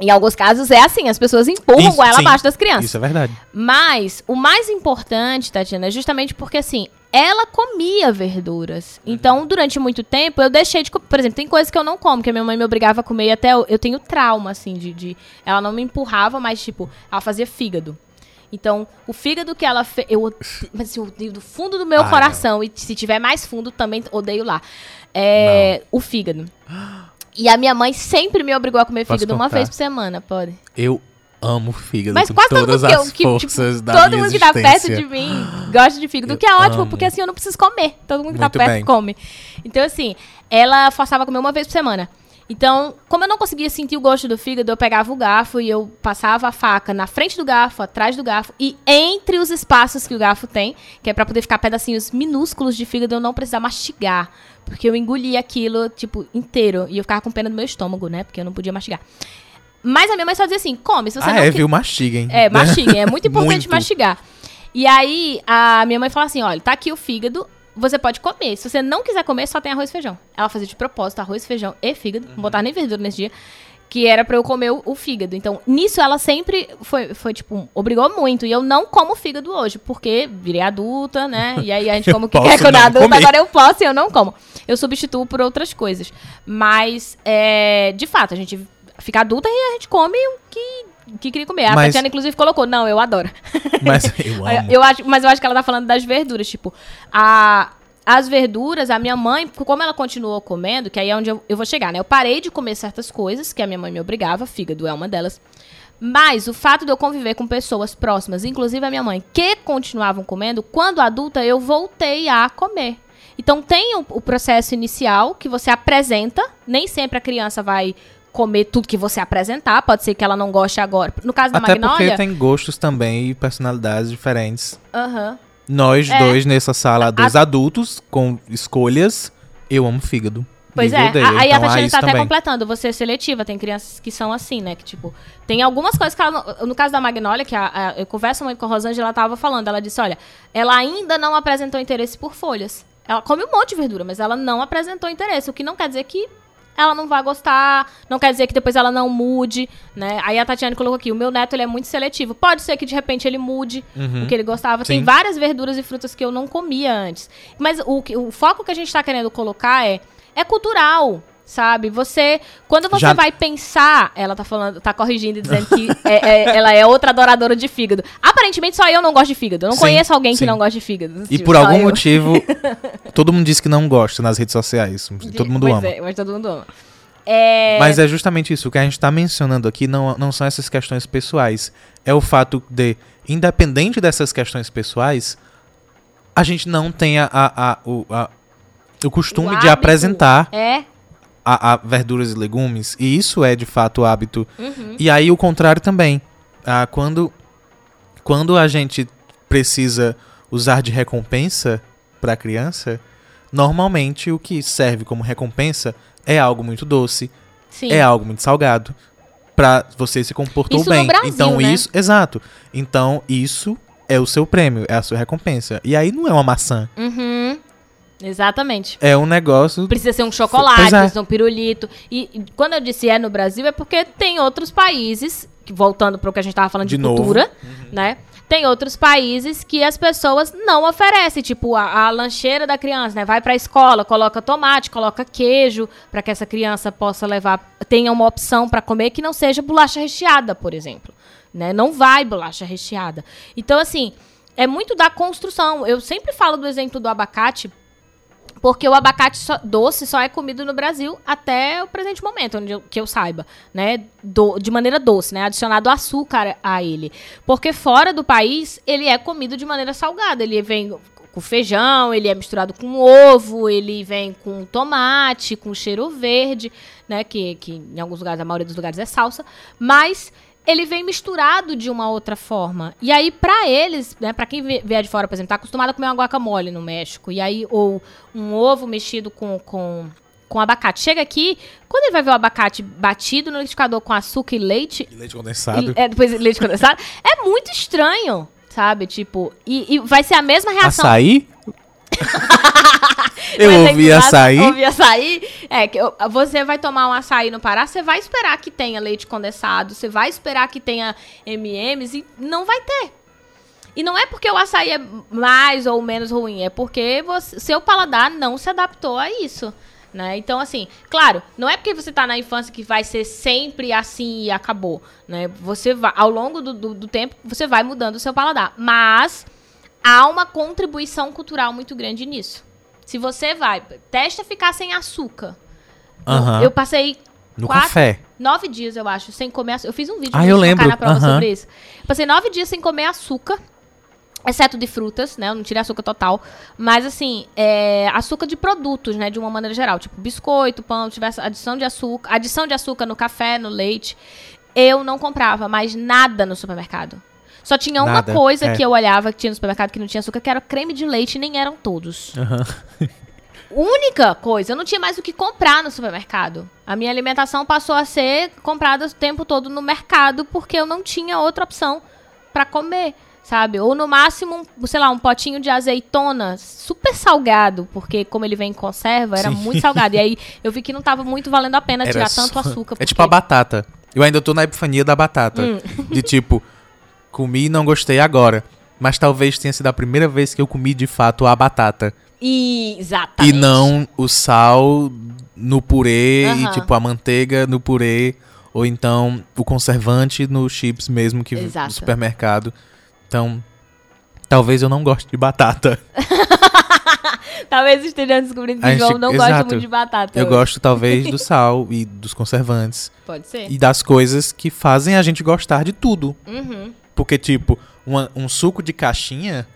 em alguns casos é assim, as pessoas empurram Isso, o goela sim. abaixo das crianças. Isso é verdade. Mas o mais importante, Tatiana, é justamente porque assim, ela comia verduras. Então, durante muito tempo, eu deixei de comer. Por exemplo, tem coisas que eu não como, que a minha mãe me obrigava a comer e até eu, eu tenho trauma, assim, de, de- Ela não me empurrava, mas, tipo, ela fazia fígado. Então, o fígado que ela fez. Eu mas assim, eu odeio do fundo do meu Ah, coração. E se tiver mais fundo, também odeio lá. É, o fígado. E a minha mãe sempre me obrigou a comer Posso fígado uma contar? vez por semana, pode. Eu amo fígado Mas com quase todo todas eu- as que, forças tipo, da todo mundo que tá perto de mim gosta de fígado, o que é ótimo, amo. porque assim eu não preciso comer. Todo mundo que Muito tá perto bem. come. Então, assim, ela forçava a comer uma vez por semana. Então, como eu não conseguia sentir o gosto do fígado, eu pegava o garfo e eu passava a faca na frente do garfo, atrás do garfo e entre os espaços que o garfo tem, que é pra poder ficar pedacinhos minúsculos de fígado, eu não precisar mastigar. Porque eu engolia aquilo, tipo, inteiro. E eu ficava com pena do meu estômago, né? Porque eu não podia mastigar. Mas a minha mãe só dizia assim: come, se você Ah, não é, qui- viu? Mastiguem. é, mastiguem. É muito importante Muito. mastigar. E aí, a minha mãe fala assim: olha, tá aqui o fígado, você pode comer. Se você não quiser comer, só tem arroz e feijão. Ela fazia de propósito arroz, feijão e fígado. Não botava nem verdura nesse dia. Que era pra eu comer o, o fígado. Então, nisso ela sempre foi, foi, tipo, obrigou muito. E eu não como fígado hoje, porque virei adulta, né? E aí a gente Eu come o que quer quando é adulta, comer. agora eu posso e eu não como. Eu substituo por outras coisas. Mas, é, de fato, a gente fica adulta e a gente come o que, que queria comer. A Mas- Tatiana, inclusive, colocou, não, eu adoro. Mas eu amo. Eu acho, mas eu acho que ela tá falando das verduras. Tipo, a, as verduras, a minha mãe, como ela continuou comendo, que aí é onde eu, eu vou chegar, né? Eu parei de comer certas coisas que a minha mãe me obrigava, fígado é uma delas. Mas o fato de eu conviver com pessoas próximas, inclusive a minha mãe, que continuavam comendo, quando adulta eu voltei a comer. Então tem o, o processo inicial que você apresenta, nem sempre a criança vai comer tudo que você apresentar, pode ser que ela não goste agora. No caso da Até Magnólia, porque tem gostos também e personalidades diferentes. aham. Nós É. dois nessa sala, dois adultos com escolhas, eu amo fígado. Pois é, a- aí então a Tatiana tá até também. completando, você é seletiva, tem crianças que são assim, né, que tipo, tem algumas coisas que ela, no caso da Magnólia, que a- a- eu converso muito com a Rosângela, ela tava falando, ela disse, olha, ela ainda não apresentou interesse por folhas. Ela come um monte de verdura, mas ela não apresentou interesse, o que não quer dizer que ela não vai gostar, não quer dizer que depois ela não mude, né? Aí a Tatiana colocou aqui, o meu neto ele é muito seletivo. Pode ser que de repente ele mude Uhum. o que ele gostava. Tem Sim. várias verduras e frutas que eu não comia antes. Mas o, que- o foco que a gente tá querendo colocar é é cultural. Sabe? Você. Quando você Já- vai pensar. Ela tá falando, tá corrigindo e dizendo que é- é- ela é outra adoradora de fígado. Aparentemente, só eu não gosto de fígado. Eu não Sim, conheço alguém sim. que não gosta de fígado. E Tipo, por algum eu. motivo, todo mundo diz que não gosta nas redes sociais. Todo mundo pois ama. É, mas todo mundo ama. É, Mas é justamente isso. O que a gente está mencionando aqui não, não são essas questões pessoais. É o fato de, independente dessas questões pessoais, a gente não tem a, a- a- o, a- o costume o de apresentar É. a, a verduras e legumes. E isso é de fato o hábito. Uhum. E aí o contrário também. Ah, quando, quando a gente precisa usar de recompensa para a criança, normalmente o que serve como recompensa é algo muito doce, Sim. é algo muito salgado pra você se comportou Isso bem. Brasil, então né? isso, exato. Então isso é o seu prêmio, é a sua recompensa. E aí não é uma maçã, Uhum. Exatamente. é um negócio Precisa ser um chocolate, é. precisa ser um pirulito. E, e quando eu disse é no Brasil, é porque tem outros países, que, voltando para o que a gente tava falando de, De cultura, né? Tem outros países que as pessoas não oferecem, tipo a, a lancheira da criança, né? Vai pra escola, coloca tomate, coloca queijo, para que essa criança possa levar, tenha uma opção para comer que não seja bolacha recheada, por exemplo, né? Não vai bolacha recheada. Então assim, é muito da construção. Eu sempre falo do exemplo do abacate, porque o abacate só- doce só é comido no Brasil até o presente momento, onde eu- que eu saiba, né? Do- de maneira doce, né? Adicionado açúcar a ele. Porque fora do país, ele é comido de maneira salgada. Ele vem com feijão, ele é misturado com ovo, ele vem com tomate, com cheiro verde, né? Que, que em alguns lugares, a maioria dos lugares é salsa. Mas ele vem misturado de uma outra forma. E aí, pra eles, né, pra quem vier de fora, por exemplo, tá acostumado a comer uma guacamole no México, e aí, ou um ovo mexido com, com, com abacate. Chega aqui, quando ele vai ver o abacate batido no liquidificador com açúcar e leite, e leite condensado. e- é, depois leite condensado, é muito estranho, sabe? Tipo, e, e vai ser a mesma reação. Açaí? Eu aí ouvi açaí. Ouvi açaí. É, que eu- você vai tomar um açaí no Pará, você vai esperar que tenha leite condensado, você vai esperar que tenha MMs e não vai ter. E não é porque o açaí é mais ou menos ruim, é porque você- seu paladar não se adaptou a isso. Né? Então, assim, claro, não é porque você tá na infância que vai ser sempre assim e acabou. Né? Você vai, ao longo do, do- do tempo, você vai mudando o seu paladar. Mas há uma contribuição cultural muito grande nisso. Se você vai, testa ficar sem açúcar. Aham. Eu passei No quatro- café. nove dias, eu acho, sem comer açúcar. Eu fiz um vídeo Ah, eu lembro. na prova Aham. sobre isso. Passei nove dias sem comer açúcar. Exceto de frutas, né? Eu não tirei açúcar total. Mas, assim, é, açúcar de produtos, né? De uma maneira geral. Tipo, biscoito, pão, tivesse adição de açúcar. Adição de açúcar no café, no leite. Eu não comprava mais nada no supermercado. Só tinha uma Nada, coisa é. que eu olhava que tinha no supermercado que não tinha açúcar, que era creme de leite, e nem eram todos. Aham. Única coisa, eu não tinha mais o que comprar no supermercado. A minha alimentação passou a ser comprada o tempo todo no mercado porque eu não tinha outra opção pra comer, sabe? Ou no máximo, um, sei lá, um potinho de azeitona super salgado, porque como ele vem em conserva, era Sim. muito salgado. E aí eu vi que não tava muito valendo a pena Era tirar só- tanto açúcar. É tipo a porque- batata. Eu ainda tô na epifania da batata. Hum. De tipo, comi e não gostei agora. Mas talvez tenha sido a primeira vez que eu comi de fato a batata. E, exatamente. E não o sal no purê e tipo a manteiga no purê. Ou então o conservante nos chips mesmo que Exato. do supermercado. Então, talvez eu não goste de batata. Talvez estejam descobrindo que o João não gosta exato. muito de batata. Eu gosto talvez do sal e dos conservantes. Pode ser. E das coisas que fazem a gente gostar de tudo. Uhum. Porque, tipo, uma- um suco de caixinha,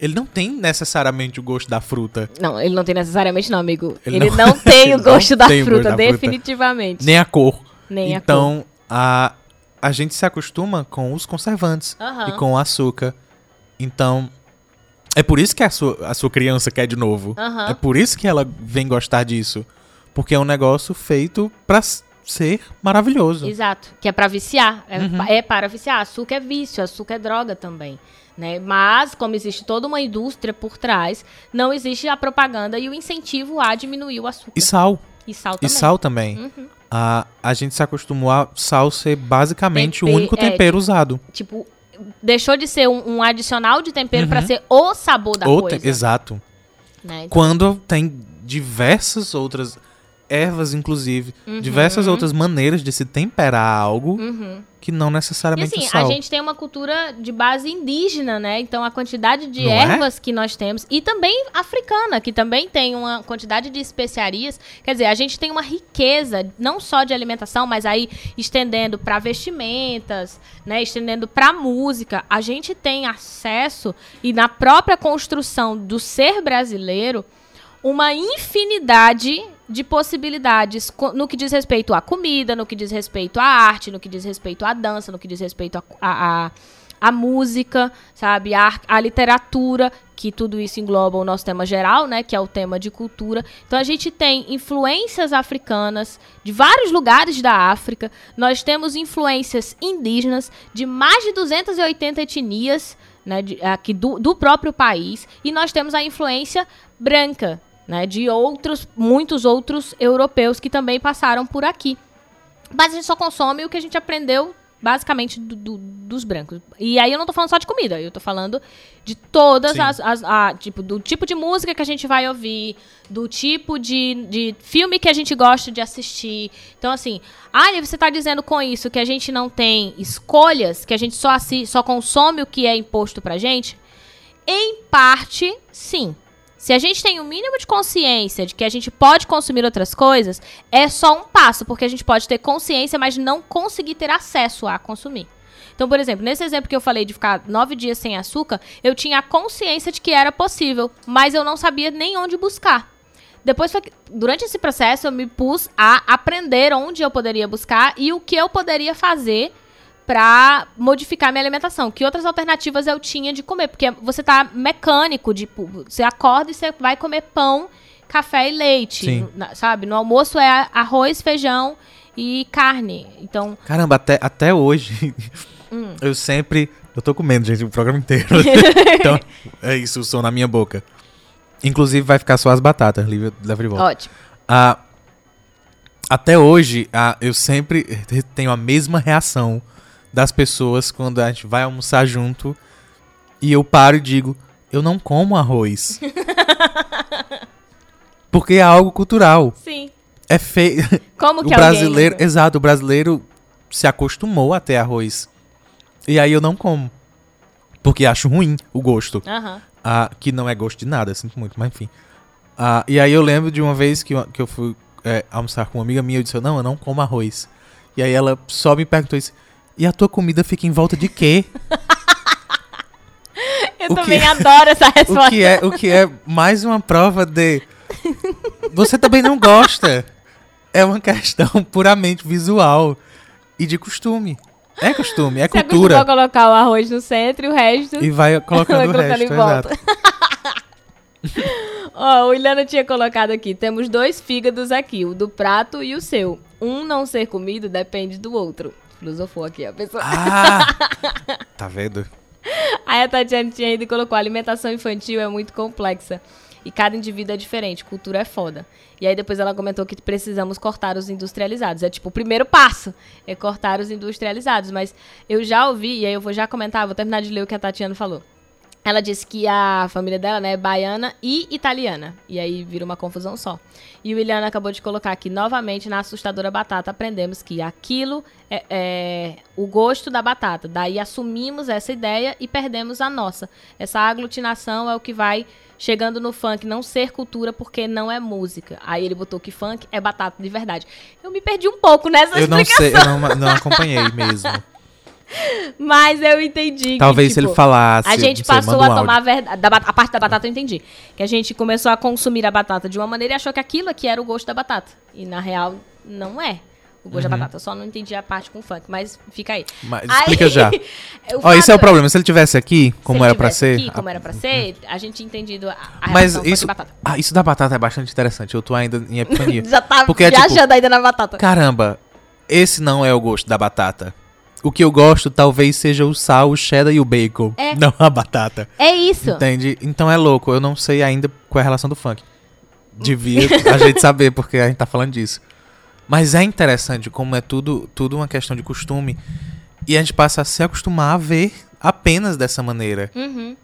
ele não tem necessariamente o gosto da fruta. Não, ele não tem necessariamente, não, amigo. Ele, Ele não, não- tem o gosto da tem o gosto fruta, da fruta. definitivamente. Nem a cor. Nem a cor. então, a, a gente se acostuma com os conservantes Aham. e com o açúcar. Então, é por isso que a sua, a sua criança quer de novo. Aham. É por isso que ela vem gostar disso. Porque é um negócio feito pra ser maravilhoso. Exato, que é pra viciar. É, Uhum. é para viciar. Açúcar é vício, açúcar é droga também. Né? Mas, como existe toda uma indústria por trás, não existe a propaganda e o incentivo a diminuir o açúcar. E sal. E sal E também. sal também. Uhum. A, a gente se acostumou a sal ser basicamente o Tempe- único é, tempero usado. Tipo, deixou de ser um, um adicional de tempero Uhum. pra ser o sabor da Ou coisa. exato. né? Quando tem diversas outras ervas, inclusive, diversas outras maneiras de se temperar algo Uhum. que não E necessariamente assim, o sal. a gente tem uma cultura de base indígena, né? Então a quantidade de Não é? ervas que nós temos, e também africana, que também tem uma quantidade de especiarias. Quer dizer, a gente tem uma riqueza, não só de alimentação, mas aí estendendo para vestimentas, né? Estendendo para música. A gente tem acesso, e na própria construção do ser brasileiro, uma infinidade de possibilidades no que diz respeito à comida, no que diz respeito à arte, no que diz respeito à dança, no que diz respeito à à- música, sabe, à, à literatura, que tudo isso engloba o nosso tema geral, né, que é o tema de cultura. Então a gente tem influências africanas de vários lugares da África. Nós temos influências indígenas de mais de 280 etnias, né, de- aqui do, do próprio país, e nós temos a influência branca, né, de outros, muitos outros europeus que também passaram por aqui. Mas a gente só consome o que a gente aprendeu basicamente do- do- dos brancos. E aí eu não tô falando só de comida, eu tô falando de todas Sim. as, as- a- tipo, do tipo de música que a gente vai ouvir, do tipo de, de filme que a gente gosta de assistir. Então, assim, ah, você tá dizendo com isso que a gente não tem escolhas, que a gente só, assi só consome o que é imposto pra gente? Em parte, sim. Se a gente tem o mínimo de consciência de que a gente pode consumir outras coisas, é só um passo, porque a gente pode ter consciência, mas não conseguir ter acesso a consumir. Então, por exemplo, nesse exemplo que eu falei de ficar nove dias sem açúcar, eu tinha a consciência de que era possível, mas eu não sabia nem onde buscar. Depois, durante esse processo, eu me pus a aprender onde eu poderia buscar e o que eu poderia fazer pra modificar minha alimentação. Que outras alternativas eu tinha de comer? Porque você tá mecânico, tipo, você acorda e você vai comer pão, café e leite, Sim. sabe? No almoço é arroz, feijão e carne. Então, Caramba, até, até hoje, Hum. eu sempre. Eu tô comendo, gente, o programa inteiro. então, é isso, o som na minha boca. Inclusive, vai ficar só as batatas, Lívia, leva de volta. ótimo. Ah, até hoje, ah, eu sempre tenho a mesma reação das pessoas quando a gente vai almoçar junto e eu paro e digo: Eu não como arroz. Porque é algo cultural. Sim. É feio. Como O que brasileiro, alguém... exato, o brasileiro se acostumou a ter arroz. E aí eu não como. Porque acho ruim o gosto. Ah, que não é gosto de nada, sinto muito, mas enfim. Ah, e aí eu lembro de uma vez que eu, que eu fui é, almoçar com uma amiga minha, eu disse, não, eu não como arroz. E aí ela só me perguntou isso, e a tua comida fica em volta de quê? Eu O também que- adoro essa O resposta. que, é, o que é mais uma prova de... Você também não gosta. É uma questão puramente visual e de costume. É costume, é Você cultura. a colocar o arroz no centro e o resto... E vai colocando Vai o colocando resto, em volta. Ó, o Ilana tinha colocado aqui. Temos dois fígados aqui, o do prato e o seu. Um não ser comido depende do outro. Filosofou aqui a pessoa. Ah! Tá vendo? Aí a Tatiana tinha ido e colocou: a alimentação infantil é muito complexa. E cada indivíduo é diferente, cultura é foda. E aí depois ela comentou que precisamos cortar os industrializados. É tipo, o primeiro passo é cortar os industrializados. Mas eu já ouvi, e aí eu vou já comentar, vou terminar de ler o que a Tatiana falou. Ela disse que a família dela, né, é baiana e italiana. E aí vira uma confusão só. E o William acabou de colocar aqui, novamente, na assustadora batata, aprendemos que aquilo é, é o gosto da batata. Daí assumimos essa ideia e perdemos a nossa. Essa aglutinação é o que vai chegando no funk não ser cultura porque não é música. Aí ele botou que funk é batata de verdade. Eu me perdi um pouco nessa Eu não explicação, sei, eu não, não acompanhei mesmo. mas eu entendi Talvez que, se tipo, ele falasse. a gente sei, passou a tomar a, áudio. verda- da ba- a parte da batata, eu entendi. Que a gente começou a consumir a batata de uma maneira e achou que aquilo aqui era o gosto da batata. E na real, não é o gosto da Uhum. batata. Eu só não entendi a parte com funk, mas fica aí. Mas Aí- explica já. Ó, esse é o fato- problema. Se ele tivesse aqui, se como era pra tivesse ser. Aqui, como era pra ser, a gente tinha entendido a, a Mas isso, ah, isso da batata é bastante interessante. Eu tô ainda em epifania. Já tá Porque é tipo- viajando ainda na batata. Caramba, esse não é o gosto da batata. O que eu gosto talvez seja o sal, o cheddar e o bacon. É. Não a batata. É isso. Entende? Então é louco. Eu não sei ainda qual é a relação do funk. devia a gente saber, porque a gente tá falando disso. Mas é interessante como é tudo, tudo uma questão de costume. E a gente passa a se acostumar a ver apenas dessa maneira. Uhum.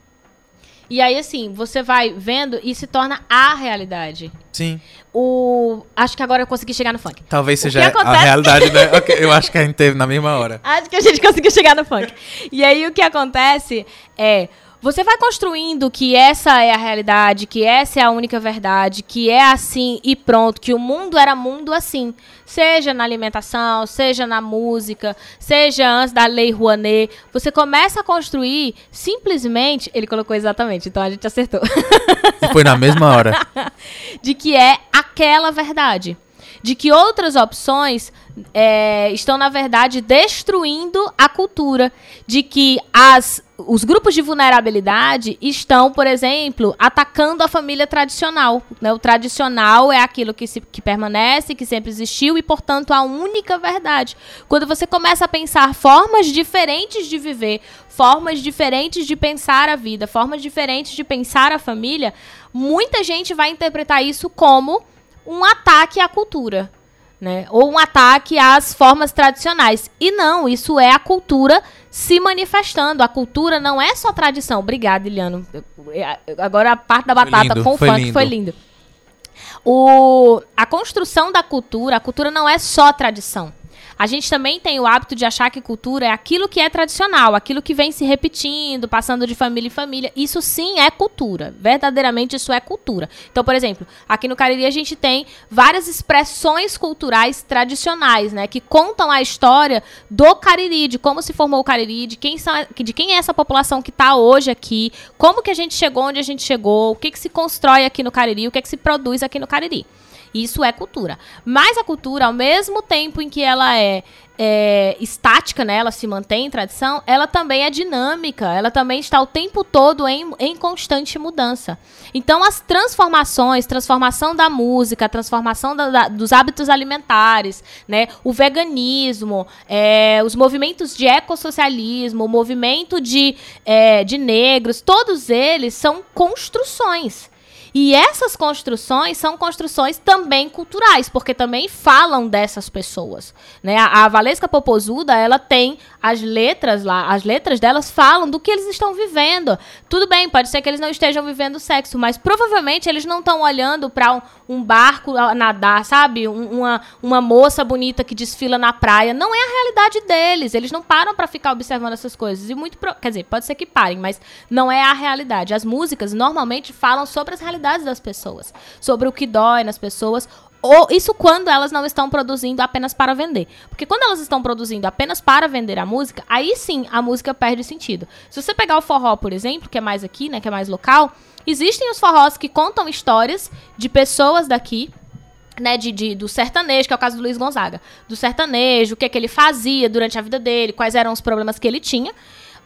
E aí, assim, você vai vendo e se torna a realidade. Sim. O... Acho que agora eu consegui chegar no funk. Talvez seja que a acontece- realidade, né? Ok, Eu acho que a gente teve na mesma hora. Acho que a gente conseguiu chegar no funk. E aí o que acontece é. Você vai construindo que essa é a realidade, que essa é a única verdade, que é assim e pronto, que o mundo era mundo assim. Seja na alimentação, seja na música, seja antes da Lei Rouanet. Você começa a construir simplesmente. Ele colocou exatamente, então a gente acertou. E foi na mesma hora. de que é aquela verdade. De que outras opções é, estão, na verdade, destruindo a cultura. De que as, os grupos de vulnerabilidade estão, por exemplo, atacando a família tradicional. né? O tradicional é aquilo que, se, que permanece, que sempre existiu e, portanto, a única verdade. Quando você começa a pensar formas diferentes de viver, formas diferentes de pensar a vida, formas diferentes de pensar a família, muita gente vai interpretar isso como um ataque à cultura. Né? Ou um ataque às formas tradicionais. E não, isso é a cultura se manifestando. A cultura não é só tradição. Obrigada, Iliano. Agora a parte da batata lindo, com o foi funk lindo. foi lindo. O, a construção da cultura, a cultura não é só tradição. A gente também tem o hábito de achar que cultura é aquilo que é tradicional, aquilo que vem se repetindo, passando de família em família. Isso sim é cultura. Verdadeiramente isso é cultura. Então, por exemplo, aqui no Cariri a gente tem várias expressões culturais tradicionais, né, que contam a história do Cariri, de como se formou o Cariri, de quem, são, de quem é essa população que está hoje aqui, como que a gente chegou onde a gente chegou, o que, que se constrói aqui no Cariri, o que, que se produz aqui no Cariri. Isso é cultura. Mas a cultura, ao mesmo tempo em que ela é, é, estática, né, ela se mantém em tradição, ela também é dinâmica, ela também está o tempo todo em, em constante mudança. Então, as transformações, transformação da música, transformação da- da- dos hábitos alimentares, né, o veganismo, é, os movimentos de ecossocialismo, o movimento de, é, de negros, todos eles são construções. E essas construções são construções também culturais, porque também falam dessas pessoas. Né? A, a Valesca Popozuda, ela tem as letras lá, as letras delas falam do que eles estão vivendo. Tudo bem, pode ser que eles não estejam vivendo sexo, mas provavelmente eles não estão olhando para um, um barco nadar, sabe? Um- uma, uma moça bonita que desfila na praia. Não é a realidade deles. Eles não param para ficar observando essas coisas. E muito. pro- Quer dizer, pode ser que parem, mas não é a realidade. As músicas normalmente falam sobre as realidades das pessoas, sobre o que dói nas pessoas. Ou isso quando elas não estão produzindo apenas para vender. Porque quando elas estão produzindo apenas para vender a música, aí sim a música perde sentido. Se você pegar o forró, por exemplo, que é mais aqui, né, que é mais local, existem os forrós que contam histórias de pessoas daqui, né, de, de- do sertanejo, que é o caso do Luiz Gonzaga. Do sertanejo, o que, é que ele fazia durante a vida dele, quais eram os problemas que ele tinha.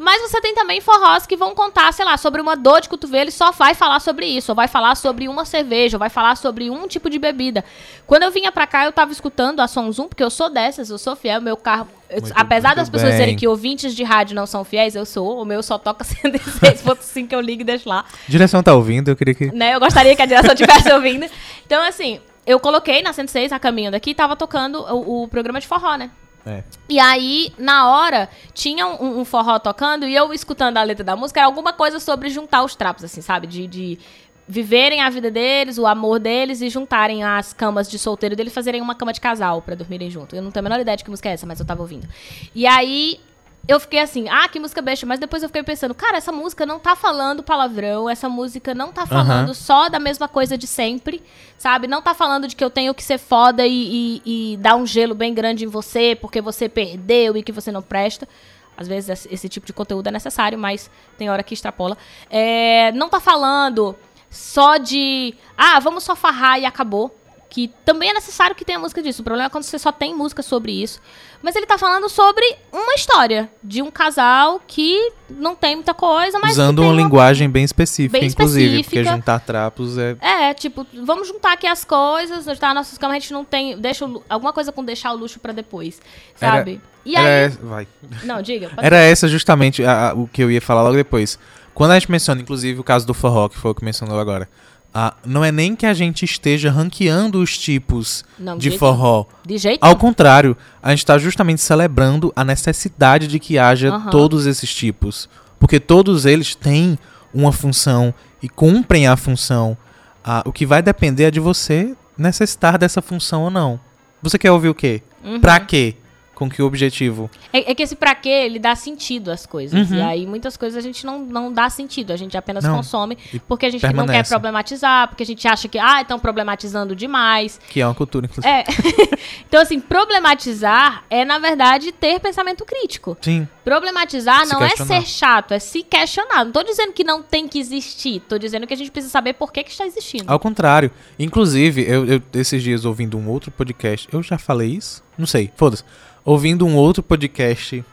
Mas você tem também forrós que vão contar, sei lá, sobre uma dor de cotovelo e só vai falar sobre isso, ou vai falar sobre uma cerveja, ou vai falar sobre um tipo de bebida. Quando eu vinha pra cá, eu tava escutando a Som Zoom, porque eu sou dessas, eu sou fiel, meu carro. eu- apesar muito das pessoas bem. dizerem que ouvintes de rádio não são fiéis, eu sou, o meu só toca 106.5 que eu ligo e deixo lá Direção tá ouvindo, eu queria que. né? Eu gostaria que a direção estivesse ouvindo. Então, assim, eu coloquei na 106, a caminho daqui, e tava tocando o, o programa de forró, né? É. E aí, na hora, tinha um, um forró tocando e eu escutando a letra da música, era alguma coisa sobre juntar os trapos, assim, sabe? De, de viverem a vida deles, o amor deles e juntarem as camas de solteiro deles, fazerem uma cama de casal pra dormirem junto. Eu não tenho a menor ideia de que música é essa, mas eu tava ouvindo. E aí, eu fiquei assim, ah, que música besta. Mas depois eu fiquei pensando, cara, essa música não tá falando palavrão, essa música não tá falando Aham. só da mesma coisa de sempre, sabe? Não tá falando de que eu tenho que ser foda e, e- e dar um gelo bem grande em você porque você perdeu e que você não presta. Às vezes esse- esse tipo de conteúdo é necessário, mas tem hora que extrapola. É, não tá falando só de, ah, vamos só farrar e acabou. Que também é necessário que tenha música disso. O problema é quando você só tem música sobre isso. Mas ele tá falando sobre uma história de um casal que não tem muita coisa, mas. Usando tem uma linguagem bem específica, Bem inclusive. específica. Porque juntar trapos é. É, tipo, vamos juntar aqui as coisas, juntar nossas camas, a gente não tem. Deixa o alguma coisa com deixar o luxo pra depois, Era- sabe? e Era aí. essa- Vai. Não, diga. Era essa justamente a- a- o que eu ia falar logo depois. Quando a gente menciona, inclusive, o caso do forró, que foi o que mencionou agora. Ah, não é nem que a gente esteja ranqueando os tipos Não, de jeito forró. De jeito Ao contrário, a gente está justamente celebrando a necessidade de que haja Aham. todos esses tipos. Porque todos eles têm uma função e cumprem a função. Ah, o que vai depender é de você necessitar dessa função ou não. Você quer ouvir o quê? Uhum. Pra quê? Com que objetivo? É, é que esse pra quê, ele dá sentido às coisas. Uhum. E aí muitas coisas a gente não, não dá sentido. A gente apenas Não. consome E porque a gente não quer permanece. problematizar, porque a gente acha que, ah, estão problematizando demais. Que é uma cultura, inclusive. É. então, assim, problematizar é, na verdade, ter pensamento crítico. Sim. Problematizar Se não é questionar. ser chato, é se questionar. Não tô dizendo que não tem que existir, tô dizendo que a gente precisa saber por que, que está existindo. Ao contrário. Inclusive, eu, eu- esses dias ouvindo um outro podcast. Eu já falei isso? Não sei, foda-se. Ouvindo um outro podcast,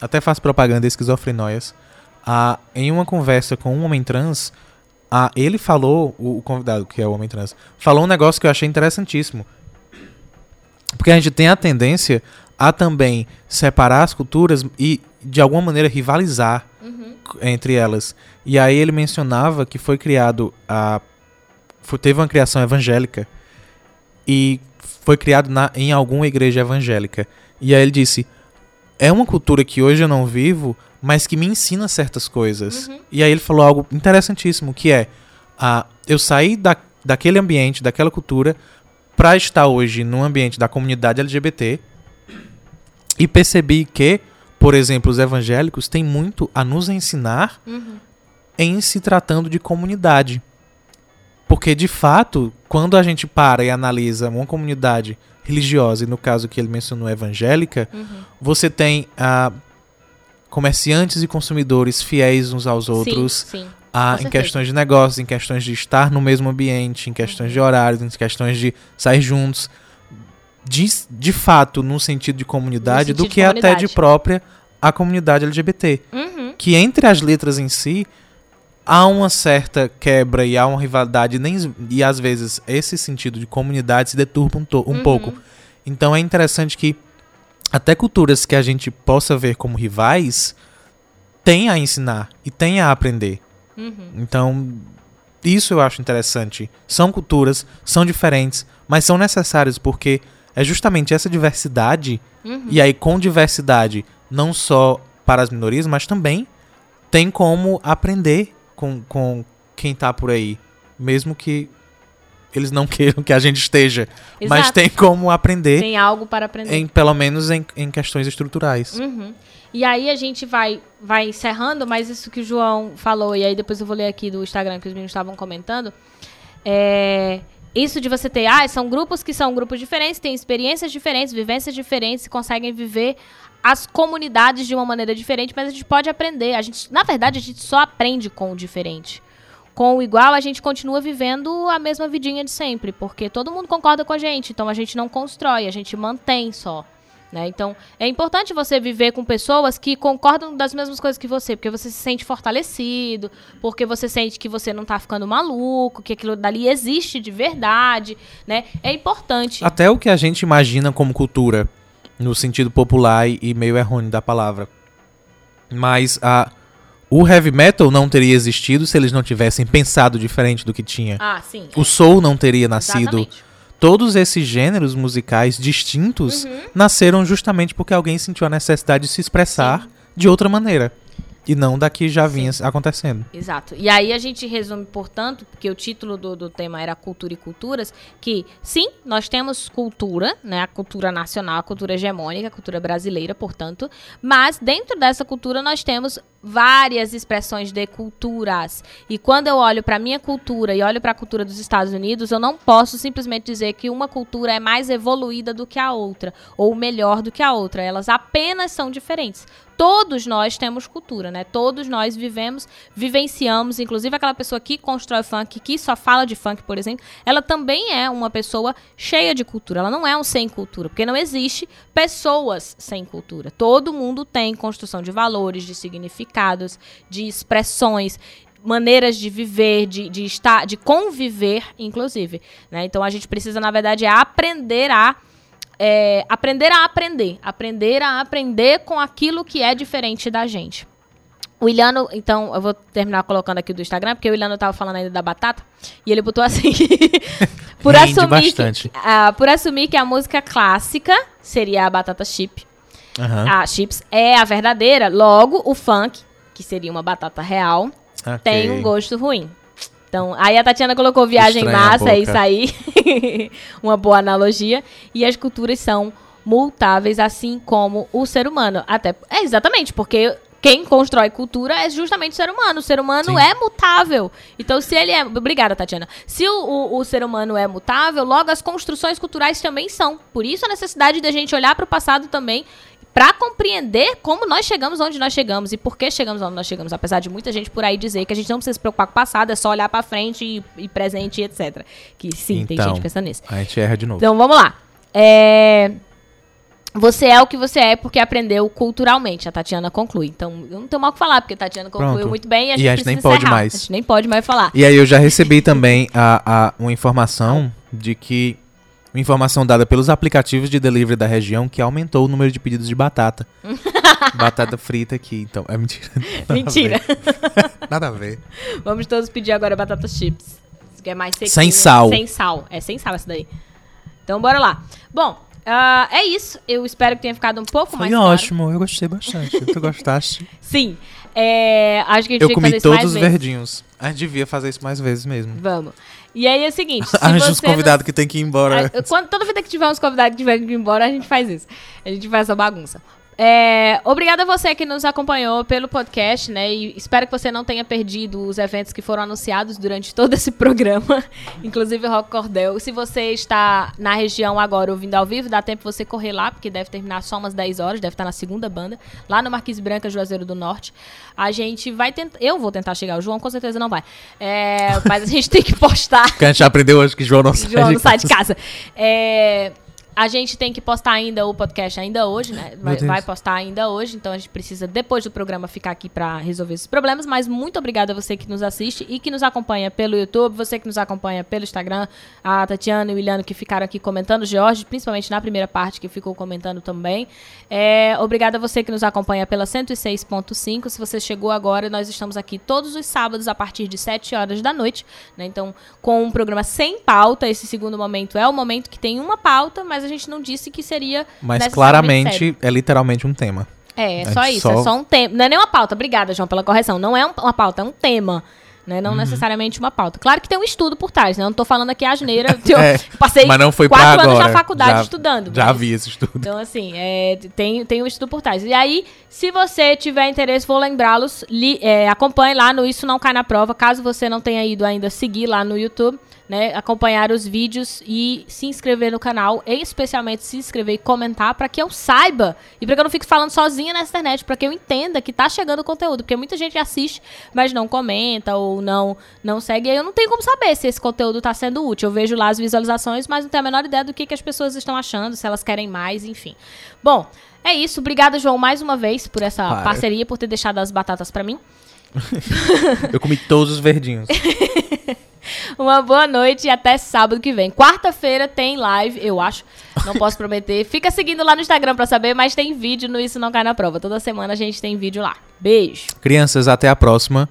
até faço propaganda esquizofrenóias. Ah, em uma conversa com um homem trans, ah, ele falou, o, o convidado, que é o homem trans, falou um negócio que eu achei interessantíssimo. Porque a gente tem a tendência a também separar as culturas e, de alguma maneira, rivalizar entre elas. E aí ele mencionava que foi criado a. foi- teve uma criação evangélica e foi criado na, em alguma igreja evangélica. E aí ele disse: é uma cultura que hoje eu não vivo, mas que me ensina certas coisas. E aí ele falou algo interessantíssimo, que é: ah, eu saí da, daquele ambiente, daquela cultura, para estar hoje no ambiente da comunidade LGBT e percebi que, por exemplo, os evangélicos têm muito a nos ensinar Uhum. em se tratando de comunidade. Porque, de fato, quando a gente para e analisa uma comunidade religiosa, e no caso que ele mencionou evangélica, Uhum. você tem ah, comerciantes e consumidores fiéis uns aos outros, Sim, sim. ah, em questões de negócios, em questões de estar no mesmo ambiente, em questões de horários, em questões de sair juntos. De, de fato, no sentido de comunidade, No do sentido que de até de comunidade. própria a comunidade LGBT Uhum. que entre as letras em si há uma certa quebra e há uma rivalidade nem, e às vezes esse sentido de comunidade se deturpa um, um Uhum. pouco. Então é interessante que até culturas que a gente possa ver como rivais têm a ensinar e têm a aprender. Uhum. Então isso eu acho interessante. São culturas, são diferentes, mas são necessárias porque é justamente essa diversidade Uhum. e aí, com diversidade, não só para as minorias, mas também tem como aprender com, com quem tá por aí. Mesmo que eles não queiram que a gente esteja. Mas Exato. tem como aprender, Tem algo para aprender. em, pelo menos em, em questões estruturais. Uhum. E aí a gente vai, vai encerrando, mas isso que o João falou, e aí depois eu vou ler aqui do Instagram que os meninos estavam comentando. É, isso de você ter, ah, são grupos que são grupos diferentes, têm experiências diferentes, vivências diferentes, e conseguem viver as comunidades de uma maneira diferente, mas a gente pode aprender. A gente, na verdade, a gente só aprende com o diferente. Com o igual, a gente continua vivendo a mesma vidinha de sempre, porque todo mundo concorda com a gente, então a gente não constrói, a gente mantém só. Né? Então, é importante você viver com pessoas que concordam das mesmas coisas que você, porque você se sente fortalecido, porque você sente que você não tá ficando maluco, que aquilo dali existe de verdade, né? É importante. Até o que a gente imagina como cultura, no sentido popular e, meio errôneo da palavra. Mas a, o heavy metal não teria existido se eles não tivessem pensado diferente do que tinha. Ah, sim. O soul não teria nascido. Exatamente. Todos esses gêneros musicais distintos Uhum. nasceram justamente porque alguém sentiu a necessidade de se expressar de outra maneira. E não da que já vinha acontecendo. Exato. E aí a gente resume, portanto, porque o título do, do tema era Cultura e Culturas, que sim, nós temos cultura, né? A cultura nacional, a cultura hegemônica, a cultura brasileira, portanto, mas dentro dessa cultura nós temos várias expressões de culturas. E quando eu olho para minha cultura e olho para a cultura dos Estados Unidos, eu não posso simplesmente dizer que uma cultura é mais evoluída do que a outra ou melhor do que a outra. Elas apenas são diferentes. Todos nós temos cultura, né? Todos nós vivemos, vivenciamos, inclusive aquela pessoa que constrói funk, que só fala de funk, por exemplo, ela também é uma pessoa cheia de cultura. Ela não é um sem cultura, porque não existe pessoas sem cultura. Todo mundo tem construção de valores, de significados, de expressões maneiras de viver, de, de estar, de conviver, inclusive. né? Então a gente precisa, na verdade, aprender a é, aprender a aprender. Aprender a aprender com aquilo que é diferente da gente. O Iliano, então, eu vou terminar colocando aqui do Instagram, porque o Iliano tava falando ainda da batata, e ele botou assim, por, Rende assumir bastante. que, ah, por assumir que a música clássica seria a batata chip, Aham. a chips é a verdadeira, logo o funk, que seria uma batata real, Ok. tem um gosto ruim. Então, aí a Tatiana colocou viagem Estranha massa, é isso aí. Uma boa analogia. E as culturas são multáveis, assim como o ser humano. Até, é exatamente, porque quem constrói cultura é justamente o ser humano. O ser humano Sim. é mutável. Então, se ele é. Obrigada, Tatiana. Se o, o, o ser humano é mutável, logo as construções culturais também são. Por isso a necessidade da gente olhar para o passado também. Pra compreender como nós chegamos onde nós chegamos e por que chegamos onde nós chegamos. Apesar de muita gente por aí dizer que a gente não precisa se preocupar com o passado, é só olhar pra frente e, e presente e etc. Que sim, tem Então. gente pensando nisso. A gente erra de novo. Então vamos lá. É, Você é o que você é porque aprendeu culturalmente, a Tatiana conclui. Então, eu não tenho mal o que falar, porque a Tatiana concluiu Pronto. muito bem e a gente, E a gente nem pode mais. A gente nem pode mais falar. E aí eu já recebi também a, a, uma informação de que. Informação dada pelos aplicativos de delivery da região que aumentou o número de pedidos de batata. batata frita aqui, então. É mentira. Nada a Mentira. ver. Nada a ver. Vamos todos pedir agora batata chips. Isso que é mais sequinho. Sem sal. Sem sal. É sem sal essa daí. Então, bora lá. Bom, ah, é isso. Eu espero que tenha ficado um pouco Foi mais claro. ótimo, eu gostei bastante. Tu gostaste? Sim. É, acho que a gente Eu comi todos os vezes. verdinhos. A gente devia fazer isso mais vezes mesmo. Vamos. E aí é o seguinte, se Arranja uns você convidados não- que tem que ir embora. Ah, Quando, toda vida que tiver uns convidados que tiver que ir embora, a gente faz isso. A gente faz essa bagunça. É, obrigada a você que nos acompanhou pelo podcast, né? E espero que você não tenha perdido os eventos que foram anunciados durante todo esse programa, inclusive o Rock Cordel. Se você está na região agora ouvindo ao vivo, dá tempo você correr lá, porque deve terminar só umas 10 horas, deve estar na segunda banda, lá no Marquise Branca, Juazeiro do Norte. A gente vai tentar. Eu vou tentar chegar, o João com certeza não vai. É, mas a gente tem que postar. Porque a gente aprendeu hoje que João não sai João de não sai de casa. casa. É, a gente tem que postar ainda o podcast ainda hoje, né? Vai, vai postar ainda hoje, então a gente precisa, depois do programa, ficar aqui pra resolver esses problemas. Mas muito obrigada a você que nos assiste e que nos acompanha pelo YouTube, você que nos acompanha pelo Instagram, a Tatiana e o Williano que ficaram aqui comentando, o Jorge, principalmente na primeira parte, que ficou comentando também. É, obrigada a você que nos acompanha pela 106.5. Se você chegou agora, nós estamos aqui todos os sábados a partir de 7 horas da noite, né? Então, com um programa sem pauta, esse segundo momento é o momento que tem uma pauta, mas a gente não disse que seria Mas claramente sério. é literalmente um tema. É, é é só isso, só- é só um tema. Não é nem uma pauta, obrigada, João, pela correção. Não é um- uma pauta, é um tema. Né? Uhum. Não necessariamente uma pauta. Claro que tem um estudo por trás, né? Eu não tô falando aqui a asneira. Eu É, passei mas não foi quatro anos agora. na faculdade Já- estudando. Já mas- vi esse estudo. então, assim, é, tem, tem um estudo por trás. E aí, se você tiver interesse, vou lembrá-los, é, acompanhe lá no Isso Não Cai na Prova. Caso você não tenha ido ainda, seguir lá no YouTube, né? Acompanhar os vídeos e se inscrever no canal, e especialmente se inscrever e comentar para que eu saiba e para que eu não fique falando sozinha na internet, para que eu entenda que tá chegando o conteúdo, porque muita gente assiste, mas não comenta ou não não segue, e aí eu não tenho como saber se esse conteúdo tá sendo útil. Eu vejo lá as visualizações, mas não tenho a menor ideia do que, que as pessoas estão achando, se elas querem mais, enfim. Bom, é isso. Obrigada, João, mais uma vez por essa Para. parceria, por ter deixado as batatas para mim. Eu comi todos os verdinhos. Uma boa noite e até sábado que vem. Quarta-feira tem live, eu acho. Não posso prometer. Fica seguindo lá no Instagram pra saber, mas tem vídeo no Isso Não Cai na Prova. Toda semana a gente tem vídeo lá. Beijo. Crianças, até a próxima.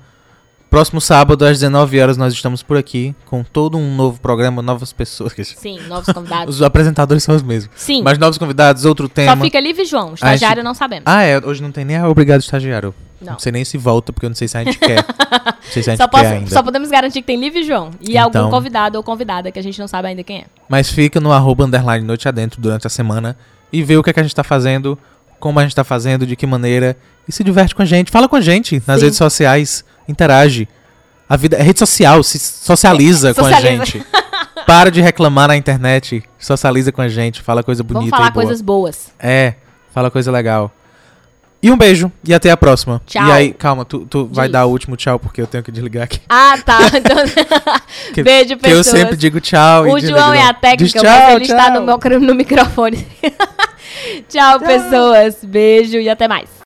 Próximo sábado, às 19 horas, nós estamos por aqui com todo um novo programa, novas pessoas. Sim, novos convidados. Os apresentadores são os mesmos. Sim. Mas novos convidados, outro tema. Só fica livre João. Estagiário gente- não sabemos. Ah, é. Hoje não tem nem a obrigado estagiário. Não. Não sei nem se volta, porque eu não sei se a gente quer. Não sei se a gente Só, quer posso- ainda. só podemos garantir que tem livre João. E Então- algum convidado ou convidada que a gente não sabe ainda quem é. Mas fica no arroba underline noite adentro durante a semana e vê o que, é que a gente tá fazendo, como a gente tá fazendo, de que maneira. E se diverte com a gente. Fala com a gente nas Sim. redes sociais. Interage. A vida é rede social, se socializa, com a Socializa. gente. Para de reclamar na internet. Socializa com a gente. Fala coisa bonita Vamos falar e boa. coisas boas. É, fala coisa legal. E um beijo e até a próxima. Tchau. E aí, calma, tu, tu vai dar o último tchau porque eu tenho que desligar aqui. Ah, tá. Então... Que- Beijo, Que eu pessoas. sempre digo tchau. e O João é a técnica, Diz mas ele está tchau. no, meu, no microfone. tchau, pessoas. Beijo e até mais.